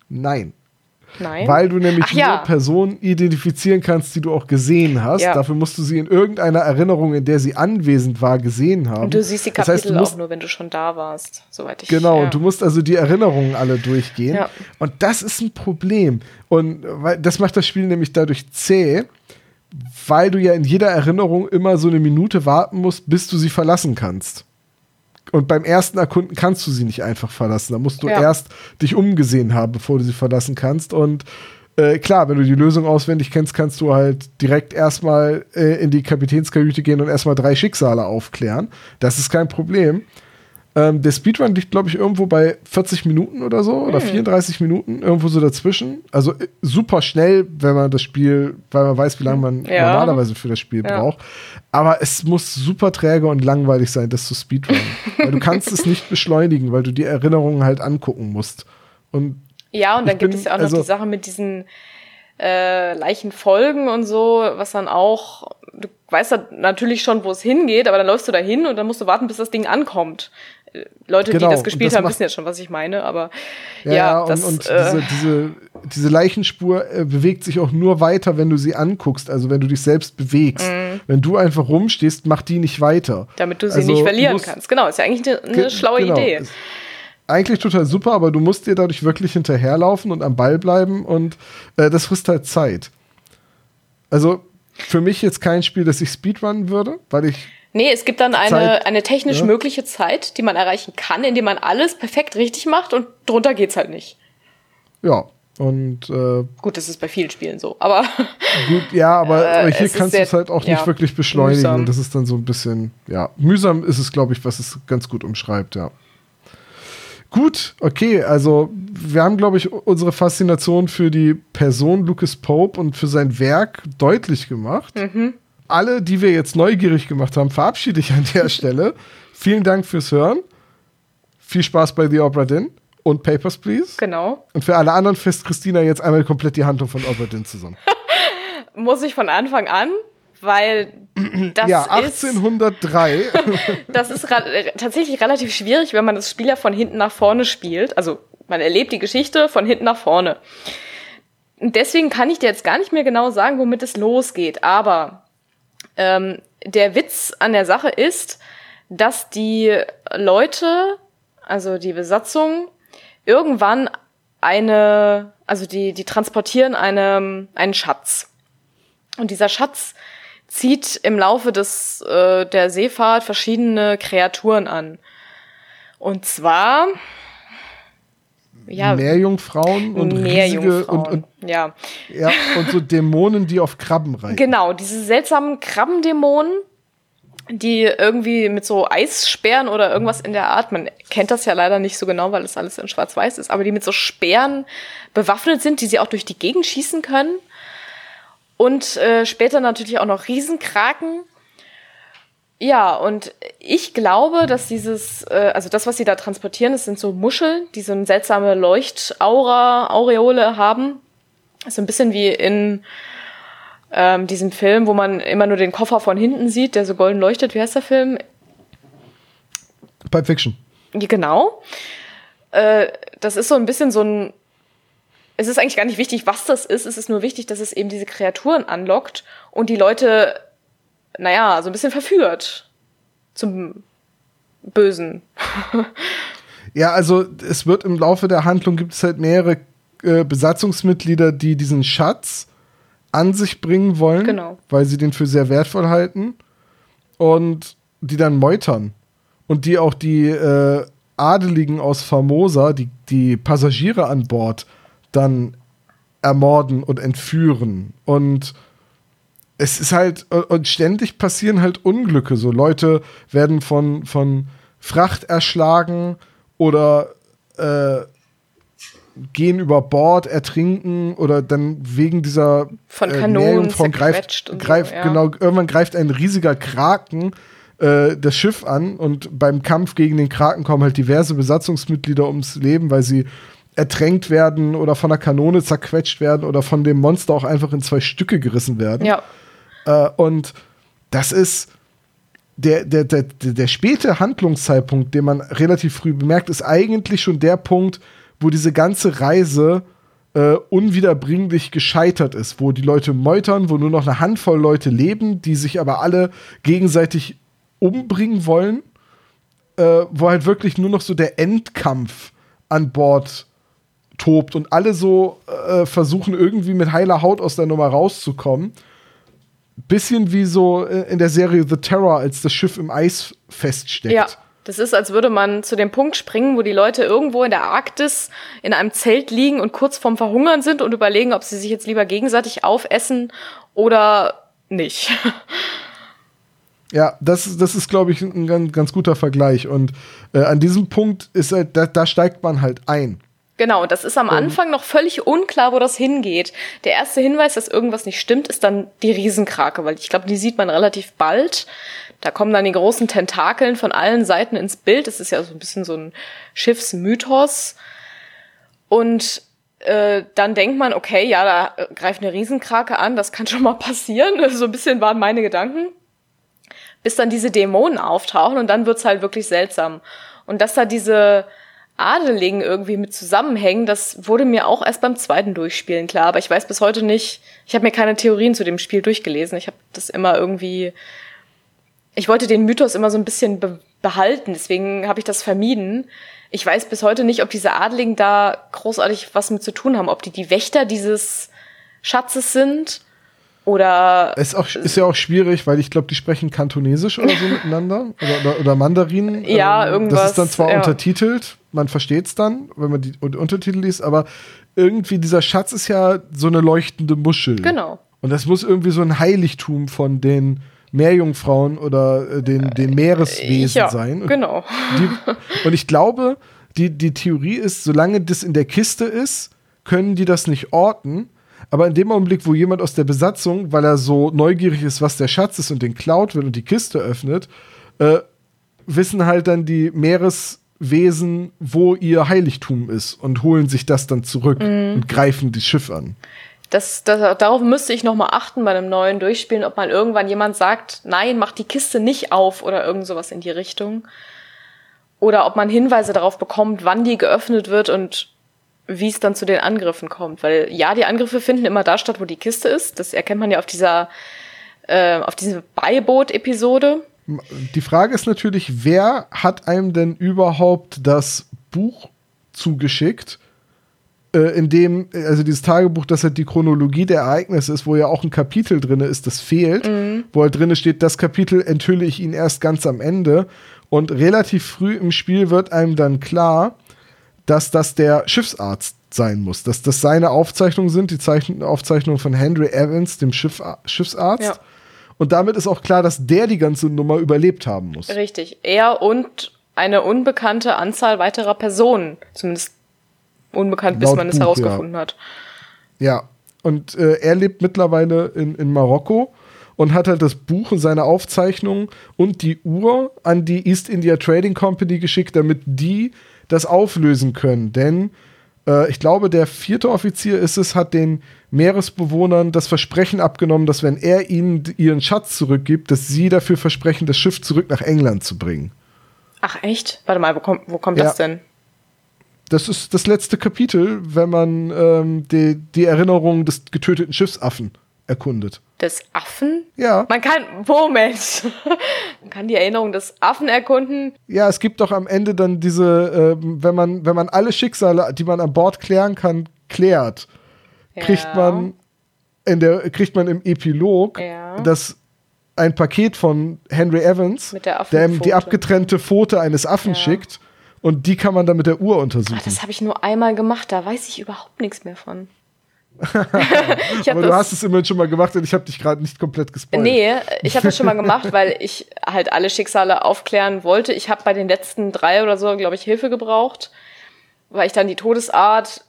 Nein.
Nein.
Weil du nämlich Ach, nur Personen identifizieren kannst, die du auch gesehen hast. Ja. Dafür musst du sie in irgendeiner Erinnerung, in der sie anwesend war, gesehen haben.
Und du siehst die Kapitel das heißt, musst, auch nur, wenn du schon da warst, soweit ich
Genau, ja. du musst also die Erinnerungen alle durchgehen. Ja. Und das ist ein Problem. Und das macht das Spiel nämlich dadurch zäh, weil du ja in jeder Erinnerung immer so eine Minute warten musst, bis du sie verlassen kannst. Und beim ersten Erkunden kannst du sie nicht einfach verlassen. Da musst du ja. erst dich umgesehen haben, bevor du sie verlassen kannst. Und äh, klar, wenn du die Lösung auswendig kennst, kannst du halt direkt erstmal äh, in die Kapitänskajüte gehen und erstmal drei Schicksale aufklären. Das ist kein Problem. Ähm, der Speedrun liegt, glaube ich, irgendwo bei 40 Minuten oder so oder 34 hm. Minuten, irgendwo so dazwischen. Also äh, super schnell, wenn man das Spiel, weil man weiß, wie lange man ja. normalerweise für das Spiel ja. braucht. Aber es muss super träge und langweilig sein, das zu Speedrun. weil du kannst es nicht beschleunigen, weil du die Erinnerungen halt angucken musst. Und
ja, und dann gibt bin, es ja auch noch also, die Sache mit diesen äh, Leichenfolgen und so, was dann auch, du weißt ja natürlich schon, wo es hingeht, aber dann läufst du da hin und dann musst du warten, bis das Ding ankommt. Leute, genau, die das gespielt das haben, wissen jetzt schon, was ich meine, aber ja, ja
und,
das,
und äh, diese, diese, diese, Leichenspur äh, bewegt sich auch nur weiter, wenn du sie anguckst, also wenn du dich selbst bewegst. Mhm. Wenn du einfach rumstehst, macht die nicht weiter.
Damit du sie also, nicht verlieren musst, kannst. Genau, ist ja eigentlich eine, eine schlaue genau, Idee.
eigentlich total super, aber du musst dir dadurch wirklich hinterherlaufen und am Ball bleiben und äh, das frisst halt Zeit. Also für mich jetzt kein Spiel, das ich speedrunnen würde, weil ich
Nee, es gibt dann eine, Zeit, eine technisch ja. mögliche Zeit, die man erreichen kann, indem man alles perfekt richtig macht und drunter geht's halt nicht.
Ja, und äh,
gut, das ist bei vielen Spielen so, aber
gut, ja, aber äh, hier kannst du es halt auch nicht ja, wirklich beschleunigen. Mühsam. Das ist dann so ein bisschen, ja, mühsam ist es, glaube ich, was es ganz gut umschreibt, ja. Gut, okay, also wir haben, glaube ich, unsere Faszination für die Person Lucas Pope und für sein Werk deutlich gemacht. Mhm alle, die wir jetzt neugierig gemacht haben, verabschiede ich an der Stelle. Vielen Dank fürs Hören. Viel Spaß bei The Opera Din und Papers, Please.
Genau.
Und für alle anderen fest Christina jetzt einmal komplett die Handlung von Opera Din zusammen.
Muss ich von Anfang an, weil das
ja, 1803.
Ist, das ist tatsächlich relativ schwierig, wenn man das Spiel ja von hinten nach vorne spielt. Also man erlebt die Geschichte von hinten nach vorne. Und deswegen kann ich dir jetzt gar nicht mehr genau sagen, womit es losgeht. Aber ähm, der Witz an der Sache ist, dass die Leute, also die Besatzung, irgendwann eine, also die, die transportieren eine, einen Schatz. Und dieser Schatz zieht im Laufe des, äh, der Seefahrt verschiedene Kreaturen an. Und zwar
ja, Meerjungfrauen und
Meerjungfrauen,
und, und,
ja.
ja. Und so Dämonen, die auf Krabben reiten.
Genau, diese seltsamen Krabbendämonen, die irgendwie mit so Eissperren oder irgendwas in der Art, man kennt das ja leider nicht so genau, weil es alles in schwarz-weiß ist, aber die mit so Sperren bewaffnet sind, die sie auch durch die Gegend schießen können. Und äh, später natürlich auch noch Riesenkraken, ja, und ich glaube, dass dieses, äh, also das, was sie da transportieren, das sind so Muscheln, die so eine seltsame Leuchtaura, Aureole haben. So ein bisschen wie in ähm, diesem Film, wo man immer nur den Koffer von hinten sieht, der so golden leuchtet. Wie heißt der Film?
Pulp Fiction.
Genau. Äh, das ist so ein bisschen so ein es ist eigentlich gar nicht wichtig, was das ist. Es ist nur wichtig, dass es eben diese Kreaturen anlockt und die Leute naja, so ein bisschen verführt zum Bösen.
ja, also es wird im Laufe der Handlung gibt es halt mehrere äh, Besatzungsmitglieder, die diesen Schatz an sich bringen wollen,
genau.
weil sie den für sehr wertvoll halten. Und die dann meutern und die auch die äh, Adeligen aus Formosa, die, die Passagiere an Bord, dann ermorden und entführen. Und es ist halt, und ständig passieren halt Unglücke. So Leute werden von, von Fracht erschlagen oder äh, gehen über Bord, ertrinken oder dann wegen dieser
von äh, Kanonen
von greift, greift so, ja. genau irgendwann greift ein riesiger Kraken äh, das Schiff an und beim Kampf gegen den Kraken kommen halt diverse Besatzungsmitglieder ums Leben, weil sie ertränkt werden oder von einer Kanone zerquetscht werden oder von dem Monster auch einfach in zwei Stücke gerissen werden.
Ja.
Äh, und das ist der, der, der, der späte Handlungszeitpunkt, den man relativ früh bemerkt, ist eigentlich schon der Punkt, wo diese ganze Reise äh, unwiederbringlich gescheitert ist, wo die Leute meutern, wo nur noch eine Handvoll Leute leben, die sich aber alle gegenseitig umbringen wollen, äh, wo halt wirklich nur noch so der Endkampf an Bord tobt und alle so äh, versuchen irgendwie mit heiler Haut aus der Nummer rauszukommen. Bisschen wie so äh, in der Serie The Terror, als das Schiff im Eis feststeckt.
Ja. Das ist, als würde man zu dem Punkt springen, wo die Leute irgendwo in der Arktis in einem Zelt liegen und kurz vorm Verhungern sind und überlegen, ob sie sich jetzt lieber gegenseitig aufessen oder nicht.
Ja, das, das ist, glaube ich, ein ganz, ganz guter Vergleich. Und äh, an diesem Punkt ist halt, da, da steigt man halt ein.
Genau, das ist am Anfang noch völlig unklar, wo das hingeht. Der erste Hinweis, dass irgendwas nicht stimmt, ist dann die Riesenkrake, weil ich glaube, die sieht man relativ bald. Da kommen dann die großen Tentakeln von allen Seiten ins Bild. Das ist ja so ein bisschen so ein Schiffsmythos. Und äh, dann denkt man, okay, ja, da greift eine Riesenkrake an, das kann schon mal passieren. So ein bisschen waren meine Gedanken bis dann diese Dämonen auftauchen und dann wird's halt wirklich seltsam. Und dass da diese Adeligen irgendwie mit zusammenhängen, das wurde mir auch erst beim zweiten Durchspielen klar. Aber ich weiß bis heute nicht, ich habe mir keine Theorien zu dem Spiel durchgelesen. Ich habe das immer irgendwie, ich wollte den Mythos immer so ein bisschen be behalten, deswegen habe ich das vermieden. Ich weiß bis heute nicht, ob diese Adeligen da großartig was mit zu tun haben, ob die die Wächter dieses Schatzes sind oder.
Ist, auch, ist ja auch schwierig, weil ich glaube, die sprechen Kantonesisch oder so miteinander. Oder, oder, oder Mandarin.
Ja, ähm, irgendwas.
Das ist dann zwar ja. untertitelt, man versteht es dann, wenn man die Untertitel liest, aber irgendwie dieser Schatz ist ja so eine leuchtende Muschel.
Genau.
Und das muss irgendwie so ein Heiligtum von den Meerjungfrauen oder äh, den, den Meereswesen ja, sein. Und
genau.
Die, und ich glaube, die, die Theorie ist, solange das in der Kiste ist, können die das nicht orten aber in dem Augenblick, wo jemand aus der Besatzung, weil er so neugierig ist, was der Schatz ist und den klaut will und die Kiste öffnet, äh, wissen halt dann die Meereswesen, wo ihr Heiligtum ist und holen sich das dann zurück mhm. und greifen das Schiff an.
Das, das, darauf müsste ich noch mal achten bei einem neuen Durchspielen, ob mal irgendwann jemand sagt, nein, mach die Kiste nicht auf oder irgend sowas in die Richtung. Oder ob man Hinweise darauf bekommt, wann die geöffnet wird und wie es dann zu den Angriffen kommt. Weil ja, die Angriffe finden immer da statt, wo die Kiste ist. Das erkennt man ja auf dieser, äh, auf diese Beiboot-Episode.
Die Frage ist natürlich, wer hat einem denn überhaupt das Buch zugeschickt, äh, in dem, also dieses Tagebuch, das halt die Chronologie der Ereignisse ist, wo ja auch ein Kapitel drin ist, das fehlt, mhm. wo halt drin steht, das Kapitel enthülle ich Ihnen erst ganz am Ende. Und relativ früh im Spiel wird einem dann klar, dass das der Schiffsarzt sein muss, dass das seine Aufzeichnungen sind, die Zeichen Aufzeichnungen von Henry Evans, dem Schiff Schiffsarzt. Ja. Und damit ist auch klar, dass der die ganze Nummer überlebt haben muss.
Richtig. Er und eine unbekannte Anzahl weiterer Personen. Zumindest unbekannt, bis man Buch, es herausgefunden
ja.
hat.
Ja. Und äh, er lebt mittlerweile in, in Marokko und hat halt das Buch und seine Aufzeichnungen und die Uhr an die East India Trading Company geschickt, damit die das auflösen können. Denn äh, ich glaube, der vierte Offizier ist es, hat den Meeresbewohnern das Versprechen abgenommen, dass wenn er ihnen ihren Schatz zurückgibt, dass sie dafür versprechen, das Schiff zurück nach England zu bringen.
Ach echt? Warte mal, wo kommt, wo kommt ja. das denn?
Das ist das letzte Kapitel, wenn man ähm, die, die Erinnerung des getöteten Schiffsaffen erkundet.
Des Affen?
Ja.
Man kann, Moment, man kann die Erinnerung des Affen erkunden.
Ja, es gibt doch am Ende dann diese, äh, wenn man, wenn man alle Schicksale, die man an Bord klären kann, klärt, ja. kriegt man in der, kriegt man im Epilog
ja.
das ein Paket von Henry Evans,
der
ihm die abgetrennte Pfote eines Affen
Ja.
schickt und die kann man dann mit der Uhr
Ach,
untersuchen.
das habe ich nur einmal gemacht, da weiß ich überhaupt nichts mehr von.
Aber du
das-
hast es immerhin schon mal gemacht und ich habe dich gerade nicht komplett gespoilt.
Nee, ich habe das schon mal gemacht, weil ich halt alle Schicksale aufklären wollte. Ich habe bei den letzten drei oder so, glaube ich, Hilfe gebraucht, weil ich dann die Todesart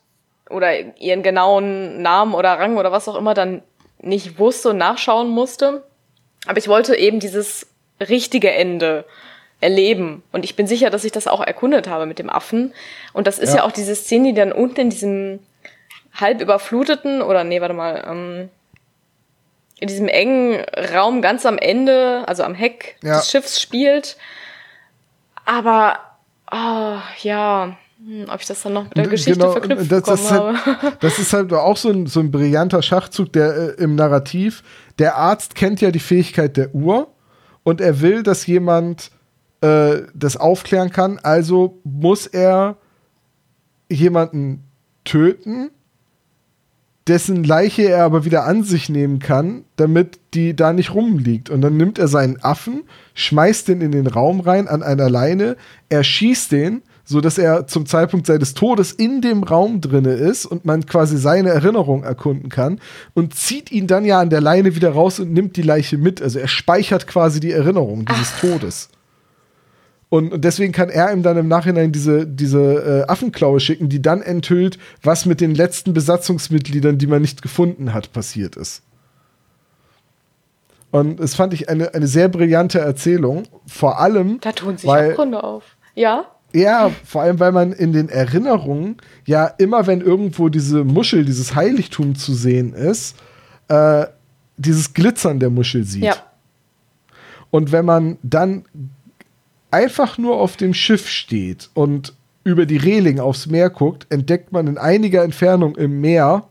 oder ihren genauen Namen oder Rang oder was auch immer dann nicht wusste und nachschauen musste. Aber ich wollte eben dieses richtige Ende erleben. Und ich bin sicher, dass ich das auch erkundet habe mit dem Affen. Und das ist
Ja.
ja, auch diese Szene, die dann unten in diesem halb überfluteten oder nee, warte mal, ähm, in diesem engen Raum ganz am Ende, also am Heck
Ja.
des Schiffs spielt. Aber, oh, ja, hm, ob ich das dann noch mit der Geschichte
Genau,
verknüpft
das, das,
habe.
halt, das ist halt auch so ein, so ein brillanter Schachzug der, äh, im Narrativ. Der Arzt kennt ja die Fähigkeit der Uhr und er will, dass jemand äh, das aufklären kann. Also muss er jemanden töten, dessen Leiche er aber wieder an sich nehmen kann, damit die da nicht rumliegt. Und dann nimmt er seinen Affen, schmeißt den in den Raum rein an einer Leine, erschießt den, so dass er zum Zeitpunkt seines Todes in dem Raum drinne ist und man quasi seine Erinnerung erkunden kann und zieht ihn dann ja an der Leine wieder raus und nimmt die Leiche mit. Also er speichert quasi die Erinnerung dieses Todes. Und, und deswegen kann er ihm dann im Nachhinein diese, diese äh, Affenklaue schicken, die dann enthüllt, was mit den letzten Besatzungsmitgliedern, die man nicht gefunden hat, passiert ist. Und es fand ich eine, eine sehr brillante Erzählung. Vor allem,
Da tun sich
weil,
Abgründe auf. Ja?
ja, vor allem, weil man in den Erinnerungen ja immer, wenn irgendwo diese Muschel, dieses Heiligtum zu sehen ist, äh, dieses Glitzern der Muschel sieht.
Ja.
Und wenn man dann einfach nur auf dem Schiff steht und über die Reling aufs Meer guckt, entdeckt man in einiger Entfernung im Meer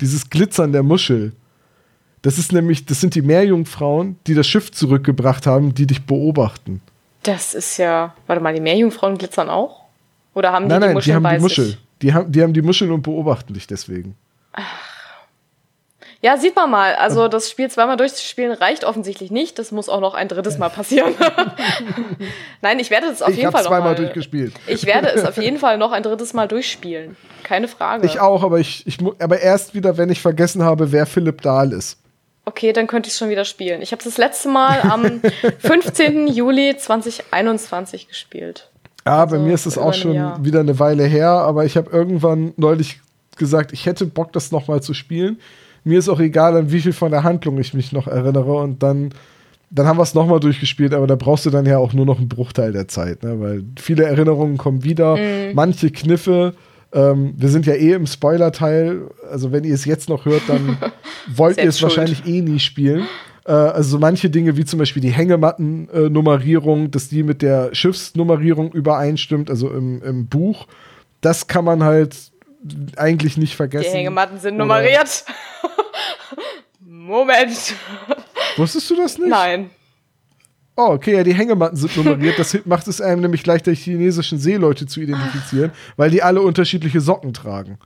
dieses Glitzern der Muschel. Das ist nämlich, das sind die Meerjungfrauen, die das Schiff zurückgebracht haben, die dich beobachten.
Das ist ja. Warte mal, die Meerjungfrauen glitzern auch? Oder haben die
nein,
die
nein,
Muscheln
die haben
bei
die Muschel.
sich?
Die haben, die haben die Muscheln und beobachten dich deswegen.
Ja, sieht man mal. Also das Spiel zweimal durchzuspielen reicht offensichtlich nicht. Das muss auch noch ein drittes Mal passieren. Nein, ich werde es auf
ich
jeden Fall noch
zweimal
mal.
durchgespielt.
Ich werde es auf jeden Fall noch ein drittes Mal durchspielen. Keine Frage.
Ich auch, aber ich, ich aber erst wieder, wenn ich vergessen habe, wer Philipp Dahl ist.
Okay, dann könnte ich es schon wieder spielen. Ich habe das letzte Mal am 15. Juli 2021 gespielt.
Ja, bei
Also,
mir ist es auch schon
Jahr.
wieder eine Weile her, aber ich habe irgendwann neulich gesagt, ich hätte Bock, das nochmal zu spielen. Mir ist auch egal, an wie viel von der Handlung ich mich noch erinnere und dann, dann haben wir es nochmal durchgespielt, aber da brauchst du dann ja auch nur noch einen Bruchteil der Zeit, ne? weil viele Erinnerungen kommen wieder,
Mhm.
manche Kniffe. Ähm, wir sind ja eh im Spoiler-Teil, also wenn ihr es jetzt noch hört, dann wollt ihr es
schuld.
wahrscheinlich eh nie spielen. Äh, also so manche Dinge wie zum Beispiel die Hängematten-Nummerierung, dass die mit der Schiffsnummerierung übereinstimmt, also im, im Buch, das kann man halt eigentlich nicht
Die
vergessen.
Hängematten sind
Oder-
nummeriert. Moment.
Wusstest du das nicht?
Nein.
Oh, okay, ja, die Hängematten sind nummeriert. Das macht es einem nämlich leichter, die chinesischen Seeleute zu identifizieren, weil die alle unterschiedliche Socken tragen.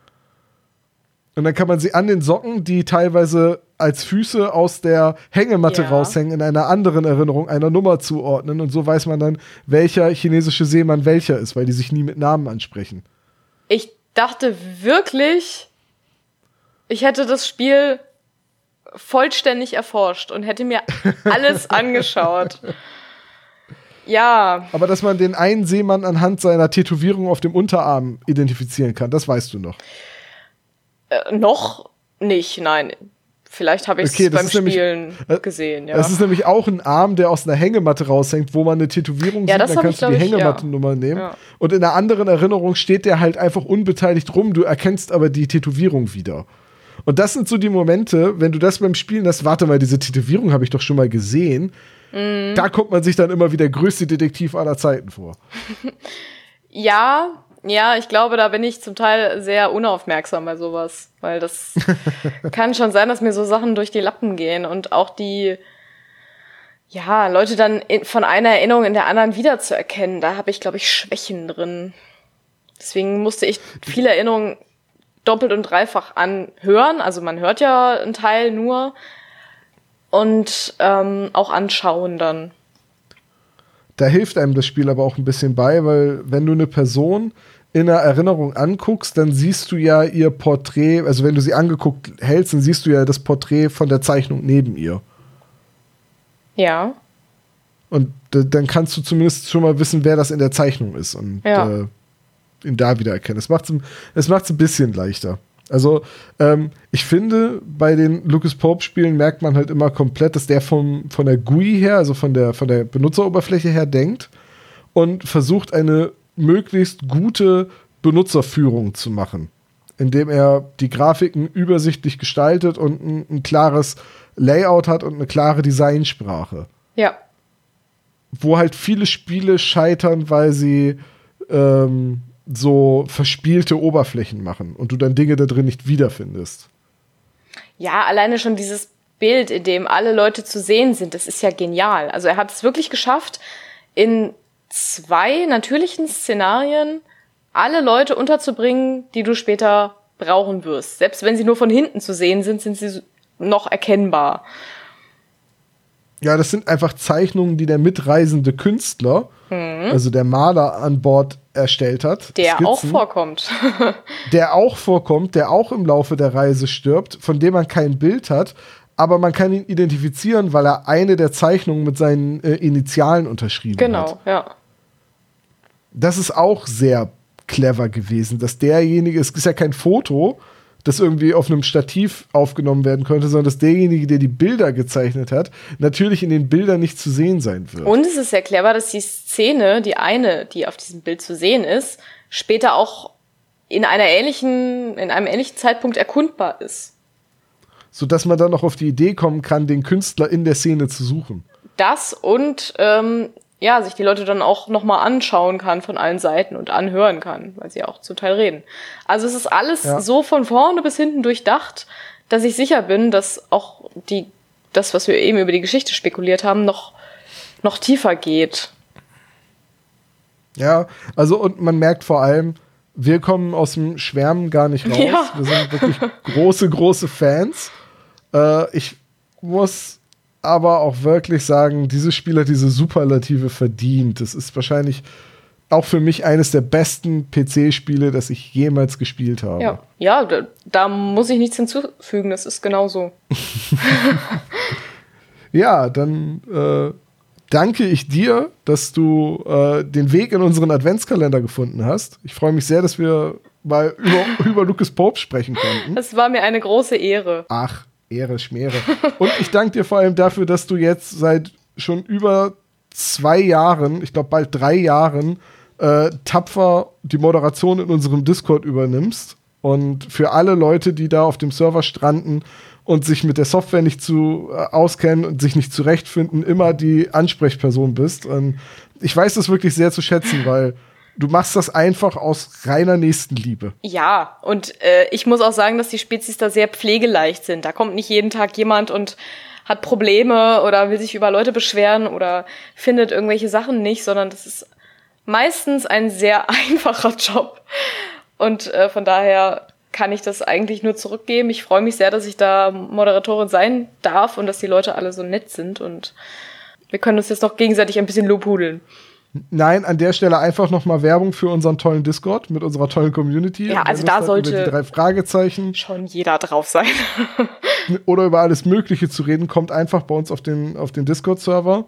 Und dann kann man sie an den Socken, die teilweise als Füße aus der Hängematte
Ja.
raushängen, in einer anderen Erinnerung einer Nummer zuordnen. Und so weiß man dann, welcher chinesische Seemann welcher ist, weil die sich nie mit Namen ansprechen.
Ich dachte wirklich, ich hätte das Spiel vollständig erforscht und hätte mir alles angeschaut. Ja,
Aber dass man den einen Seemann anhand seiner Tätowierung auf dem Unterarm identifizieren kann, das weißt du noch.
äh, noch nicht, nein. Vielleicht habe ich es
Okay,
beim
nämlich-
Spielen
äh,
gesehen, ja.
Das ist nämlich auch ein Arm, der aus einer Hängematte raushängt, wo man eine Tätowierung
Ja,
sieht,
das
dann kannst
ich,
du die
ich, ja.
Hängemattennummer nehmen.
Ja.
Und in einer anderen Erinnerung steht der halt einfach unbeteiligt rum, du erkennst aber die Tätowierung wieder. Und das sind so die Momente, wenn du das beim Spielen hast, warte mal, diese Tätowierung habe ich doch schon mal gesehen.
Mhm.
Da kommt man sich dann immer wie der größte Detektiv aller Zeiten vor.
Ja, ja, ich glaube, da bin ich zum Teil sehr unaufmerksam bei sowas, weil das kann schon sein, dass mir so Sachen durch die Lappen gehen und auch die, ja, Leute dann in, von einer Erinnerung in der anderen wiederzuerkennen, da habe ich, glaube ich, Schwächen drin. Deswegen musste ich viele Erinnerungen doppelt und dreifach anhören. Also man hört ja einen Teil nur. und ähm, auch anschauen dann.
Da hilft einem das Spiel aber auch ein bisschen bei, weil wenn du eine Person in einer Erinnerung anguckst, dann siehst du ja ihr Porträt, also wenn du sie angeguckt hältst, dann siehst du ja das Porträt von der Zeichnung neben ihr.
Ja.
Und dann kannst du zumindest schon mal wissen, wer das in der Zeichnung ist und
Ja.
äh, ihn da wieder erkennen. Das macht es ein bisschen leichter. Also, ähm, ich finde, bei den Lucas Pope-Spielen merkt man halt immer komplett, dass der vom, von der GUI her, also von der, von der Benutzeroberfläche her denkt und versucht, eine möglichst gute Benutzerführung zu machen, indem er die Grafiken übersichtlich gestaltet und ein, ein klares Layout hat und eine klare Designsprache
Ja.
wo halt viele Spiele scheitern, weil sie ähm, so verspielte Oberflächen machen und du dann Dinge da drin nicht wiederfindest.
Ja, alleine schon dieses Bild, in dem alle Leute zu sehen sind, das ist ja genial. Also er hat es wirklich geschafft, in zwei natürlichen Szenarien alle Leute unterzubringen, die du später brauchen wirst. Selbst wenn sie nur von hinten zu sehen sind, sind sie noch erkennbar.
Ja, das sind einfach Zeichnungen, die der mitreisende Künstler, also der Maler an Bord erstellt hat.
Mhm. Der auch
Skizzen,
vorkommt.
Der auch vorkommt, der auch im Laufe der Reise stirbt, von dem man kein Bild hat, aber man kann ihn identifizieren, weil er eine der Zeichnungen mit seinen äh, Initialen unterschrieben hat.
genau, ja.
Das ist auch sehr clever gewesen, dass derjenige, es ist ja kein Foto, das irgendwie auf einem Stativ aufgenommen werden könnte, sondern dass derjenige, der die Bilder gezeichnet hat, natürlich in den Bildern nicht zu sehen sein wird.
Und es ist sehr clever, dass die Szene, die eine, die auf diesem Bild zu sehen ist, später auch in einer ähnlichen, in einem ähnlichen Zeitpunkt erkundbar ist.
Sodass man dann noch auf die Idee kommen kann, den Künstler in der Szene zu suchen.
Das und ähm, ja, sich die Leute dann auch nochmal anschauen kann von allen Seiten und anhören kann, weil sie auch zum Teil reden. Also es ist alles
Ja.
so von vorne bis hinten durchdacht, dass ich sicher bin, dass auch die, das, was wir eben über die Geschichte spekuliert haben, noch, noch tiefer geht.
Ja, also und man merkt vor allem, wir kommen aus dem Schwärmen gar nicht raus.
Ja.
Wir sind wirklich große, große Fans. Äh, ich muss aber auch wirklich sagen, dieses Spiel hat diese Superlative verdient. Das ist wahrscheinlich auch für mich eines der besten PC-Spiele, das ich jemals gespielt habe.
Ja, ja da, da muss ich nichts hinzufügen, das ist genauso.
Ja, dann äh, danke ich dir, dass du äh, den Weg in unseren Adventskalender gefunden hast. Ich freue mich sehr, dass wir mal über, über Lucas Pope sprechen konnten.
Das war mir eine große Ehre.
Ach, Ehre, Schmere. Und ich danke dir vor allem dafür, dass du jetzt seit schon über zwei Jahren, ich glaube bald drei Jahren, äh, tapfer die Moderation in unserem Discord übernimmst. Und für alle Leute, die da auf dem Server stranden und sich mit der Software nicht zu äh, auskennen und sich nicht zurechtfinden, immer die Ansprechperson bist. Und ich weiß das wirklich sehr zu schätzen, weil du machst das einfach aus reiner Nächstenliebe.
Ja, und äh, ich muss auch sagen, dass die Spezies da sehr pflegeleicht sind. Da kommt nicht jeden Tag jemand und hat Probleme oder will sich über Leute beschweren oder findet irgendwelche Sachen nicht, sondern das ist meistens ein sehr einfacher Job. Und äh, von daher kann ich das eigentlich nur zurückgeben. Ich freue mich sehr, dass ich da Moderatorin sein darf und dass die Leute alle so nett sind und wir können uns jetzt noch gegenseitig ein bisschen lobhudeln.
Nein, an der Stelle einfach nochmal Werbung für unseren tollen Discord mit unserer tollen Community.
Ja, also da sollte-
die drei Fragezeichen
Schon jeder drauf sein.
oder über alles Mögliche zu reden, kommt einfach bei uns auf den, auf den Discord-Server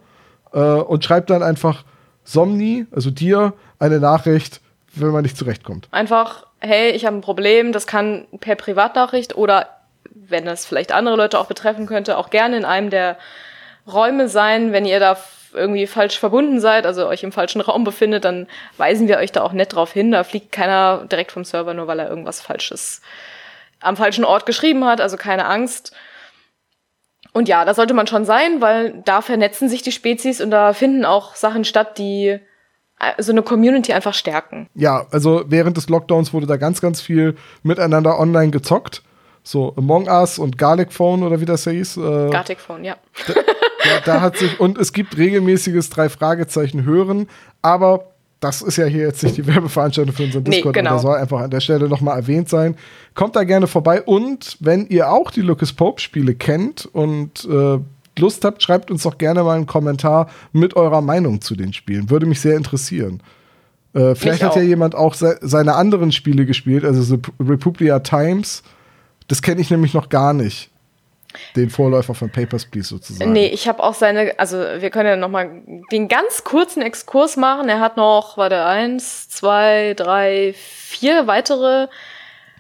äh, und schreibt dann einfach Somni, also dir, eine Nachricht, wenn man nicht zurechtkommt.
einfach, hey, ich habe ein Problem, das kann per Privatnachricht oder wenn das vielleicht andere Leute auch betreffen könnte, auch gerne in einem der Räume sein. Wenn ihr da irgendwie falsch verbunden seid, also euch im falschen Raum befindet, dann weisen wir euch da auch nett drauf hin. Da fliegt keiner direkt vom Server, nur weil er irgendwas Falsches am falschen Ort geschrieben hat, also keine Angst. Und ja, da sollte man schon sein, weil da vernetzen sich die Spezies und da finden auch Sachen statt, die äh, so eine Community einfach stärken.
Ja, also während des Lockdowns wurde da ganz, ganz viel miteinander online gezockt. So Among Us und Garlic Phone oder wie das hieß. Äh,
Gartic Phone, ja.
Da, da hat sich, und es gibt regelmäßiges drei Fragezeichen hören, aber das ist ja hier jetzt nicht die Werbeveranstaltung für unseren
Nee,
Discord,
genau.
aber das soll einfach an der Stelle nochmal erwähnt sein. Kommt da gerne vorbei und wenn ihr auch die Lucas Pope Spiele kennt und äh, Lust habt, schreibt uns doch gerne mal einen Kommentar mit eurer Meinung zu den Spielen. Würde mich sehr interessieren. Äh, vielleicht hat ja jemand auch se seine anderen Spiele gespielt, also so Republia Times. Das kenne ich nämlich noch gar nicht. Den Vorläufer von Papers, Please sozusagen.
Nee, ich habe auch seine, also wir können ja nochmal den ganz kurzen Exkurs machen. Er hat noch, warte, eins, zwei, drei, vier weitere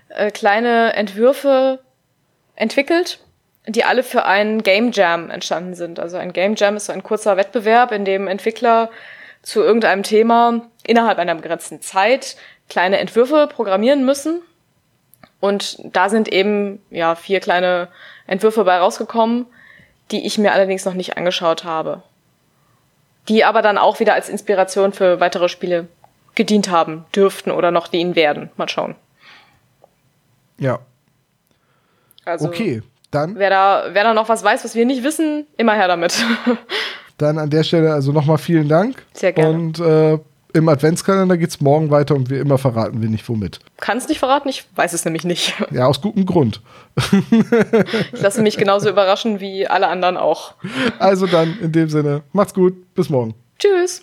äh, kleine Entwürfe entwickelt, die alle für einen Game Jam entstanden sind. Also ein Game Jam ist so ein kurzer Wettbewerb, in dem Entwickler zu irgendeinem Thema innerhalb einer begrenzten Zeit kleine Entwürfe programmieren müssen. Und da sind eben ja vier kleine Entwürfe bei rausgekommen, die ich mir allerdings noch nicht angeschaut habe. Die aber dann auch wieder als Inspiration für weitere Spiele gedient haben dürften oder noch dienen werden. Mal schauen.
Ja. Also, okay, dann.
Wer da, wer da noch was weiß, was wir nicht wissen, immer her damit.
dann an der Stelle also nochmal vielen Dank.
Sehr gerne.
Und äh, im Adventskalender geht es morgen weiter und wie immer verraten wir nicht womit.
Kannst nicht verraten, ich weiß es nämlich nicht.
Ja, aus gutem Grund.
ich lasse mich genauso überraschen wie alle anderen auch.
Also dann, in dem Sinne, macht's gut, bis morgen.
Tschüss.